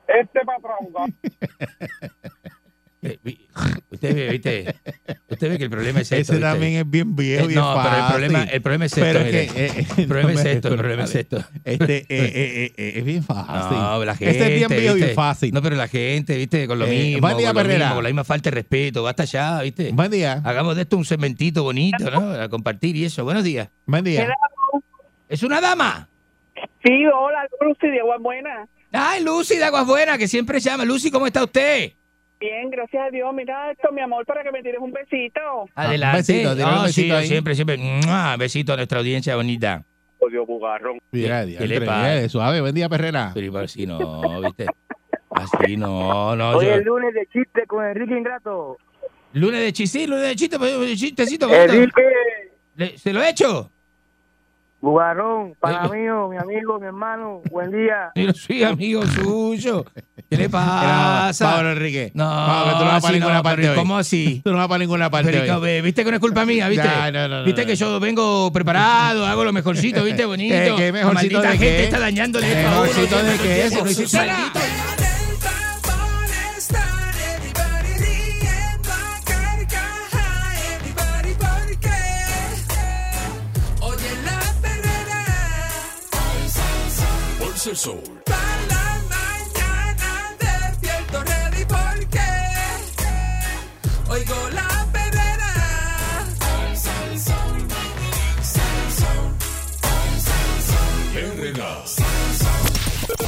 Este para atrás. Eh, Usted ve, ¿viste? Usted ve que el problema es esto. Ese ¿viste? también es bien viejo Eh, y no, es pero el fácil. problema, el problema es esto. Que, eh, el problema no es esto, el problema es esto. Este, eh, eh, eh, es bien fácil. No, la gente. Este es bien viejo y fácil. No, pero la gente, ¿viste? Con lo Eh, mismo. buen día, con, mismo, con la misma falta de respeto. Basta ya, ¿viste? Buen día. Hagamos de esto un segmentito bonito, ¿no? A compartir y eso. Buenos días. Buen día. ¿Es una dama? Sí, hola, Lucy de Aguas Buenas. Ay, Lucy de Aguas Buenas, que siempre llama. Lucy, ¿cómo está usted? Bien, gracias a Dios. Mira esto, mi amor, para que me tires un besito. Adelante. besito, tira un No, besito sí, ahí. siempre, siempre. ¡Mua! Besito a nuestra audiencia bonita. Odio bugarrón. Mira, ¿Qué le diantre, pasa? eh, suave. Buen día, Perrera. Pero así no, ¿viste? Así no, no. Hoy yo- es lunes de chiste con Enrique Ingrato. Lunes de chiste, lunes de chiste, pues, chistecito. bonito. Enrique, Le- ¿Se lo he hecho? Bugarrón, para mí, mi amigo, mi hermano, buen día. Yo no soy amigo suyo. ¿Qué le pasa? Pablo Enrique. No, que tú no vas para ninguna no, parte hoy. ¿Cómo así? Tú no vas para ninguna parte Pero, hoy. eh, ¿Viste que no es culpa mía, viste? No, no, no, ¿Viste no. que yo vengo preparado, hago lo mejorcito, viste, bonito? ¿Qué- qué mejorcito La maldita de gente qué? está dañándole ¿Qué esto a uno, mejorcito siempre de lo qué? entiendo, El sol. Para la mañana porque oigo la perrera.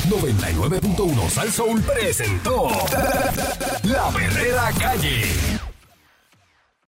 99.1 Sal Soul presentó La Verdadera Calle.